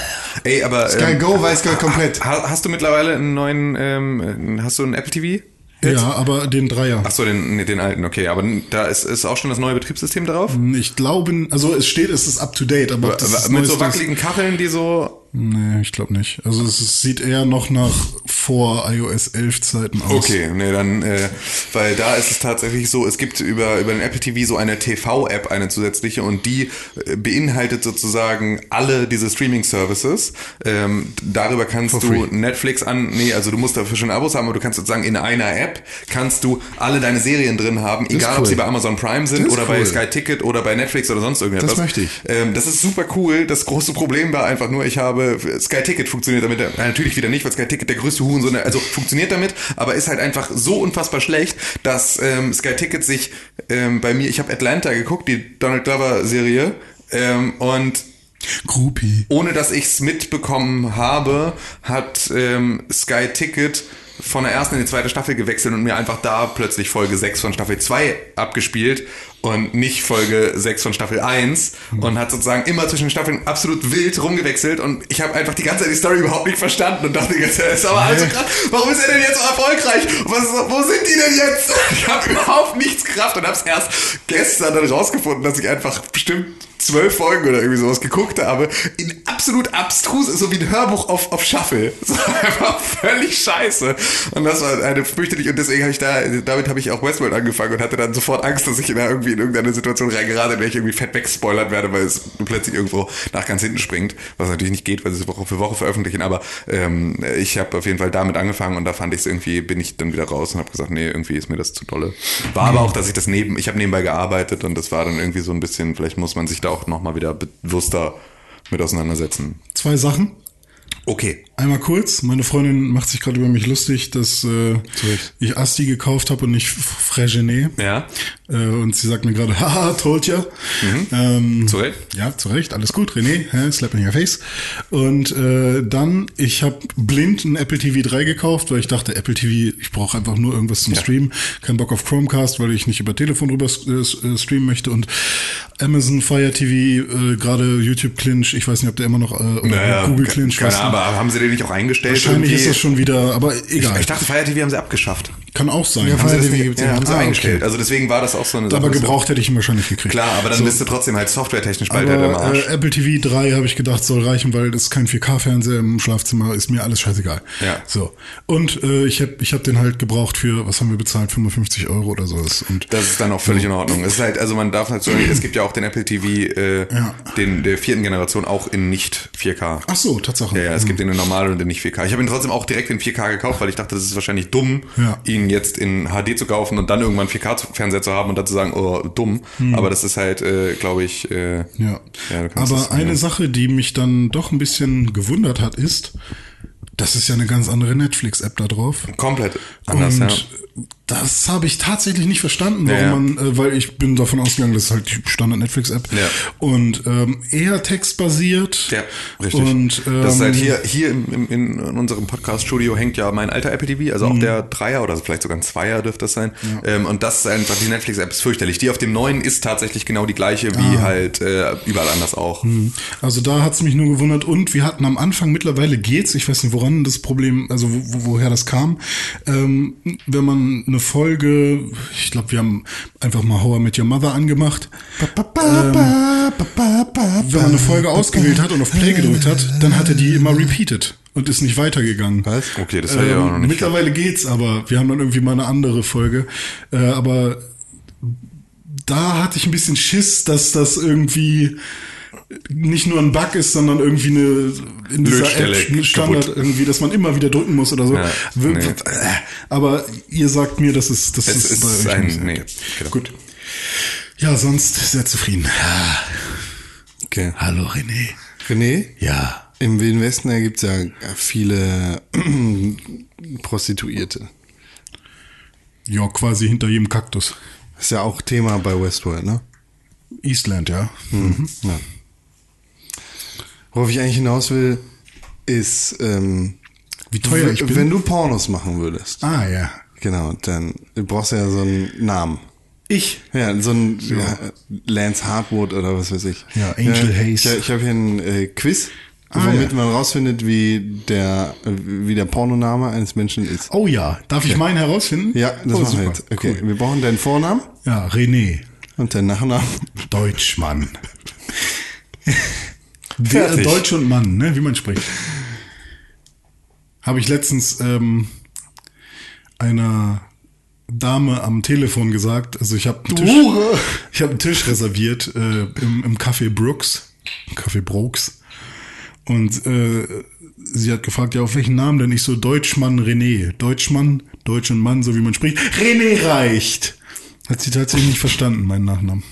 Ey, aber Sky ähm, Go weiß gar komplett. ha- hast du mittlerweile einen neuen, ähm, hast du einen Apple TV? Jetzt? Ja, aber den Dreier. Ach so, den, nee, den alten, okay. Aber da ist, ist auch schon das neue Betriebssystem drauf? Ich glaube, also es steht, es ist up to date, aber das Mit so wackeligen Kacheln, die so Nee, ich glaube nicht. Also es sieht eher noch nach vor iOS 11 Zeiten aus. Okay, nee, dann, äh, weil da ist es tatsächlich so, es gibt über, über den Apple TV so eine TV-App, eine zusätzliche, und die äh, beinhaltet sozusagen alle diese Streaming-Services. Ähm, darüber kannst du free. Netflix an, nee, also du musst dafür schon Abos haben, aber du kannst sozusagen in einer App, kannst du alle deine Serien drin haben, egal ob cool. sie bei Amazon Prime sind oder bei cool. Sky Ticket oder bei Netflix oder sonst irgendetwas. Das möchte ich. Ähm, das ist super cool. Das große Problem war einfach nur, ich habe Sky Ticket funktioniert damit äh, natürlich wieder nicht, weil Sky Ticket der größte Hurensohn, also funktioniert damit, aber ist halt einfach so unfassbar schlecht, dass ähm, Sky Ticket sich ähm, bei mir, ich habe Atlanta geguckt, die Donald Glover Serie, ähm, und Groupie. ohne dass ich es mitbekommen habe, hat ähm, Sky Ticket von der ersten in die zweite Staffel gewechselt und mir einfach da plötzlich Folge 6 von Staffel 2 abgespielt und nicht Folge 6 von Staffel 1 und hat sozusagen immer zwischen den Staffeln absolut wild rumgewechselt und ich habe einfach die ganze Zeit die Story überhaupt nicht verstanden und dachte das ist aber alles so krass, warum ist er denn jetzt so erfolgreich? Was, wo sind die denn jetzt? Ich habe überhaupt nichts gerafft und habe es erst gestern dann rausgefunden, dass ich einfach bestimmt zwölf Folgen oder irgendwie sowas geguckt habe, in absolut abstrus, so wie ein Hörbuch auf, auf Shuffle. So einfach völlig scheiße. Und das war eine fürchterlich, und deswegen habe ich da, damit habe ich auch Westworld angefangen und hatte dann sofort Angst, dass ich da irgendwie in irgendeine Situation reingerate, in der ich irgendwie fett wegspoilert werde, weil es plötzlich irgendwo nach ganz hinten springt, was natürlich nicht geht, weil sie es Woche für Woche veröffentlichen, aber ähm, ich habe auf jeden Fall damit angefangen und da fand ich es irgendwie, bin ich dann wieder raus und habe gesagt, nee, irgendwie ist mir das zu dolle. War aber auch, dass ich das neben, ich habe nebenbei gearbeitet und das war dann irgendwie so ein bisschen, vielleicht muss man sich da auch nochmal wieder bewusster mit auseinandersetzen. Zwei Sachen. Okay. Einmal kurz, meine Freundin macht sich gerade über mich lustig, dass äh, ich Asti gekauft habe und nicht Frégenet. Ja. Äh, und sie sagt mir gerade, haha, told ya. Ähm, Zu Recht. Ja, zu Recht, alles gut, René, hä, slap in your face. Und äh, dann, ich habe blind ein Apple TV 3 gekauft, weil ich dachte, Apple TV, ich brauche einfach nur irgendwas zum Streamen. Kein Bock auf Chromecast, weil ich nicht über Telefon rüber äh, äh, streamen möchte. Und Amazon Fire TV, äh, gerade YouTube Clinch, ich weiß nicht, ob der immer noch, äh, oder Google Clinch, keine Ahnung, aber haben sie den nicht auch eingestellt? Wahrscheinlich ist das schon wieder, aber egal. Ich dachte, Fire TV haben sie abgeschafft. Kann auch sein. Ja, Haben sie Fire das TV gibt's ja, haben sie Ah, okay. eingestellt. Also deswegen war das auch so eine Sache. aber gebraucht hätte ich ihn wahrscheinlich gekriegt. Klar, aber dann So. bist du trotzdem halt softwaretechnisch bald halt im Aber Arsch. äh, Apple TV 3 habe ich gedacht, soll reichen, weil das ist kein 4K-Fernseher im Schlafzimmer, ist mir alles scheißegal. Ja. So. Und äh, ich habe ich hab den halt gebraucht für, was haben wir bezahlt, 55 Euro oder sowas. Und Das ist dann auch völlig in Ordnung. Es ist halt, also man darf halt so, es gibt ja auch den Apple TV, äh, Ja. den der vierten Generation auch in nicht 4K. ach so, Tatsache. Ja, ja, es gibt den in normal und den nicht 4K. Ich habe ihn trotzdem auch direkt in 4K gekauft, weil ich dachte, das ist wahrscheinlich dumm, Ja. ihn jetzt in HD zu kaufen und dann irgendwann 4K-Fernseher zu haben und dann zu sagen, oh, dumm. Aber das ist halt, äh, glaube ich, äh, Hm. Ja. Ja, Aber das- eine ja. Sache, die mich dann doch ein bisschen gewundert hat, ist, das ist ja eine ganz andere Netflix-App da drauf. komplett anders, und ja. Das habe ich tatsächlich nicht verstanden, warum Ja, ja. man, äh, weil ich bin davon ausgegangen, das ist halt die Standard Netflix-App. Ja. Und ähm, eher textbasiert. Ja, richtig. Und ähm, das ist halt hier, hier im, im, in unserem Podcast-Studio hängt ja mein alter Apple TV, also auch der Dreier oder vielleicht sogar ein Zweier dürfte das sein. Ähm, und das ist einfach, die Netflix-App ist fürchterlich. Die auf dem neuen ist tatsächlich genau die gleiche wie halt äh, überall anders auch. Also da hat's mich nur gewundert und wir hatten am Anfang, mittlerweile geht's, ich weiß nicht woran das Problem, also wo, woher das kam, ähm, wenn man eine Folge, ich glaube wir haben einfach mal How I Met Your Mother angemacht, wenn man eine Folge ausgewählt hat und auf Play gedrückt hat, dann hatte die immer repeated und ist nicht weitergegangen. Was? Okay, das hatte ich auch noch nicht. Mittlerweile geht's, aber wir haben dann irgendwie mal eine andere Folge. Äh, aber da hatte ich ein bisschen Schiss, dass das irgendwie nicht nur ein Bug ist, sondern irgendwie eine in dieser App Standard kaputt. irgendwie, dass man immer wieder drücken muss oder so. Ja, nee. äh, Aber ihr sagt mir, das ist das Es ist, bei ist euch ein, nicht. nee, genau. Gut. Ja, sonst sehr zufrieden. Okay. Hallo René. René? Ja. Im Wilden Westen gibt es ja viele Prostituierte. Ja, quasi hinter jedem Kaktus. Ist ja auch Thema bei Westworld, ne? Eastland, ja. Ja. Worauf ich eigentlich hinaus will, ist, ähm, Wie teuer ich bin. wenn du Pornos machen würdest, ah, ja. genau, dann brauchst du ja so einen Namen. Ich? Ja, so ein ja, Lance Hartwood oder was weiß ich. Ja, Angel Hayes. Ich, ich habe hier ein äh, Quiz, Ah, womit ja. man rausfindet, wie der, wie der Pornoname eines Menschen ist. Oh ja. Darf ich meinen herausfinden? Ja, das oh, machen wir jetzt. Okay, Cool. wir brauchen deinen Vornamen Ja, René. und deinen Nachnamen. Deutschmann. Fertig. Deutsch und Mann, ne? wie man spricht. Habe ich letztens ähm, einer Dame am Telefon gesagt, also ich habe einen, Tisch- ich hab einen Tisch reserviert äh, im, im Café Brooks, Café Brooks. Und äh, sie hat gefragt, ja, auf welchen Namen denn? Ich so, Deutschmann René. Deutschmann, Deutsch und Mann, so wie man spricht. René reicht. Hat sie tatsächlich nicht verstanden, meinen Nachnamen.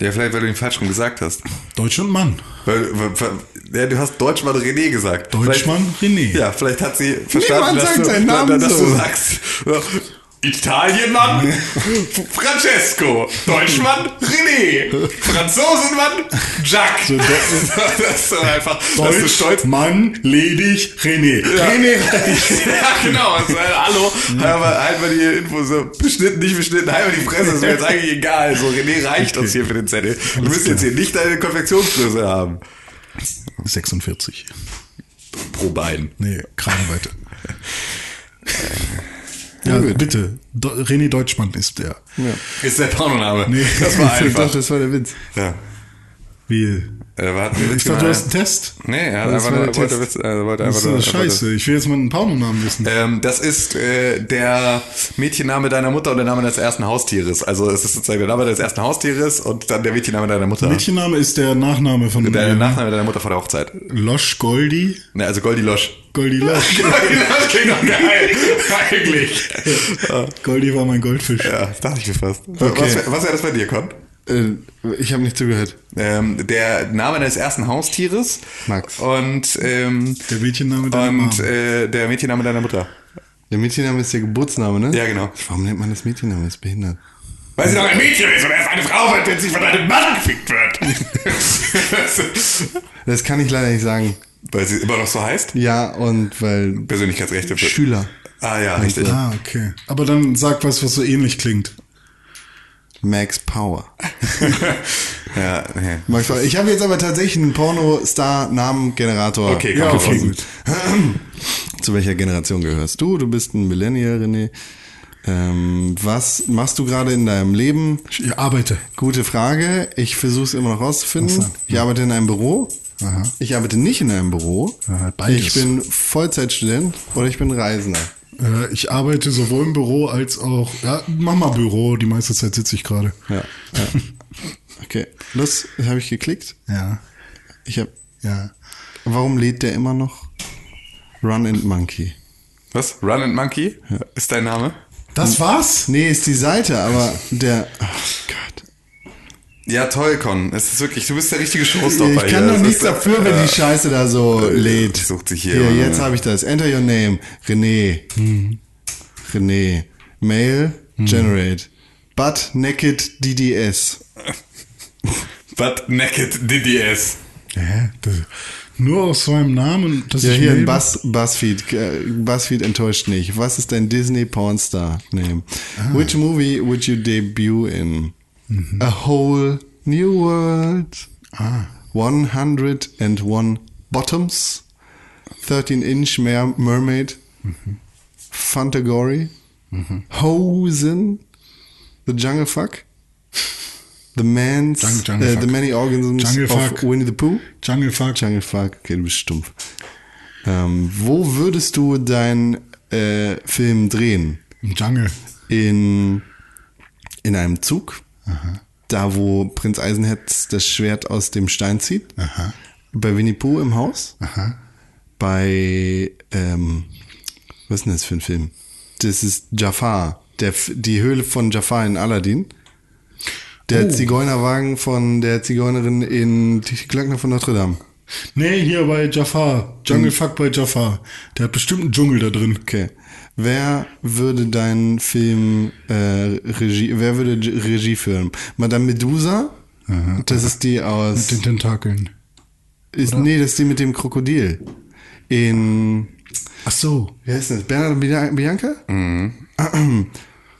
Ja, vielleicht, weil du ihn falsch rum gesagt hast. Deutsch und Mann. Weil, weil, ja, du hast Deutschmann René gesagt. Deutschmann René. Ja, vielleicht hat sie verstanden, Niemand dass, sagt du, seinen Namen dass so. du sagst. Italienmann, Francesco, Deutschmann, René, Franzosenmann, Jacques. das ist einfach, dass du Deutsch, stolz Mann, ledig, René. René reicht. ja, genau. Also, äh, hallo, halt mal, halt mal die Info so beschnitten, nicht beschnitten, halt mal die Fresse, ist mir jetzt eigentlich egal. So, René reicht uns hier für den Zettel. Du musst jetzt hier nicht deine Konfektionsgröße haben. 46. Pro Bein. Nee, Kragenweite. Ja, bitte. Do René Deutschmann ist der. Ist der Pornoname. Nee. Das war Doch, einfach. das war der Witz. Ja. Wie? Er war, Witz Ich dachte, du hast einen Test. Nee, er hat Das einfach nur, wollte, Test. Witz, er wollte Das einfach ist nur. Scheiße. Ich will jetzt mal einen Pornonamen wissen. Ähm, das ist äh, der Mädchenname deiner Mutter und der Name des ersten Haustieres. Also es ist sozusagen der Name des ersten Haustieres und dann der Mädchenname deiner Mutter. Mädchenname ist der Nachname von der äh, Nachname deiner Mutter vor der Hochzeit. Losch Goldi. Ne, also Goldi Losch. Goldi Losch. das klingt doch geil. Eigentlich. Goldi war mein Goldfisch. Ja, das dachte ich mir fast. Okay. Was, was wäre das bei dir, Con? Äh, ich habe nicht zugehört. Ähm, der Name deines ersten Haustieres. Max. Und, ähm, Der Mädchenname deiner und Mama. äh, der Mädchenname deiner Mutter. Der Mädchenname ist der Geburtsname, ne? Ja, genau. Warum nennt man das Mädchenname? Das ist behindert. Weil sie doch ein Mädchen ist und erst eine Frau wird, wenn sie von einem Mann gefickt wird. Das kann ich leider nicht sagen. Weil sie immer noch so heißt? Ja, und weil Persönlichkeitsrechte. für- Schüler. Ah ja, richtig. Ah, okay. Aber dann sag was, was so ähnlich klingt. Max Power. Ja, nee. Max Power. Ich habe jetzt aber tatsächlich einen Porno-Star-Namen-Generator. Okay, Ja, okay, gut. Zu welcher Generation gehörst du? Du bist ein Millennial, René. Ähm, was machst du gerade in deinem Leben? Ich arbeite. Gute Frage. Ich versuche es immer noch rauszufinden. So. Ich arbeite in einem Büro. Aha. Ich arbeite nicht in einem Büro. Aha, ich bin Vollzeitstudent oder ich bin Reisender. Äh, ich arbeite sowohl im Büro als auch. Ja, mach mal Büro. Die meiste Zeit sitze ich gerade. Ja. ja. Okay. Das habe ich geklickt. Ja. Ich habe. Ja. Warum lädt der immer noch? Run and Monkey. Was? Run and Monkey? Ist dein Name? Das war's? Nee, ist die Seite, aber der. Oh Gott. Ja, toll, Con. Es ist wirklich, du bist der richtige Showstopper Ich kann hier. doch nichts dafür, wenn äh, die Scheiße da so lädt. sucht sich hier Hier, jetzt ne? habe ich das. Enter your name. René. René. Mail. Generate. Butt Naked DDS. But Naked DDS. Hä? Das, nur aus seinem Namen, dass Ja, ich hier ein Buzz, Buzzfeed. äh, Buzzfeed enttäuscht nicht. Was ist dein Disney Pornstar Name? Ah. Which movie would you debut in? Mhm. A whole new world. Ah. 101 bottoms. 13 inch mer mermaid. Mhm. Fantagory. Hosen. The Jungle Fuck. The Man's. Jung- Jungle äh, the Many Organisms Jungle of Fuck. Winnie the Pooh. Jungle Fuck. Jungle Fuck, okay, du bist stumpf. Ähm, wo würdest du deinen äh, Film drehen? Im Jungle. In, in einem Zug, da wo Prinz Eisenherz das Schwert aus dem Stein zieht, Aha. bei Winnie Pooh im Haus, Aha. bei, ähm, was ist denn das für ein Film? Das ist Jafar, der, die Höhle von Jafar in Aladdin. Der Oh. Zigeunerwagen von der Zigeunerin in die Glöckner von Notre Dame. Nee, hier bei Jafar. Jungle Fuck bei Jafar. Der hat bestimmt einen Dschungel da drin. Okay. Wer würde deinen Film äh, Regie, wer würde Regie führen? Madame Medusa? das ist die aus. Mit den Tentakeln. Ist, nee, das ist die mit dem Krokodil. In. Ach so. Wie heißt das? Bernhard Bia- Bianca? Mhm.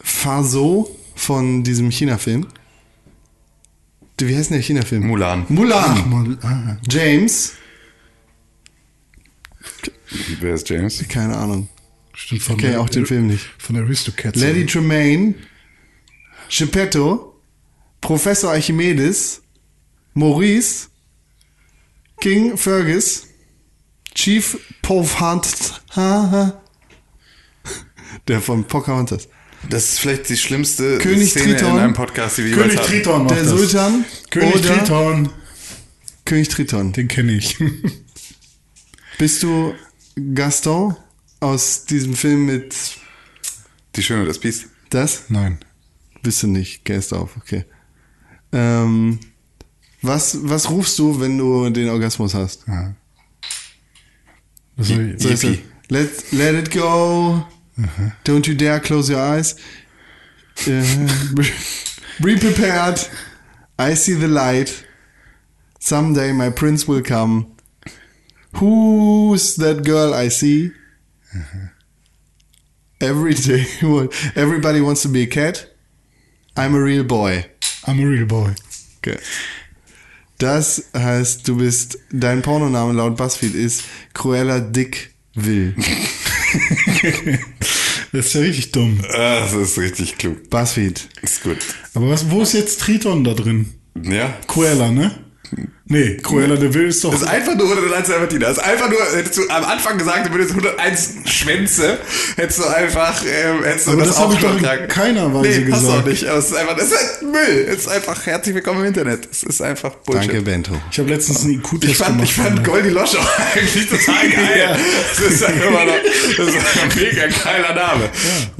Faso von diesem China-Film. Wie heißt denn der China-Film? Mulan. Mulan. Ach, mal, ah, James. Wer ist James? Keine Ahnung. Stimmt von Okay, auch den Film nicht. Von Aristocats. Lady Tremaine, Geppetto, Professor Archimedes, Maurice, King Fergus, Chief Pocahontas, der von Pocahontas, Das ist vielleicht die schlimmste König Szene Triton. in einem Podcast, die wir König jemals hatten. Triton der das. Sultan König oder Triton, König Triton. den kenne ich. Bist du Gaston aus diesem Film mit Die Schöne und das Biest. das? Nein. Bist du nicht, gehst auf, okay. Ähm, was, was rufst du, wenn du den Orgasmus hast? Ja. Was soll ich? So es. Let, let it go. Don't you dare close your eyes. Be, be prepared. I see the light. Someday my prince will come. Who's that girl I see? Every day, everybody wants to be a cat. I'm a real boy. I'm a real boy. Okay. Das heißt, du bist, dein Pornoname laut BuzzFeed ist Cruella Dick Will. Das ist ja richtig dumm. Ah, das ist richtig klug. BuzzFeed. Ist gut. Aber was, wo ist jetzt Triton da drin? Ja. Cruella, ne? Nee, Cruella de Vil ist doch. Das ist einfach nur 101 Dalmatiner. Das ist einfach nur, hättest du am Anfang gesagt, du würdest 101 Schwänze, hättest du einfach, ähm, hättest du Aber das, das doch in tragen. keiner Weise nee, hast du auch gesagt. nicht. Aber es ist einfach, das ist halt Müll. Es ist einfach herzlich willkommen im Internet. Es ist einfach Bullshit. Danke, Bento. ich habe letztens einen IQ-Test Ich fand, gemacht. ich fand ne? Goldie Losch auch eigentlich total geil. Das ist halt immer noch, das ist ein mega geiler Name.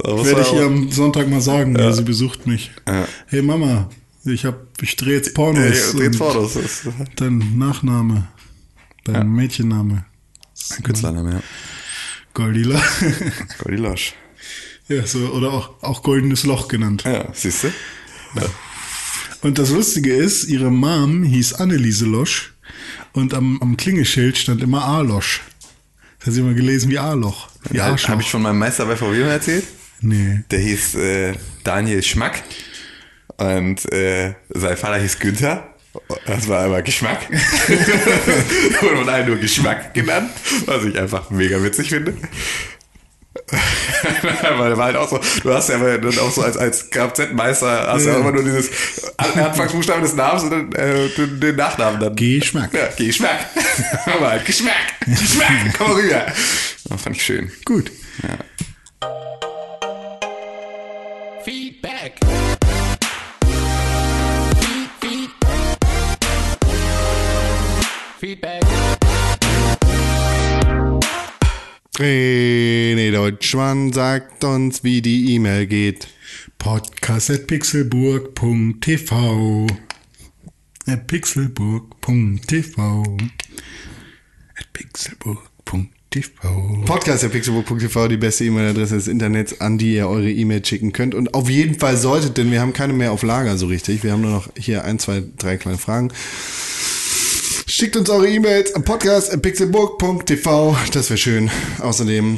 Ja. muss Werde ich ihr auch- am Sonntag mal sagen, weil sie besucht mich. Ja. Hey Mama, ich hab, ich drehe jetzt Pornos. Ja, Fotos. Das ist Dein Nachname, dein Mädchenname, ein Künstlername, ja. Goldila. Goldie Losch. ja, so, oder auch, auch Goldenes Loch genannt. Ja, siehst du? Und das Lustige ist, ihre Mom hieß Anneliese Losch und am, am Klingelschild stand immer A-Losch. Das hat sie immer gelesen wie A-Loch. Arschloch. Habe ich von meinem Meister bei VW mal erzählt? nee. Der hieß äh, Daniel Schmack und äh, sein Vater hieß Günther. Das war aber Geschmack. Wurde von allen nur Geschmack genannt, was ich einfach mega witzig finde. Weil der war halt auch so, du hast ja aber dann auch so als, als Kfz-Meister hast ja. Ja. immer nur dieses Anfangsbuchstaben des Namens und dann äh, den, den Nachnamen dann. Geschmack. Ja, Geschmack. aber halt Geschmack. Geschmack. Komm rüber. Das fand ich schön. Gut. Feedback. Feedback. René Deutschmann sagt uns, wie die E-Mail geht. Podcast at pixelburg.tv at pixelburg.tv at pixelburg.tv Podcast.pixelbook.tv, die beste E-Mail-Adresse des Internets, an die ihr eure E-Mail schicken könnt. Und auf jeden Fall solltet, denn wir haben keine mehr auf Lager so richtig. Wir haben nur noch hier ein, zwei, drei kleine Fragen. Schickt uns eure E-Mails am podcast.pixelburg.tv. Das wäre schön. Außerdem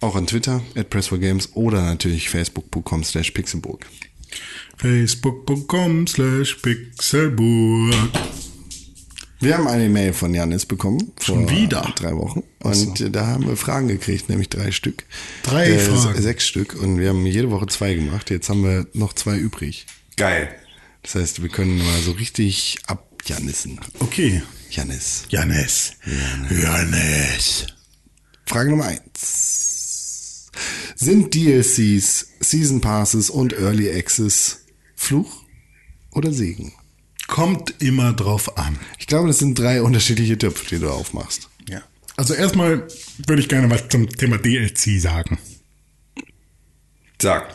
auch an Twitter, at Press4Games oder natürlich facebook.com slash pixelburg. facebook.com slash pixelburg Wir haben eine Mail von Janis bekommen. Schon vor wieder? Drei Wochen. Und äh, da haben wir Fragen gekriegt, nämlich drei Stück. Drei Fragen? Sechs Stück. Und wir haben jede Woche zwei gemacht. Jetzt haben wir noch zwei übrig. Geil. Das heißt, wir können mal so richtig abjanissen. okay Janis. Janis Janis Frage Nummer eins. Sind DLCs, Season Passes und Early Access Fluch oder Segen? kommt immer drauf an Ich glaube, das sind drei unterschiedliche Töpfe, die du aufmachst. ja also erstmal würde ich gerne was zum Thema DLC sagen Sag.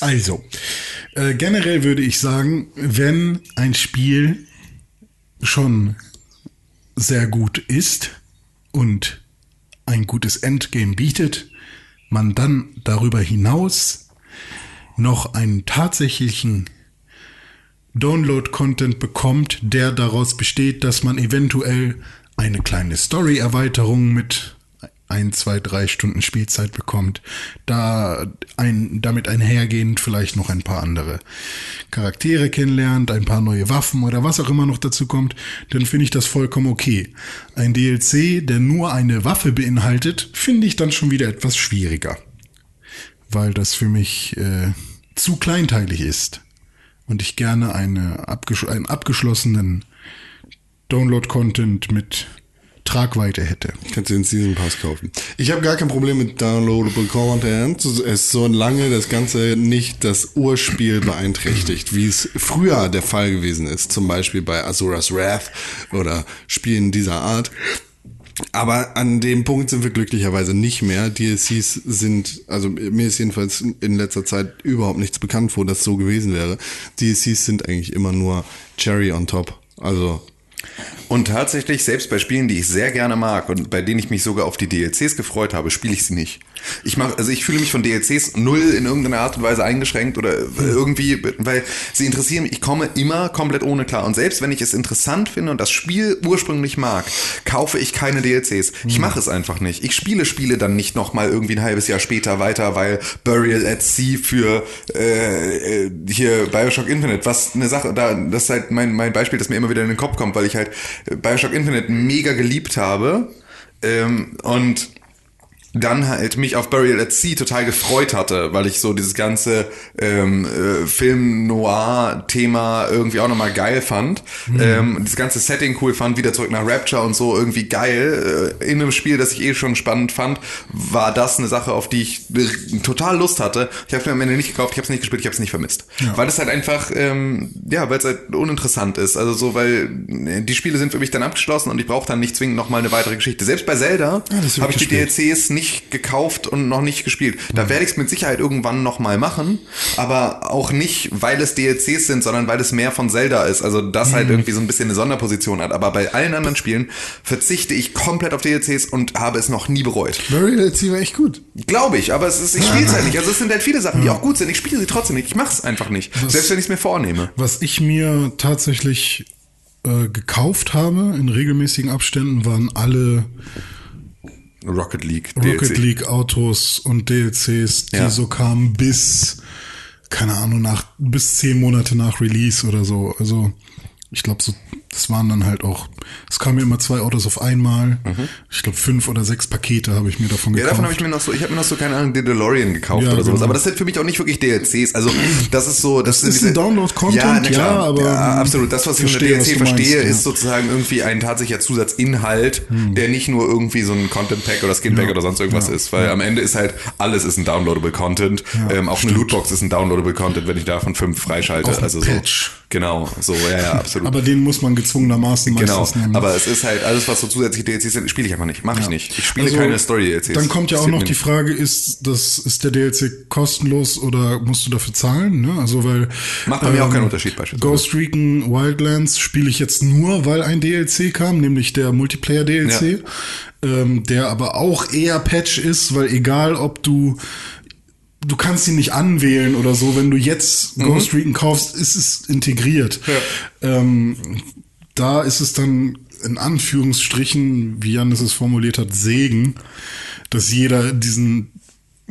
Also, äh, generell würde ich sagen, wenn ein Spiel schon sehr gut ist und ein gutes Endgame bietet, man dann darüber hinaus noch einen tatsächlichen Download-Content bekommt, der daraus besteht, dass man eventuell eine kleine Story-Erweiterung mit ein, zwei, drei Stunden Spielzeit bekommt, da ein, damit einhergehend vielleicht noch ein paar andere Charaktere kennenlernt, ein paar neue Waffen oder was auch immer noch dazu kommt, dann finde ich das vollkommen okay. Ein DLC, der nur eine Waffe beinhaltet, finde ich dann schon wieder etwas schwieriger, weil das für mich äh, zu kleinteilig ist und ich gerne eine abgesch einen abgeschlossenen Download-Content mit Tragweite hätte. Kannst du den Season Pass kaufen. Ich habe gar kein Problem mit Downloadable Content, solange das Ganze nicht das Urspiel beeinträchtigt, wie es früher der Fall gewesen ist, zum Beispiel bei Azura's Wrath oder Spielen dieser Art. Aber an dem Punkt sind wir glücklicherweise nicht mehr. DLCs sind, also mir ist jedenfalls in letzter Zeit überhaupt nichts bekannt, wo das so gewesen wäre. DLCs sind eigentlich immer nur Cherry on top. Also Und tatsächlich, selbst bei Spielen, die ich sehr gerne mag und bei denen ich mich sogar auf die DLCs gefreut habe, spiele ich sie nicht. Ich mach, also ich fühle mich von DLCs null in irgendeiner Art und Weise eingeschränkt oder irgendwie, weil sie interessieren mich. Ich komme immer komplett ohne klar. Und selbst wenn ich es interessant finde und das Spiel ursprünglich mag, kaufe ich keine DLCs. Ich mache es einfach nicht. Ich spiele Spiele dann nicht nochmal irgendwie ein halbes Jahr später weiter, weil Burial at Sea für äh, äh, hier Bioshock Infinite, was eine Sache, da, das ist halt mein, mein Beispiel, das mir immer wieder in den Kopf kommt, weil ich halt Bioshock Infinite mega geliebt habe. Ähm, und dann halt mich auf Burial at Sea total gefreut hatte, weil ich so dieses ganze ähm, äh, Film-Noir-Thema irgendwie auch nochmal geil fand. Ähm, das ganze Setting cool fand, wieder zurück nach Rapture und so irgendwie geil. Äh, in einem Spiel, das ich eh schon spannend fand, war das eine Sache, auf die ich äh, total Lust hatte. Ich habe mir am Ende nicht gekauft, ich habe es nicht gespielt, ich habe es nicht vermisst. Weil es halt einfach, ähm, ja, weil es halt uninteressant ist. Also so, weil äh, die Spiele sind für mich dann abgeschlossen und ich brauche dann nicht zwingend nochmal eine weitere Geschichte. Selbst bei Zelda hab habe ich die. DLCs nicht gekauft und noch nicht gespielt. Da werde ich es mit Sicherheit irgendwann nochmal machen, aber auch nicht, weil es DLCs sind, sondern weil es mehr von Zelda ist. Also das halt irgendwie so ein bisschen eine Sonderposition hat. Aber bei allen anderen Spielen verzichte ich komplett auf DLCs und habe es noch nie bereut. At Sea war echt gut. Glaube ich, aber es ist, ich spiele es halt nicht. Also es sind halt viele Sachen, die auch gut sind. Ich spiele sie trotzdem nicht. Ich mache es einfach nicht. Selbst wenn ich es mir vornehme. Was ich mir tatsächlich äh, gekauft habe in regelmäßigen Abständen, waren alle Rocket League. Rocket DLC. League Autos und DLCs, die Ja. so kamen bis, keine Ahnung, nach, bis zehn Monate nach Release oder so. Also, ich glaube, so, das waren dann halt auch, es kamen ja immer zwei Autos auf einmal. Ich glaube, fünf oder sechs Pakete habe ich mir davon Mhm. Ja, gekauft. davon habe ich mir noch so, ich habe mir noch so, keine Ahnung, den DeLorean gekauft Ja, oder sowas. genau. Aber das sind für mich auch nicht wirklich DLCs. Also, das ist so, das, Das ist ein Download-Content, ja, klar. ja, aber, ja, absolut. Das, was ich unter DLC meinst, verstehe, ja. Hm. ist sozusagen irgendwie ein tatsächlicher Zusatzinhalt, der nicht nur irgendwie so ein Content-Pack oder Skin-Pack oder sonst irgendwas ist. Weil am Ende ist halt, alles ist ein Downloadable Content. ähm, auch eine Lootbox ist ein Downloadable Content, wenn ich davon fünf freischalte. Auch also so. Genau, so, ja, ja, absolut. Aber den muss man gezwungenermaßen Genau, nehmen. aber es ist halt alles, was so zusätzliche DLCs sind, spiele ich einfach nicht. Mache ich nicht. Ich spiele Also, keine Story-DLCs. Dann kommt ja auch noch die. Frage, ist das ist der DLC kostenlos oder musst du dafür zahlen? Ne? Also weil Macht bei mir auch keinen Unterschied beispielsweise. Ghost Recon Wildlands spiele ich jetzt nur, weil ein DLC kam, nämlich der Multiplayer DLC, ähm, der aber auch eher Patch ist, weil egal ob du du kannst ihn nicht anwählen oder so, wenn du jetzt Mhm. Ghost Recon kaufst, ist es integriert. Ähm, da ist es dann in Anführungsstrichen, wie Jan es formuliert hat, Segen, dass jeder diesen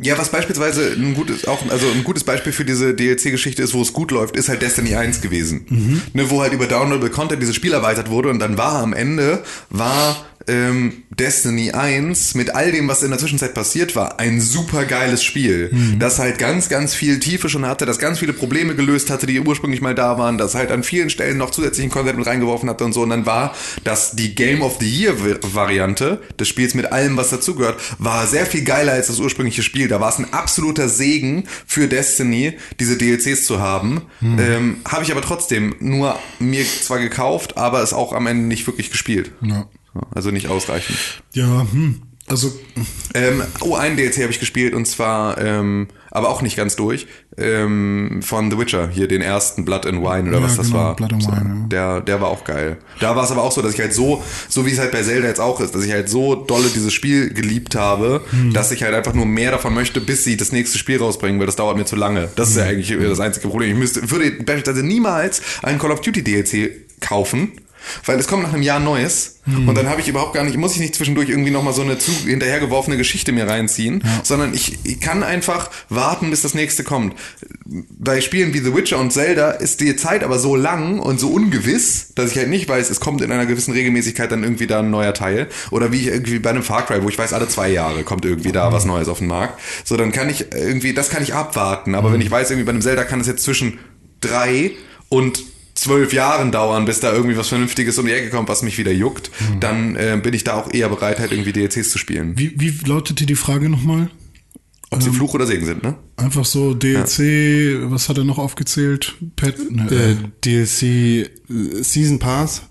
Ja, was beispielsweise ein gutes, auch, also ein gutes Beispiel für diese DLC-Geschichte ist, wo es gut läuft, ist halt Destiny 1 gewesen. Ne, wo halt über Downloadable Content dieses Spiel erweitert wurde und dann war am Ende, war ähm, Destiny 1 mit all dem, was in der Zwischenzeit passiert war, ein super geiles Spiel. Das halt ganz, ganz viel Tiefe schon hatte, das ganz viele Probleme gelöst hatte, die ursprünglich mal da waren, das halt an vielen Stellen noch zusätzlichen Content mit reingeworfen hatte und so. Und dann war das die Game of the Year-Variante des Spiels mit allem, was dazugehört, war sehr viel geiler als das ursprüngliche Spiel. Da war es ein absoluter Segen für Destiny, diese DLCs zu haben. Ähm, Habe ich aber trotzdem nur mir zwar gekauft, aber es auch am Ende nicht wirklich gespielt. ja, Also nicht ausreichend. ja hm, also Ähm, oh, einen DLC habe ich gespielt und zwar, ähm, aber auch nicht ganz durch, ähm, von The Witcher, hier den ersten Blood and Wine oder Ja, was das genau, war. Blood and so, Wine, ja. der, der war auch geil. Da war es aber auch so, dass ich halt so, so wie es halt bei Zelda jetzt auch ist, dass ich halt so dolle dieses Spiel geliebt habe, Hm. dass ich halt einfach nur mehr davon möchte, bis sie das nächste Spiel rausbringen, weil das dauert mir zu lange. Das ist ja Hm. eigentlich das einzige Problem. Ich müsste, würde beispielsweise niemals einen Call of Duty DLC kaufen, weil es kommt nach einem Jahr Neues Hm. und dann habe ich überhaupt gar nicht, muss ich nicht zwischendurch irgendwie nochmal so eine zu hinterhergeworfene Geschichte mir reinziehen, sondern ich, ich kann einfach warten, bis das nächste kommt. Bei Spielen wie The Witcher und Zelda ist die Zeit aber so lang und so ungewiss, dass ich halt nicht weiß, es kommt in einer gewissen Regelmäßigkeit dann irgendwie da ein neuer Teil. Oder wie ich irgendwie bei einem Far Cry, wo ich weiß, alle zwei Jahre kommt irgendwie da was Neues auf den Markt. So, dann kann ich irgendwie, das kann ich abwarten. Aber wenn ich weiß, irgendwie bei einem Zelda kann es jetzt zwischen drei und zwölf Jahren dauern, bis da irgendwie was Vernünftiges um die Ecke kommt, was mich wieder juckt, dann äh, bin ich da auch eher bereit, halt irgendwie DLCs zu spielen. Wie, wie lautete die Frage nochmal? Ob sie Fluch oder Segen sind, ne? Einfach so DLC, was hat er noch aufgezählt? Pet, ne, Äh, DLC äh, Season Pass.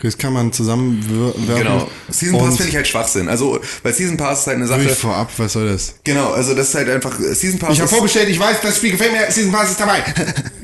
Das kann man zusammenwerfen. Genau. Season Pass finde ich halt Schwachsinn. Also, weil Season Pass ist halt eine Sache. Ruhig vorab, was soll das? Genau, also das ist halt einfach Season Pass. Ich habe vorbestellt, ich weiß, das Spiel gefällt mir, Season Pass ist dabei.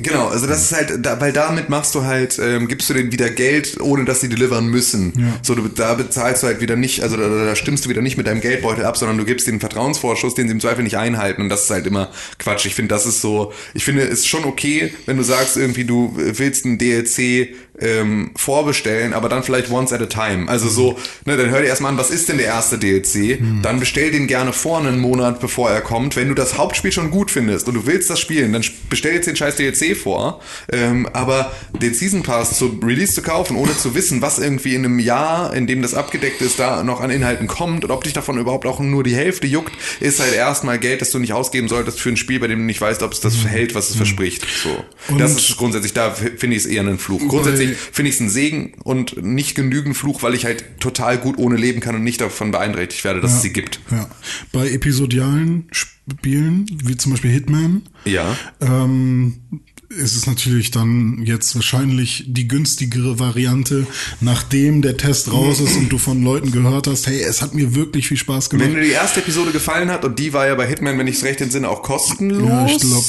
Genau, also das ist halt, da, weil damit machst du halt, ähm, gibst du denen wieder Geld, ohne dass sie delivern müssen. So, du, da bezahlst du halt wieder nicht, also da, da stimmst du wieder nicht mit deinem Geldbeutel ab, sondern du gibst den Vertrauensvorschuss, den sie im Zweifel nicht einhalten. Und das ist halt immer Quatsch. Ich finde, das ist so, ich finde, es ist schon okay, wenn du sagst, irgendwie, du willst ein DLC ähm, vorbestellen, aber dann vielleicht once at a time. Also so, ne, dann hör dir erstmal an, was ist denn der erste DLC? Dann bestell den gerne vor einen Monat, bevor er kommt. Wenn du das Hauptspiel schon gut findest und du willst das spielen, dann bestell jetzt den scheiß DLC vor. Ähm, aber den Season Pass zu Release zu kaufen, ohne zu wissen, was irgendwie in einem Jahr, in dem das abgedeckt ist, da noch an Inhalten kommt und ob dich davon überhaupt auch nur die Hälfte juckt, ist halt erstmal Geld, das du nicht ausgeben solltest für ein Spiel, bei dem du nicht weißt, ob es das hält, was es verspricht. So. Und- das ist grundsätzlich, da finde ich es eher einen Fluch. Grundsätzlich finde ich es einen Segen und nicht genügend Fluch, weil ich halt total gut ohne leben kann und nicht davon beeinträchtigt werde, dass es sie gibt. Ja. Bei episodialen Spielen, wie zum Beispiel Hitman, Ja. ähm, ist es natürlich dann jetzt wahrscheinlich die günstigere Variante, nachdem der Test raus ist und du von Leuten gehört hast, hey, es hat mir wirklich viel Spaß gemacht. Wenn dir die erste Episode gefallen hat, und die war ja bei Hitman, wenn ich es recht entsinne, auch kostenlos. Ja, ich glaub-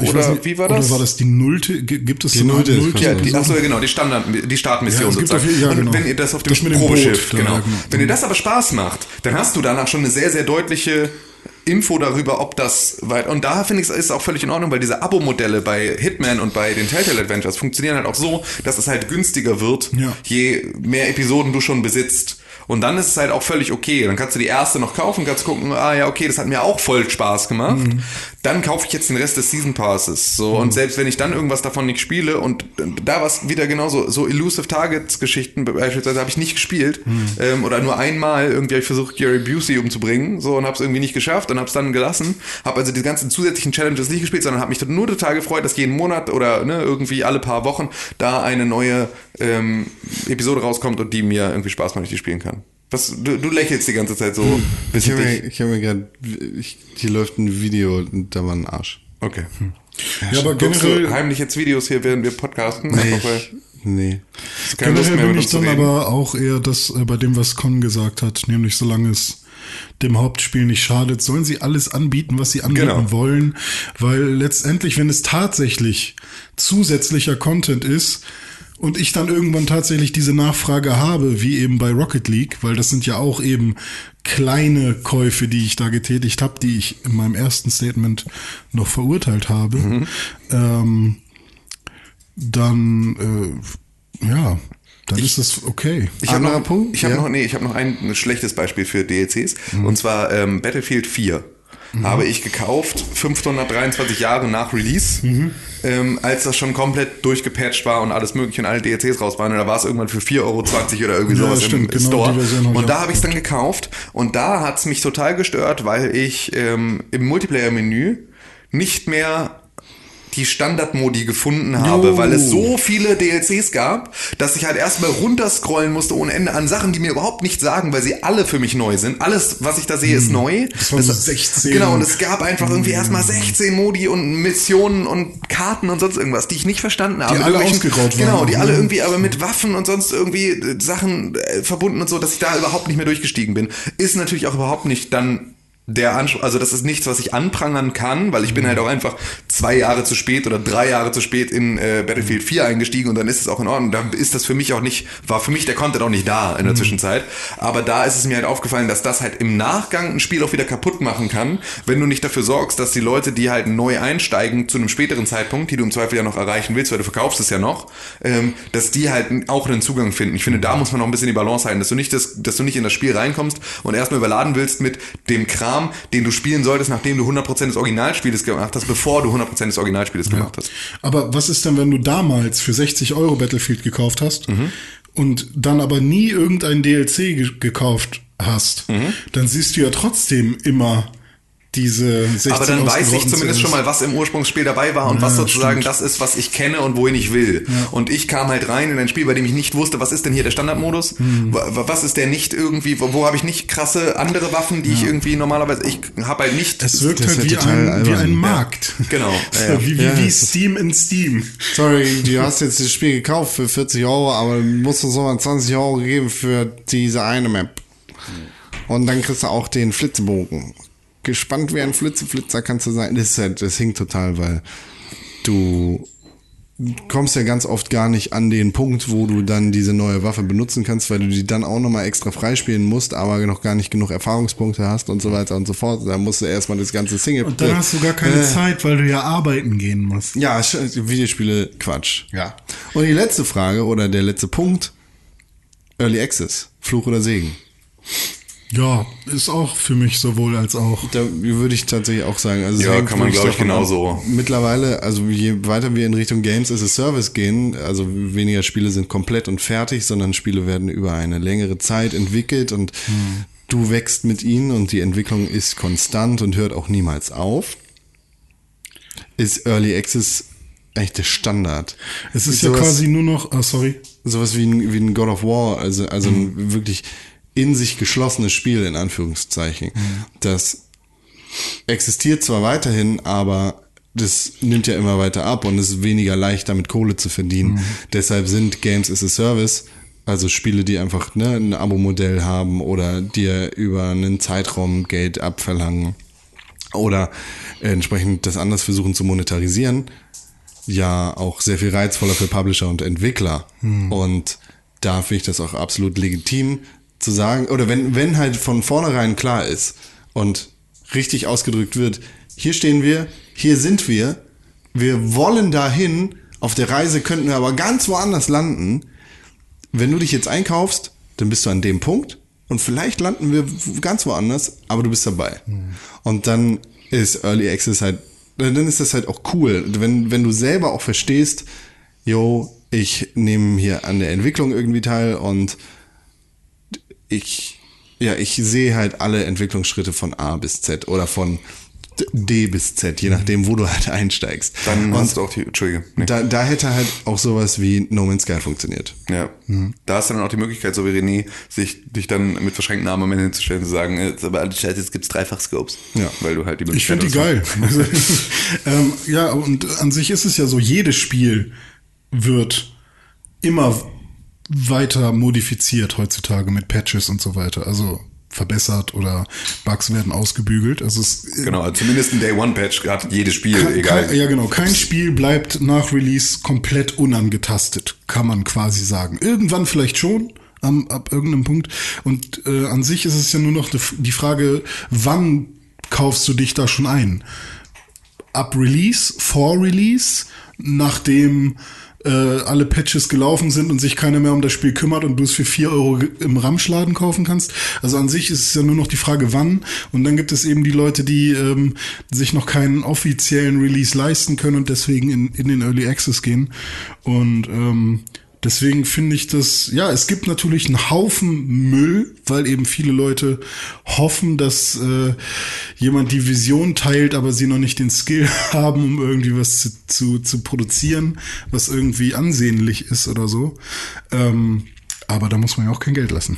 Ich Oder nicht, wie war das? Oder war das die Nullte? Gibt es Die so eine Nullte Nullte? Ja, die, achso, ja, genau, die Standard, die Startmission Ja, es gibt sozusagen. auf jeden- ja, und genau. wenn ihr das auf dem Das mit dem Probeschiff, Boot, da, genau. ja, genau. Wenn dir das aber Spaß macht, dann hast du danach schon eine sehr, sehr deutliche Info darüber, ob das weit. Und da finde ich es ist auch völlig in Ordnung, weil diese Abo-Modelle bei Hitman und bei den Telltale Adventures funktionieren halt auch so, dass es halt günstiger wird, Ja. je mehr Episoden du schon besitzt. Und dann ist es halt auch völlig okay. Dann kannst du die erste noch kaufen, kannst gucken, ah ja, okay, das hat mir auch voll Spaß gemacht. Mhm. Dann kaufe ich jetzt den Rest des Season Passes. So, und selbst wenn ich dann irgendwas davon nicht spiele und da was wieder genauso, so Elusive Targets Geschichten beispielsweise habe ich nicht gespielt. Mhm. Ähm, oder nur einmal irgendwie habe ich versucht, Gary Busey umzubringen, so und habe es irgendwie nicht geschafft und habe es dann gelassen. Habe also die ganzen zusätzlichen Challenges nicht gespielt, sondern habe mich nur total gefreut, dass jeden Monat oder ne, irgendwie alle paar Wochen da eine neue ähm, Episode rauskommt und die mir irgendwie Spaß macht, ich die spielen kann. Was, du, du lächelst die ganze Zeit so. Hm. Ich habe mir, ich hab mir gerade, hier läuft ein Video und da war ein Arsch. Okay. Ja, aber Guckst generell, du heimlich jetzt Videos hier, während wir podcasten? Nee. keine Lust generell bin ich dann aber auch eher das äh, bei dem, was Con gesagt hat, nämlich solange es dem Hauptspiel nicht schadet, sollen sie alles anbieten, was sie anbieten Genau. wollen, weil letztendlich, wenn es tatsächlich zusätzlicher Content ist und ich dann irgendwann tatsächlich diese Nachfrage habe, wie eben bei Rocket League, weil das sind ja auch eben kleine Käufe, die ich da getätigt habe, die ich in meinem ersten Statement noch verurteilt habe, Mhm. ähm, dann äh, ja, dann ist das okay. Ich habe noch, ich habe Ja. noch, nee, ich habe noch ein schlechtes Beispiel für DLCs und zwar ähm, Battlefield 4. Habe ich gekauft, 523 Jahre nach Release, ähm, als das schon komplett durchgepatcht war und alles mögliche und alle DLCs raus waren. Und da war es irgendwann für 4,20 Euro oder irgendwie Ja, sowas stimmt, im genau, Store. und da habe ich es dann gekauft und da hat es mich total gestört, weil ich ähm, im Multiplayer-Menü nicht mehr die Standardmodi gefunden habe, weil es so viele DLCs gab, dass ich halt erstmal runterscrollen musste ohne Ende an Sachen, die mir überhaupt nichts sagen, weil sie alle für mich neu sind. Alles, was ich da sehe, ist neu. Hm. Das waren so 16. Genau, und es gab einfach irgendwie erstmal 16 Modi und Missionen und Karten und sonst irgendwas, die ich nicht verstanden habe. Die alle ausgegraut waren Genau, die ne? alle irgendwie aber mit Waffen und sonst irgendwie äh, Sachen äh, verbunden und so, dass ich da überhaupt nicht mehr durchgestiegen bin. Ist natürlich auch überhaupt nicht dann der Anspruch, also das ist nichts, was ich anprangern kann, weil ich bin halt auch einfach zwei Jahre zu spät oder drei Jahre zu spät in äh, Battlefield 4 eingestiegen und dann ist es auch in Ordnung. Da ist das für mich auch nicht, war für mich der Content auch nicht da in der Zwischenzeit. Aber da ist es mir halt aufgefallen, dass das halt im Nachgang ein Spiel auch wieder kaputt machen kann, wenn du nicht dafür sorgst, dass die Leute, die halt neu einsteigen zu einem späteren Zeitpunkt, die du im Zweifel ja noch erreichen willst, weil du verkaufst es ja noch, ähm, dass die halt auch einen Zugang finden. Ich finde, da muss man noch ein bisschen die Balance halten, dass du nicht, das, dass du nicht in das Spiel reinkommst und erstmal überladen willst mit dem Kram, den du spielen solltest, nachdem du 100% des Originalspieles gemacht hast, bevor du 100% des Originalspieles gemacht hast. Aber was ist denn, wenn du damals für 60 Euro Battlefield gekauft hast und dann aber nie irgendein DLC ge gekauft hast? Dann siehst du ja trotzdem immer diese 16 Aber dann weiß ich zumindest schon mal, was im Ursprungsspiel dabei war und Ja, was sozusagen stimmt. das ist, was ich kenne und wohin ich will. Und ich kam halt rein in ein Spiel, bei dem ich nicht wusste, was ist denn hier der Standardmodus? Hm. Wa- wa- Was ist der nicht irgendwie, wo, wo habe ich nicht krasse andere Waffen, die ich irgendwie normalerweise, ich habe halt nicht. Es wirkt Das halt wie ja total ein, wie ein Ja. Markt. Genau. So, Ja, ja. Wie, wie, Ja, wie Steam in Steam. Sorry, du hast jetzt das Spiel gekauft für 40 Euro, aber du musst uns nochmal 20 Euro geben für diese eine Map. Und dann kriegst du auch den Flitzebogen. Gespannt wie ein Flitzeflitzer kannst du sein. Das, halt, das hinkt total, weil du kommst ja ganz oft gar nicht an den Punkt, wo du dann diese neue Waffe benutzen kannst, weil du die dann auch nochmal extra freispielen musst, aber noch gar nicht genug Erfahrungspunkte hast und so weiter und so fort. Da musst du erstmal das ganze Single. Und dann hast du gar keine Äh, Zeit, weil du ja arbeiten gehen musst. ja, Videospiele Quatsch. Ja. Und die letzte Frage oder der letzte Punkt: Early Access, Fluch oder Segen? Ja, ist auch für mich sowohl als auch. Da würde ich tatsächlich auch sagen. Also Ja, kann man, wirklich glaub ich, genauso. Mittlerweile, also je weiter wir in Richtung Games as a Service gehen, also weniger Spiele sind komplett und fertig, sondern Spiele werden über eine längere Zeit entwickelt und Hm. du wächst mit ihnen und die Entwicklung ist konstant und hört auch niemals auf. Ist Early Access echt der Standard. Es ist Mit ja quasi nur noch, ah, sorry. sowas wie ein, wie ein God of War, also, also ein wirklich in sich geschlossenes Spiel, in Anführungszeichen. Das existiert zwar weiterhin, aber das nimmt ja immer weiter ab und es ist weniger leicht, damit Kohle zu verdienen. Deshalb sind Games as a Service, also Spiele, die einfach ne, ein Abo-Modell haben oder dir über einen Zeitraum Geld abverlangen oder entsprechend das anders versuchen zu monetarisieren, ja auch sehr viel reizvoller für Publisher und Entwickler. Und da finde ich das auch absolut legitim zu sagen, oder wenn, wenn halt von vornherein klar ist und richtig ausgedrückt wird, hier stehen wir, hier sind wir, wir wollen dahin, auf der Reise könnten wir aber ganz woanders landen. Wenn du dich jetzt einkaufst, dann bist du an dem Punkt und vielleicht landen wir ganz woanders, aber du bist dabei. Und dann ist Early Access halt, dann ist das halt auch cool, wenn, wenn du selber auch verstehst, yo, ich nehme hier an der Entwicklung irgendwie teil und ich, ja, ich sehe halt alle Entwicklungsschritte von A bis Z oder von D bis Z, je nachdem, wo du halt einsteigst. Dann hast du auch die, Entschuldige. Nee. da, da hätte halt auch sowas wie No Man's Sky funktioniert. Ja. Da hast du dann auch die Möglichkeit, so wie René, sich dich dann mit verschränkten Armen am Ende hinzustellen und zu sagen, jetzt aber alles scheiße, jetzt gibt's dreifach Scopes. Ja. Weil du halt die Ich Möglichkeit finde die geil. Also, ähm, ja, und an sich ist es ja so, jedes Spiel wird immer weiter modifiziert heutzutage mit Patches und so weiter. Also verbessert oder Bugs werden ausgebügelt. Also es Genau, also zumindest ein Day-One-Patch hat jedes Spiel, Kein, egal. Kein, ja, genau. Kein Spiel bleibt nach Release komplett unangetastet, kann man quasi sagen. Irgendwann vielleicht schon, am, ab irgendeinem Punkt. Und äh, an sich ist es ja nur noch die, die Frage, wann kaufst du dich da schon ein? Ab Release, vor Release, nachdem äh, alle Patches gelaufen sind und sich keiner mehr um das Spiel kümmert und du es für 4 Euro im Ramschladen kaufen kannst. Also an sich ist es ja nur noch die Frage, wann. Und dann gibt es eben die Leute, die ähm, sich noch keinen offiziellen Release leisten können und deswegen in, in den Early Access gehen. Und ähm, deswegen finde ich das, ja, es gibt natürlich einen Haufen Müll, weil eben viele Leute hoffen, dass äh, jemand die Vision teilt, aber sie noch nicht den Skill haben, um irgendwie was zu, zu, zu produzieren, was irgendwie ansehnlich ist oder so. Ähm, aber da muss man ja auch kein Geld lassen.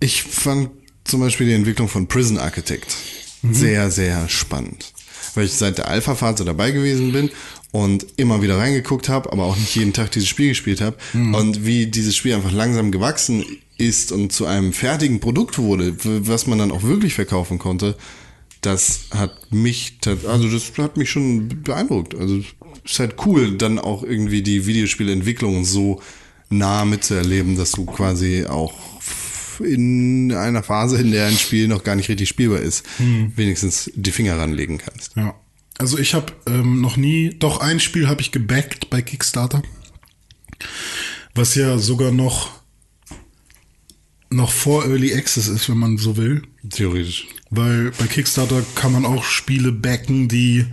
Ich fand zum Beispiel die Entwicklung von Prison Architect sehr, sehr spannend. Weil ich seit der Alpha-Phase dabei gewesen bin und immer wieder reingeguckt habe, aber auch nicht jeden Tag dieses Spiel gespielt habe. Und wie dieses Spiel einfach langsam gewachsen ist und zu einem fertigen Produkt wurde, was man dann auch wirklich verkaufen konnte, das hat mich, also das hat mich schon beeindruckt. Also es ist halt cool, dann auch irgendwie die Videospielentwicklung so nah mitzuerleben, dass du quasi auch in einer Phase, in der ein Spiel noch gar nicht richtig spielbar ist, wenigstens die Finger ranlegen kannst. Ja. Also ich habe ähm, noch nie, doch ein Spiel habe ich gebackt bei Kickstarter, was ja sogar noch noch vor Early Access ist, wenn man so will. Theoretisch. Weil bei Kickstarter kann man auch Spiele backen, die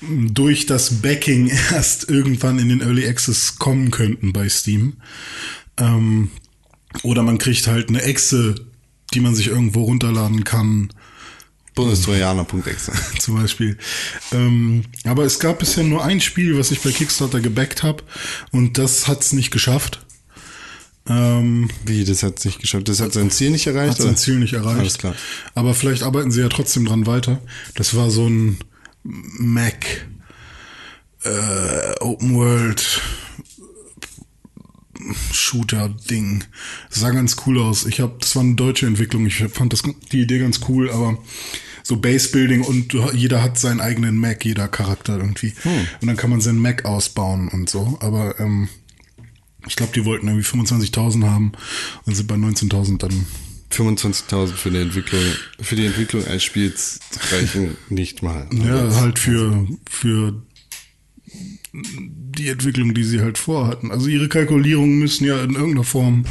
durch das Backing erst irgendwann in den Early Access kommen könnten bei Steam. Ähm, oder man kriegt halt eine Exe, die man sich irgendwo runterladen kann, Bundestrojaner.exe. zum Beispiel. Ähm, aber es gab bisher nur ein Spiel, was ich bei Kickstarter gebackt habe und das hat's nicht geschafft. Ähm, Wie, das hat nicht geschafft. Das hat sein Ziel nicht erreicht? hat sein? Ziel nicht erreicht. Alles klar. Aber vielleicht arbeiten sie ja trotzdem dran weiter. Das war so ein Mac äh, Open World Shooter-Ding. Sah ganz cool aus. Ich habe, das war eine deutsche Entwicklung. Ich fand das, die Idee ganz cool, aber so Base-Building und jeder hat seinen eigenen Mac, jeder Charakter irgendwie. Und dann kann man seinen Mac ausbauen und so. Aber ähm, ich glaube, die wollten irgendwie 25.000 haben und sind bei 19.000 dann 25.000 für die Entwicklung, für die Entwicklung eines Spiels reichen nicht mal. Ja, halt für, für die Entwicklung, die sie halt vorhatten. Also ihre Kalkulierungen müssen ja in irgendeiner Form.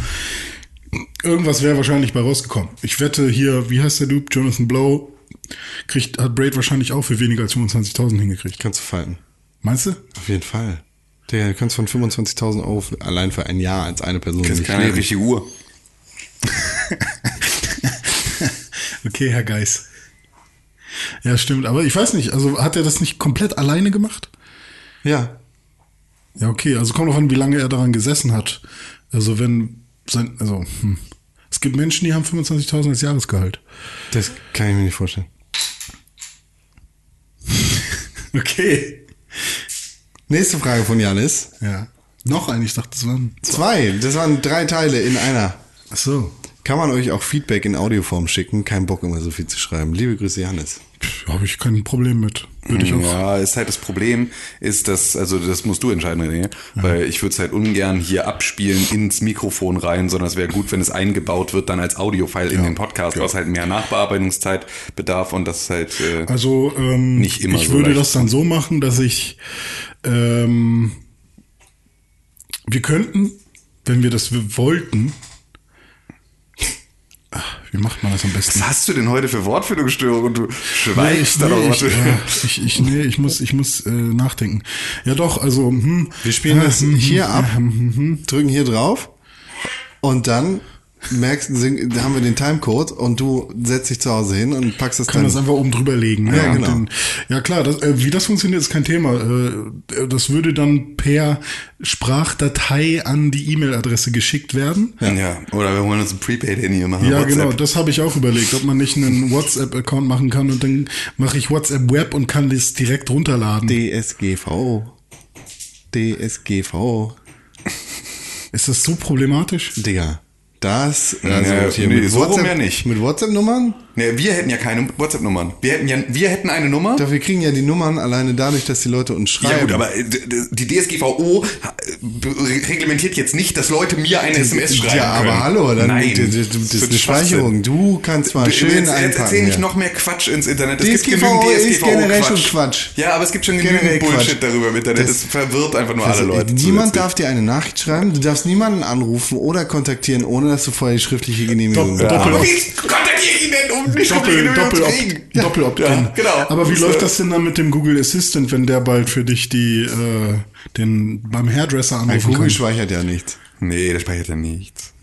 Irgendwas wäre wahrscheinlich bei rausgekommen. Ich wette hier, wie heißt der Dude? Jonathan Blow. Kriegt, hat Braid wahrscheinlich auch für weniger als 25.000 hingekriegt. Kannst du falten. Meinst du? Auf jeden Fall. Digga, du kannst von 25.000 Euro für- allein für ein Jahr als eine Person Das ist keine leben. richtige Uhr. Okay, Herr Geis. Ja, stimmt. Aber ich weiß nicht, also hat er das nicht komplett alleine gemacht? Ja. Ja, okay. Also kommt auch an, wie lange er daran gesessen hat. Also wenn sein, also, hm. Es gibt Menschen, die haben 25.000 als Jahresgehalt. Das kann ich mir nicht vorstellen. Okay. Nächste Frage von Janis. Ja. Noch ein, ich dachte, das waren Zwei. Das waren drei Teile in einer. Ach so. Kann man euch auch Feedback in Audioform schicken? Kein Bock immer so viel zu schreiben. Liebe Grüße, Janis. Habe ich kein Problem mit. Würde ich auch. Ja, ist halt das Problem, ist das, also das musst du entscheiden, René, weil ich würde es halt ungern hier abspielen ins Mikrofon rein, sondern es wäre gut, wenn es eingebaut wird dann als Audiofile in den Podcast, was halt mehr Nachbearbeitungszeit bedarf und das halt äh, Also ähm, Nicht immer ich so würde das dann so machen, dass ich ähm, wir könnten, wenn wir das wollten, wie macht man das am besten? Was hast du denn heute für Wortfindungsstörung und du Nee, schweigst da nee, noch ich, ja, ich, ich, nee, ich muss, ich muss äh, nachdenken. Ja doch, also hm, Wir spielen ja, das hm, hier hm, ab, hm. drücken hier drauf und dann merkst sing- da haben wir den Timecode und du setzt dich zu Hause hin und packst das kann dann. das einfach oben drüber legen. ne? Ja, Und genau. Dann, ja klar, das, äh, wie das funktioniert, ist kein Thema. Äh, das würde dann per Sprachdatei an die E-Mail-Adresse geschickt werden. Ja. oder wir wollen uns ein Prepaid-Handy machen. Ja, WhatsApp. genau, das habe ich auch überlegt, ob man nicht einen WhatsApp-Account machen kann und dann mache ich WhatsApp Web und kann das direkt runterladen. DSGVO. DSGVO. Ist das so problematisch? Digga. Das, also Ja, hier nee, mit so WhatsApp, ja nicht. Mit WhatsApp-Nummern? Nee, wir hätten ja keine WhatsApp-Nummern. Wir hätten ja, wir hätten eine Nummer. Doch, wir kriegen ja die Nummern alleine dadurch, dass die Leute uns schreiben. Ja gut, aber äh, die DSGVO äh, reglementiert jetzt nicht, dass Leute mir eine SMS schreiben Ja, aber können. hallo, dann Nein, das, das, ist eine Speicherung. Du kannst zwar Du, schön jetzt, jetzt einpacken. erzähl nicht ja. noch mehr Quatsch ins Internet. Es DSGVO gibt genügend ist DSGVO generell Quatsch. schon Quatsch. Ja, aber es gibt schon genügend Generell Bullshit Quatsch. darüber im Internet. Das- Das, verwirrt einfach nur alle Also, Leute. Niemand darf dir eine Nachricht schreiben, du darfst niemanden anrufen oder kontaktieren, ohne dass du vorher die schriftliche Genehmigung hast. Doppel- Aber wie kontaktiere ich ihn denn, nicht Doppel, Doppel, Doppel, Doppel, Opt-in. Ja, genau. Aber wie läuft das denn dann mit dem Google Assistant, wenn der bald für dich die äh, den beim Hairdresser anrufen Google kann? speichert ja nichts. Nee, der speichert ja nichts.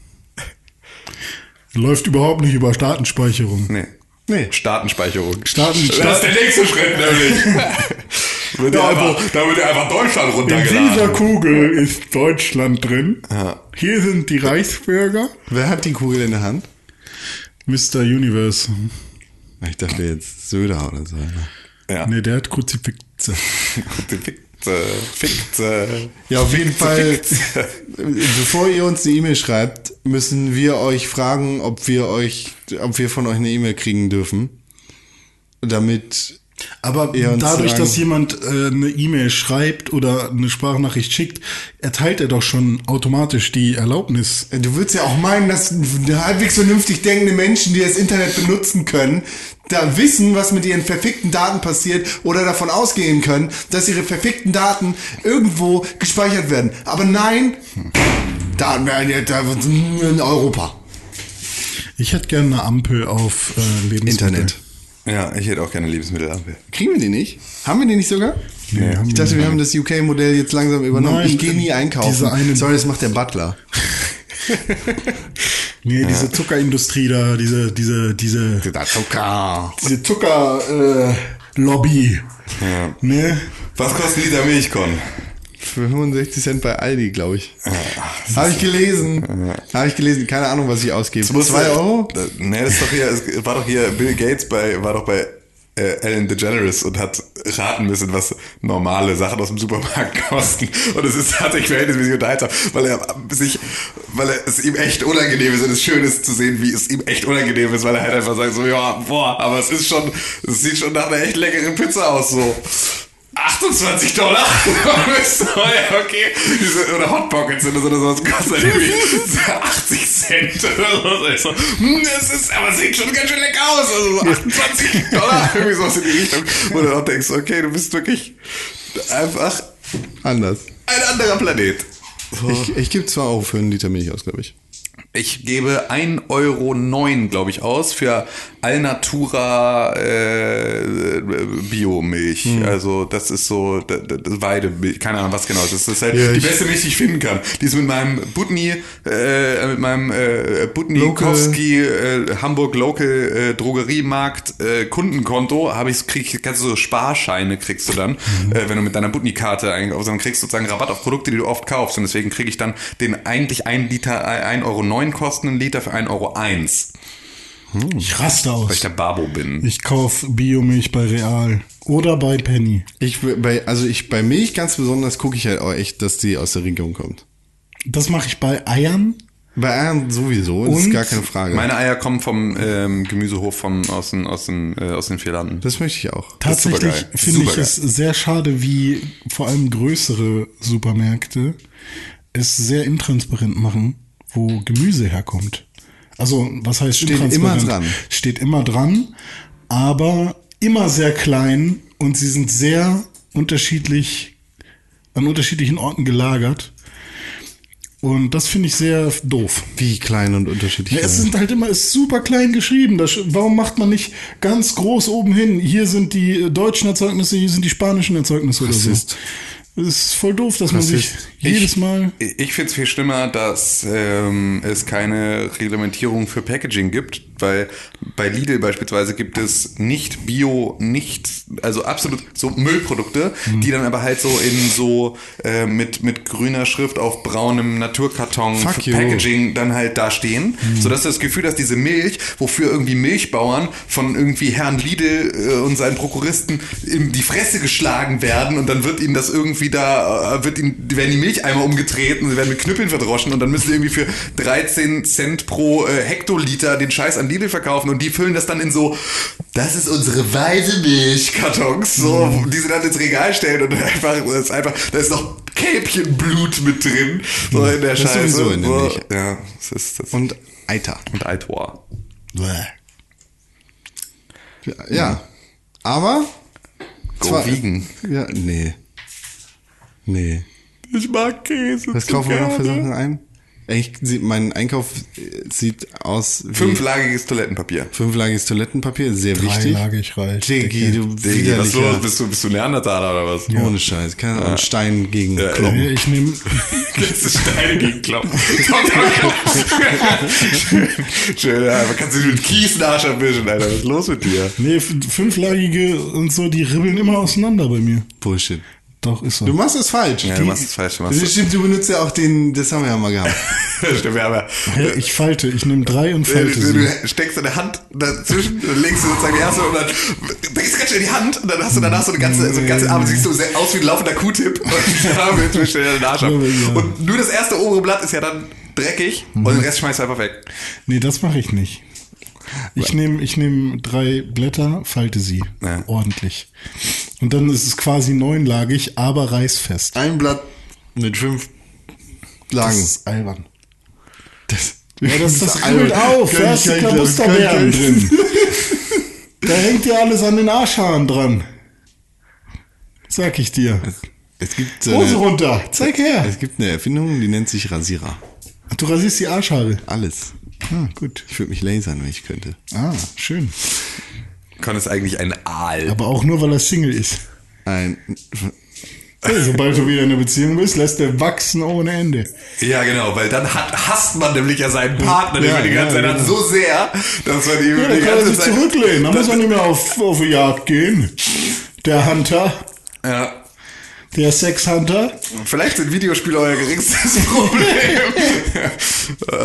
Läuft überhaupt nicht über Datenspeicherung. Nee. Nee. Staatenspeicherung. Staaten, Das ist der nächste Schritt nämlich. wird ja einfach, da wird ja einfach Deutschland In dieser runtergeladen. Kugel ist Deutschland drin. Hier sind die Reichsbürger. Wer hat die Kugel in der Hand? Mr. Universe. Ich dachte jetzt Söder oder so. ne? Ja. Nee, der hat Kruzifixe. Fikte, Fikte. Ja, auf jeden Fall, bevor ihr uns eine E-Mail schreibt, müssen wir euch fragen, ob wir euch, ob wir von euch eine E-Mail kriegen dürfen. Damit, Aber dadurch, sagen- dass jemand äh, eine E-Mail schreibt oder eine Sprachnachricht schickt, erteilt er doch schon automatisch die Erlaubnis. du würdest ja auch meinen, dass halbwegs vernünftig denkende Menschen, die das Internet benutzen können, da wissen, was mit ihren verfickten Daten passiert oder davon ausgehen können, dass ihre verfickten Daten irgendwo gespeichert werden. Aber nein, Daten werden ja da in Europa. Ich hätte gerne eine Ampel auf äh, Lebensmittel. Internet. Ja, ich hätte auch gerne Lebensmittelampel. Kriegen wir die nicht? Haben wir die nicht sogar? Nee, haben Ich dachte, wir haben das UK-Modell jetzt langsam übernommen. Nein, ich gehe nie einkaufen. diese eine- Sorry, das macht der Butler. Nee, diese Zuckerindustrie da, diese, diese, diese, Der Zucker. diese Zucker, äh, Lobby. Ja. Ne? Was kostet ein Liter Milchkorn? Für 65 Cent bei Aldi, glaube ich. Habe ich gelesen. Habe ich gelesen. Keine Ahnung, was ich ausgebe. Das muss- Zwei Euro? Da- Nee, das ist doch hier, es war doch hier, Bill Gates bei, war doch bei äh, Ellen DeGeneres und hat raten müssen, was normale Sachen aus dem Supermarkt kosten. Und es ist tatsächlich verhältnismäßig unterhaltsam, weil er sich, weil er, es ihm echt unangenehm ist und es schön ist zu sehen, wie es ihm echt unangenehm ist, weil er halt einfach sagt so, ja, boah, aber es ist schon, es sieht schon nach einer echt leckeren Pizza aus, so. 28 Dollar? Okay. Diese, oder Hot Pockets oder so, oder sowas kostet irgendwie 80 Cent oder so. Hm, das ist, aber sieht schon ganz schön lecker aus. Also so 28 Dollar, irgendwie sowas in die Richtung. Wo du auch denkst, okay, du bist wirklich einfach Anders. ein anderer Planet. Ich, ich gebe 2 Euro für einen Liter Milch aus, glaube ich. Ich gebe 1,09 Euro, glaube ich, aus für Alnatura äh, Biomilch. Also das ist so das, das Weidemilch, keine Ahnung was genau. ist. Das ist halt Ja, die beste Milch, die ich finden kann. Die ist mit meinem Butni, äh, mit meinem äh, Butnikowski äh, Hamburg Local äh, Drogeriemarkt äh, Kundenkonto habe ich krieg ich kannst du so Sparscheine kriegst du dann, äh, wenn du mit deiner Butni-Karte einkaufst, dann kriegst du sozusagen Rabatt auf Produkte, die du oft kaufst und deswegen kriege ich dann den eigentlich ein Liter 1,09 Euro kostenden Liter für 1,01 Euro, weil Ich raste aus. ich der Babo bin. Ich kauf Biomilch bei Real oder bei Penny. Ich, bei, also ich, bei Milch ganz besonders gucke ich halt auch echt, dass die aus der Region kommt. Das mache ich bei Eiern. Bei Eiern sowieso, das ist gar keine Frage. Meine Eier kommen vom ähm, Gemüsehof vom, aus, den, aus, den, äh, aus den vier Landen. das möchte ich auch. Das ist Tatsächlich finde ich es sehr schade, wie vor allem größere Supermärkte es sehr intransparent machen, wo Gemüse herkommt. Also, was heißt Steht immer dran. Steht immer dran, aber immer sehr klein und sie sind sehr unterschiedlich, an unterschiedlichen Orten gelagert. Und das finde ich sehr doof. Wie klein und unterschiedlich. Ja, es sind halt immer ist super klein geschrieben. Das, warum macht man nicht ganz groß oben hin? Hier sind die äh, deutschen Erzeugnisse, hier sind die spanischen Erzeugnisse oder so. Es ist voll doof, dass man sich jedes Mal. Ich finde es viel schlimmer, dass ähm, es keine Reglementierung für Packaging gibt, weil bei Lidl beispielsweise gibt es nicht Bio, nicht, also absolut so Müllprodukte, Mhm. die dann aber halt so in so äh, mit, mit grüner Schrift auf braunem Naturkarton. Packaging dann halt da stehen, Mhm. sodass du das Gefühl hast, diese Milch, wofür irgendwie Milchbauern von irgendwie Herrn Lidl äh, und seinen Prokuristen in die Fresse geschlagen werden und dann wird ihnen das irgendwie da, äh, wird ihnen, werden die Milcheimer umgetreten, sie werden mit Knüppeln verdroschen und dann müssen sie irgendwie für 13 Cent pro äh, Hektoliter den Scheiß an Lidl verkaufen und die füllen das dann in so, das ist unsere weiße Milchkartons, so, Mhm. die sie dann ins Regal stellen und einfach, das ist einfach, da ist noch Kälbchenblut mit drin, so in der Das Scheiße. sowieso in so, Milch. Ja, das ist das. Und Eiter. und Eitor. Bäh. Ja. Aber. Go zwar- vegan. Ja, nee. Nee. Ich mag Käse. Was kaufen wir noch für. Sachen ein? Eigentlich sieht mein Einkauf äh, sieht aus wie Fünflagiges Toilettenpapier. fünflagiges Toilettenpapier, sehr wichtig. Dreilagig reicht. Diggi, du Diggi, was los? Bist du, bist du Neandertaler oder was? Ohne Scheiß. Keine Ahnung. Stein gegen Ja, Klopfen. Nee, Ich nehme Steine gegen Kloppen. Schön, ja, man kann sich mit Kies in den Arsch abwischen, Alter. Was ist los mit dir? nee, fünflagige und so, die ribbeln immer auseinander bei mir. Bullshit. Doch, ist so. Du machst es falsch. Ja, du machst es falsch. Du machst Das stimmt, du benutzt ja auch den, das haben wir ja mal gehabt. Stimmt, wir haben ja. Ja, ich falte, ich nehme drei und Du, falte sie. du steckst deine Hand dazwischen, dann legst du sozusagen die erste und dann du ganz schnell die Hand und dann hast du danach so eine ganze, so eine ganze Arme, siehst du sehr aus wie ein laufender Q-Tip und zwischen den Arsch ab. Ja. Und nur das erste obere Blatt ist ja dann dreckig und den Rest schmeißt du einfach weg. Nee, das mache ich nicht. Ich nehme ich nehm drei Blätter, falte sie Ja. ordentlich. Und dann ist es quasi neunlagig, aber reißfest. Ein Blatt mit fünf Das Lagen. ist albern. Das, Ja, das, das ribbelt auf, da ist die Klabusterbeeren drin. Da hängt dir alles an den Arschhaaren dran. Sag ich dir. Es gibt, äh, Hose runter, zeig her. es gibt eine Erfindung, die nennt sich Rasierer. Du rasierst die Arschhaare. Alles. Ah, gut. Ich würde mich lasern, wenn ich könnte. Ah, schön. Con ist eigentlich ein Aal. Aber auch nur, weil er Single ist. Ein, Hey, sobald du wieder in einer Beziehung bist, lässt der wachsen ohne Ende. Ja, genau, weil dann hat, hasst man nämlich ja seinen Partner, den Ja, man die ganze ja, Zeit hat, genau. so sehr, dass man ihm Ja, die kann er ganze sich Zeit... zurücklehnen. Dann muss er nicht mehr auf, auf die Jagd gehen. Der Hunter, Ja, der Sexhunter. vielleicht sind Videospiele euer geringstes Problem. Äh,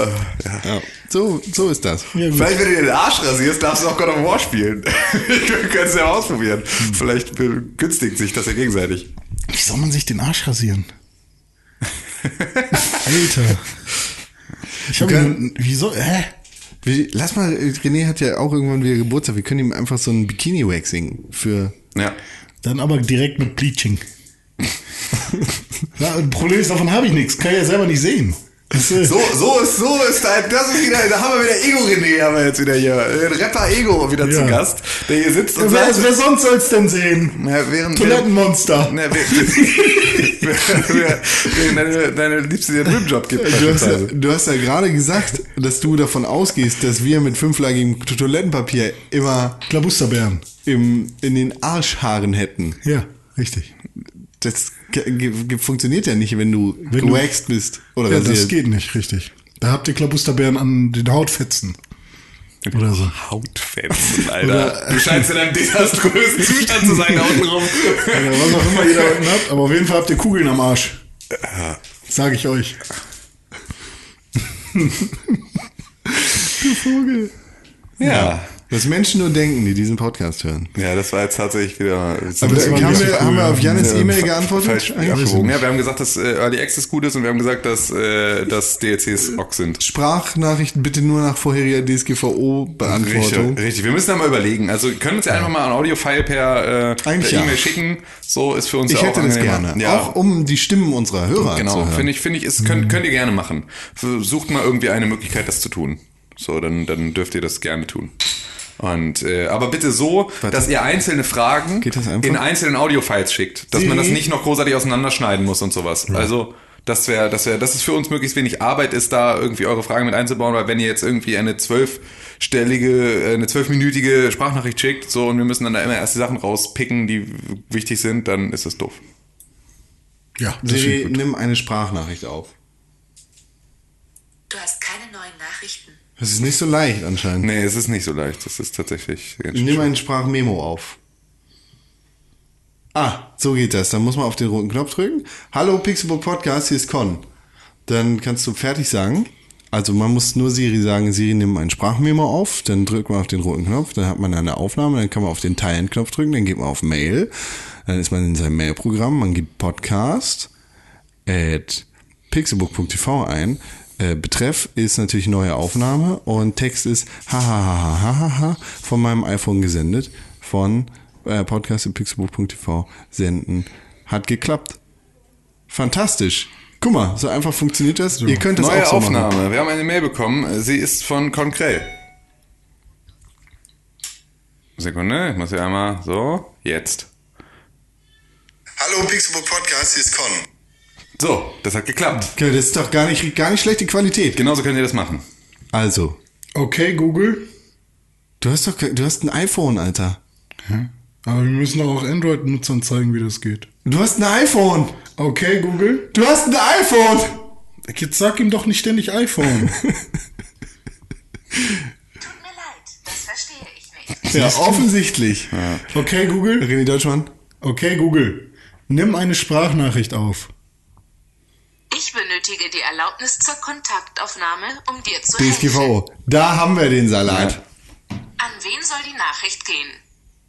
ja. Ja, so, so ist das. Ja. Vielleicht, wenn du dir den Arsch rasierst, darfst du auch God of War spielen. Wir können es ja mal ausprobieren. Vielleicht begünstigt sich das ja gegenseitig. Wie soll man sich den Arsch rasieren? Alter. Ich habe können- wieso? Hä? Wir, lass mal, René hat ja auch irgendwann wieder Geburtstag. Wir können ihm einfach so ein Bikini-Waxing für. Ja. Dann aber direkt mit Bleaching. Ja, ein Problem ist, davon habe ich nichts. Kann ich ja selber nicht sehen. Äh, So, so ist, so ist das ist wieder, da haben wir wieder Ego René, haben wir jetzt wieder hier. Den Rapper Ego wieder zu Ja. Gast, der hier sitzt und wer, sagt, wer sonst soll's denn sehen? na, während, Toilettenmonster. Na, während, deine, deine Liebste dir einen Rimjob gibt. Du hast, ja, du hast ja gerade gesagt, dass du davon ausgehst, dass wir mit fünflagigem Toilettenpapier immer Klabusterbären. im, in den Arschhaaren hätten. Ja, richtig. Das funktioniert ja nicht, wenn du Wenn du- gewaxt bist oder Ja, das geht nicht, richtig. Da habt ihr Klabusterbären an den Hautfetzen. Oder so. Hautfetzen, Alter. du scheinst in einem desaströsen Zustand zu sein da unten rum. Ja, was auch immer ihr da unten habt, aber auf jeden Fall habt ihr Kugeln am Arsch. Sag ich euch. Ja. Was Menschen nur denken, die diesen Podcast hören. Ja, das war jetzt tatsächlich wieder. Aber das da, haben, wir, haben wir auf ja. Janis Ja, E-Mail geantwortet? Falsch abgewogen. Ja, wir haben gesagt, dass äh, Early Access gut ist und wir haben gesagt, dass, äh, dass DLCs Ock sind. Sprachnachrichten bitte nur nach vorheriger Richtig, DSGVO-Beantwortung. richtig. Wir müssen da mal überlegen. Also können uns ja einfach mal ein Audio-File per, äh, per. E-Mail schicken. So ist für uns Ich ja hätte auch das angenehmer. gerne. Ja, Auch um die Stimmen unserer Hörer zu genau. hören. Finde ich, finde ich, ist, könnt, könnt ihr gerne machen. Sucht mal irgendwie eine Möglichkeit, das zu tun. So, dann, dann dürft ihr das gerne tun. Und äh, aber bitte so, dass ihr einzelne Fragen in einzelnen Audiofiles schickt, dass man das nicht noch großartig auseinanderschneiden muss und sowas. Also das wäre, das wäre, das ist für uns möglichst wenig Arbeit ist, da irgendwie eure Fragen mit einzubauen, weil wenn ihr jetzt irgendwie eine zwölfstellige, äh, eine zwölfminütige Sprachnachricht schickt, so und wir müssen dann da immer erst die Sachen rauspicken, die wichtig sind, dann ist das doof. Ja, das Siri, nimm eine Sprachnachricht auf. Du hast keine neuen Das ist nicht so leicht anscheinend. Nee, es ist nicht so leicht. Das ist tatsächlich. ganz schön Nimm ein Sprachmemo auf. Ah, so geht das. Dann muss man auf den roten Knopf drücken. Hallo Pixelbook Podcast, hier ist Con. Dann kannst du fertig sagen. Also man muss nur Siri sagen, Siri nimm ein Sprachmemo auf, dann drückt man auf den roten Knopf, dann hat man eine Aufnahme, dann kann man auf den Teilen-Knopf drücken, dann geht man auf Mail, dann ist man in seinem Mail-Programm, man gibt Podcast at pixelbook.tv ein. Äh, Betreff ist natürlich neue Aufnahme und Text ist hahaha von meinem iPhone gesendet von äh, podcast.pixelbook.tv senden. Hat geklappt. Fantastisch. Guck mal, so einfach funktioniert das. Ihr könnt das Neue auch so Aufnahme. machen. Wir haben eine Mail bekommen. Sie ist von Konkrell. Sekunde, ich muss ja einmal so. Jetzt. Hallo Pixelbook Podcast, hier ist Con. So, das hat geklappt. Okay, das ist doch gar nicht, gar nicht schlechte Qualität. Genauso könnt ihr das machen. Also, Okay, Google. du hast doch, du hast ein iPhone, Alter. Aber wir müssen doch auch Android-Nutzern zeigen, wie das geht. Du hast ein iPhone. Okay, Google. Du hast ein iPhone. Jetzt sag ihm doch nicht ständig iPhone. Tut mir leid, das verstehe ich nicht. Ja, offensichtlich. Okay, Google. René Deutschmann. Okay, Google. Nimm eine Sprachnachricht auf. Benötige die Erlaubnis zur Kontaktaufnahme, um dir zu helfen. DSGVO. Da haben wir den Salat. An wen soll die Nachricht gehen?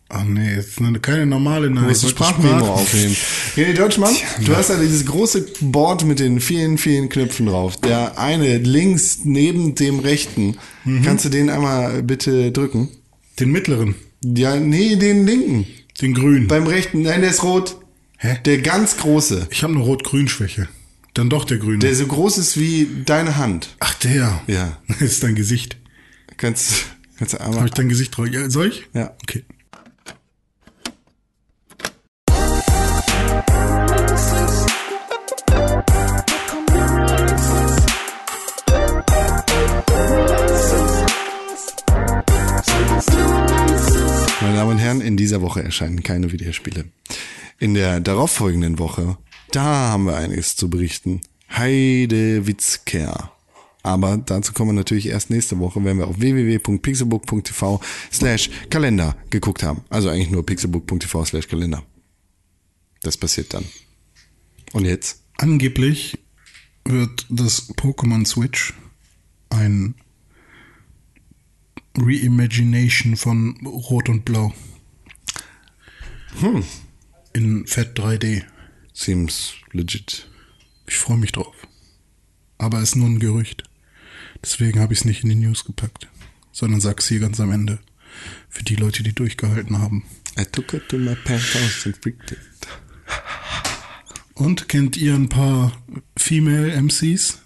Ach nee, jetzt eine, keine normale Du Nachricht. musst ein Sprach- Sprachmemo aufnehmen. René Deutschmann, du hast da dieses große Board mit den vielen, vielen Knöpfen drauf. Der eine links neben dem rechten. Kannst du den einmal bitte drücken? Den mittleren. Ja, nee, den linken. Den grünen. Beim rechten. Nein, der ist rot. Hä? Der ganz große. Ich habe eine Rot-Grün-Schwäche. Dann doch der grüne. Der so groß ist wie deine Hand. Ach, der. Ja. Das ist dein Gesicht. Kannst, kannst du Habe einmal. ich dein Gesicht drauf? Ja, soll ich? Ja. Okay. Meine Damen und Herren, in dieser Woche erscheinen keine Videospiele. In der darauffolgenden Woche, da haben wir einiges zu berichten. Heide Witzker. Aber dazu kommen wir natürlich erst nächste Woche, wenn wir auf www.pixelbook.tv slash Kalender geguckt haben. Also eigentlich nur pixelbook.tv slash Kalender. Das passiert dann. Und jetzt? Angeblich wird das Pokémon Switch ein Reimagination von Rot und Blau. In Fett 3D. Seems legit. Ich freue mich drauf. Aber es ist nur ein Gerücht. Deswegen habe ich es nicht in die News gepackt. Sondern sag's hier ganz am Ende. Für die Leute, die durchgehalten haben. I took it to my penthouse and freaked it. Und kennt ihr ein paar Female MCs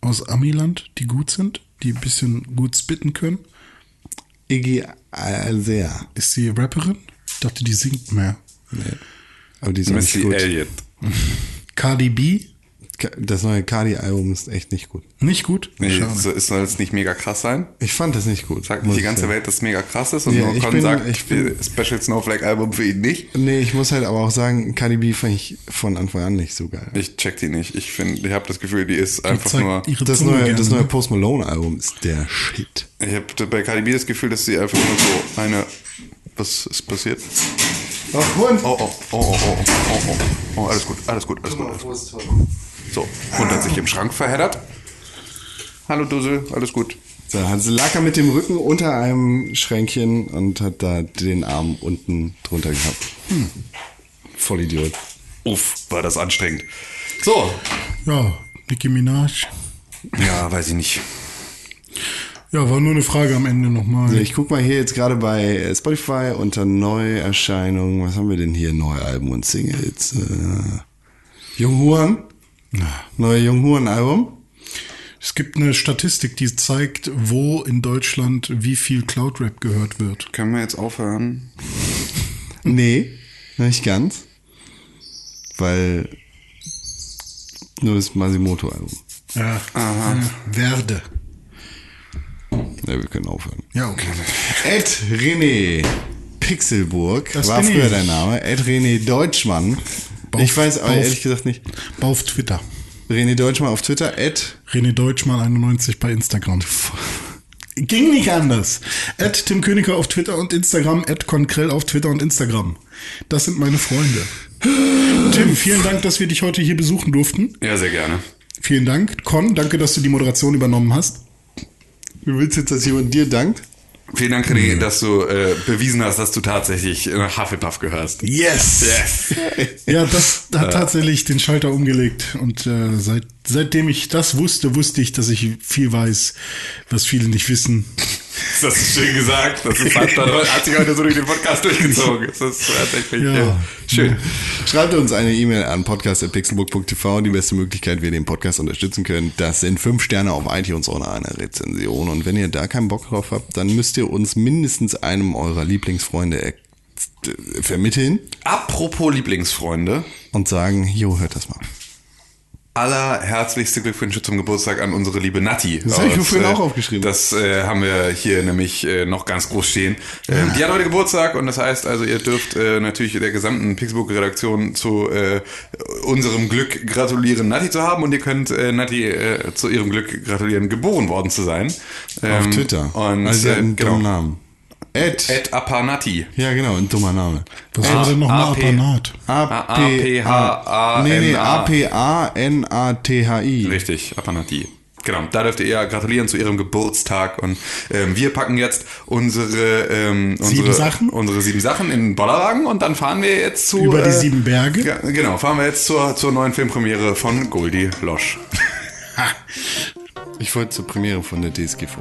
aus Amiland, die gut sind, die ein bisschen gut spitten können? Iggy Azalea. Ist sie Rapperin? Ich dachte, die singt mehr. Nee. Aber die nicht Missy gut. Elliott. Cardi B? Das neue Cardi-Album ist echt nicht gut. Nicht gut? Nee, Schade. es soll jetzt nicht mega krass sein. Ich fand das nicht gut. Sagt nicht die ganze sagen. Welt, dass es mega krass ist und Ja, nur ich Con bin- sagt, ich bin- Special Snowflake Album für ihn nicht. Nee, ich muss halt aber auch sagen, Cardi B fand ich von Anfang an nicht so geil. Ich check die nicht. Ich finde, ich habe das Gefühl, die ist einfach nur. Das neue, gerne, das neue ne? Post Malone Album ist der Shit. Ich habe bei Cardi B das Gefühl, dass sie einfach nur so eine. Was ist passiert? Oh, Hund! Oh, oh, oh, oh, oh, oh, oh, oh, alles gut, alles gut, alles gut. Alles gut. So, Hund hat sich im Schrank verheddert. Hallo Dussel, alles gut. So, also lag er mit dem Rücken unter einem Schränkchen und hat da den Arm unten drunter gehabt. Hm. Voll Idiot. Uff, war das anstrengend. So. Ja, Nicki Minaj. Ja, weiß ich nicht. Ja, war nur eine Frage am Ende nochmal. Ich guck mal hier jetzt gerade bei Spotify unter Neuerscheinungen. Was haben wir denn hier? Neue Alben und Singles. Äh, Junghuan. Neue Junghuan-Album. Es gibt eine Statistik, die zeigt, wo in Deutschland wie viel Cloud-Rap gehört wird. Können wir jetzt aufhören? Nee, nicht ganz. Weil nur das Masimoto-Album. Ja, äh, werde. Ja, wir können aufhören. Ja, okay. Ed René Pixelburg Das war früher ich. dein Name. Ed René Deutschmann. Bauf- ich weiß aber ehrlich gesagt nicht. Auf Twitter. René Deutschmann auf Twitter. Ed. René Deutschmann 91 bei Instagram. Ging nicht anders. At Tim Königer auf Twitter und Instagram, at Konkrell auf Twitter und Instagram. Das sind meine Freunde. Tim, vielen Dank, dass wir dich heute hier besuchen durften. Ja, sehr gerne. Vielen Dank. Con, danke, dass du die Moderation übernommen hast. Du willst jetzt, dass jemand dir dankt? Vielen Dank, René, dass du äh, bewiesen hast, dass du tatsächlich nach Hufflepuff gehörst. Yes! Yes. Ja, das hat tatsächlich den Schalter umgelegt. Und äh, seit, seitdem ich das wusste, wusste ich, dass ich viel weiß, was viele nicht wissen. Das ist schön gesagt. Das ist hat, hat sich heute so durch den Podcast durchgezogen. Das ist tatsächlich Ja. schön. Schreibt uns eine E-Mail an podcast.pixelbook.tv. Die beste Möglichkeit, wie ihr den Podcast unterstützen könnt, das sind fünf Sterne auf iTunes oder eine Rezension. Und wenn ihr da keinen Bock drauf habt, dann müsst ihr uns mindestens einem eurer Lieblingsfreunde äh, vermitteln Apropos Lieblingsfreunde. und sagen, jo, hört das mal. Allerherzlichste Glückwünsche zum Geburtstag an unsere liebe Natti. Das hab ich mir vorhin äh, auch aufgeschrieben. Das äh, haben wir hier nämlich äh, noch ganz groß stehen. Ähm, die hat heute Geburtstag und das heißt also, ihr dürft äh, natürlich der gesamten Pixelbook-Redaktion zu äh, unserem Glück gratulieren, Natti zu haben und ihr könnt äh, Natti äh, zu ihrem Glück gratulieren, geboren worden zu sein. Auf Ähm, Twitter. Und also sie hat einen genau. Namen. Ed. Ed Apanati. Ja, genau, ein dummer Name. Was war denn nochmal AP. Apanat? A-P-H-A-N-A. Nee, nee, A-P-A-N-A-T-H-I. Richtig, Apanati. Genau, da dürft ihr ihr gratulieren zu ihrem Geburtstag und ähm, wir packen jetzt unsere, ähm, unsere Sieben Sachen? unsere sieben Sachen in den Bollerwagen und dann fahren wir jetzt zu Über die äh, sieben Berge? Ja, genau, fahren wir jetzt zur, zur neuen Filmpremiere von Goldie Losch. Ich wollte zur Premiere von der DSGVO.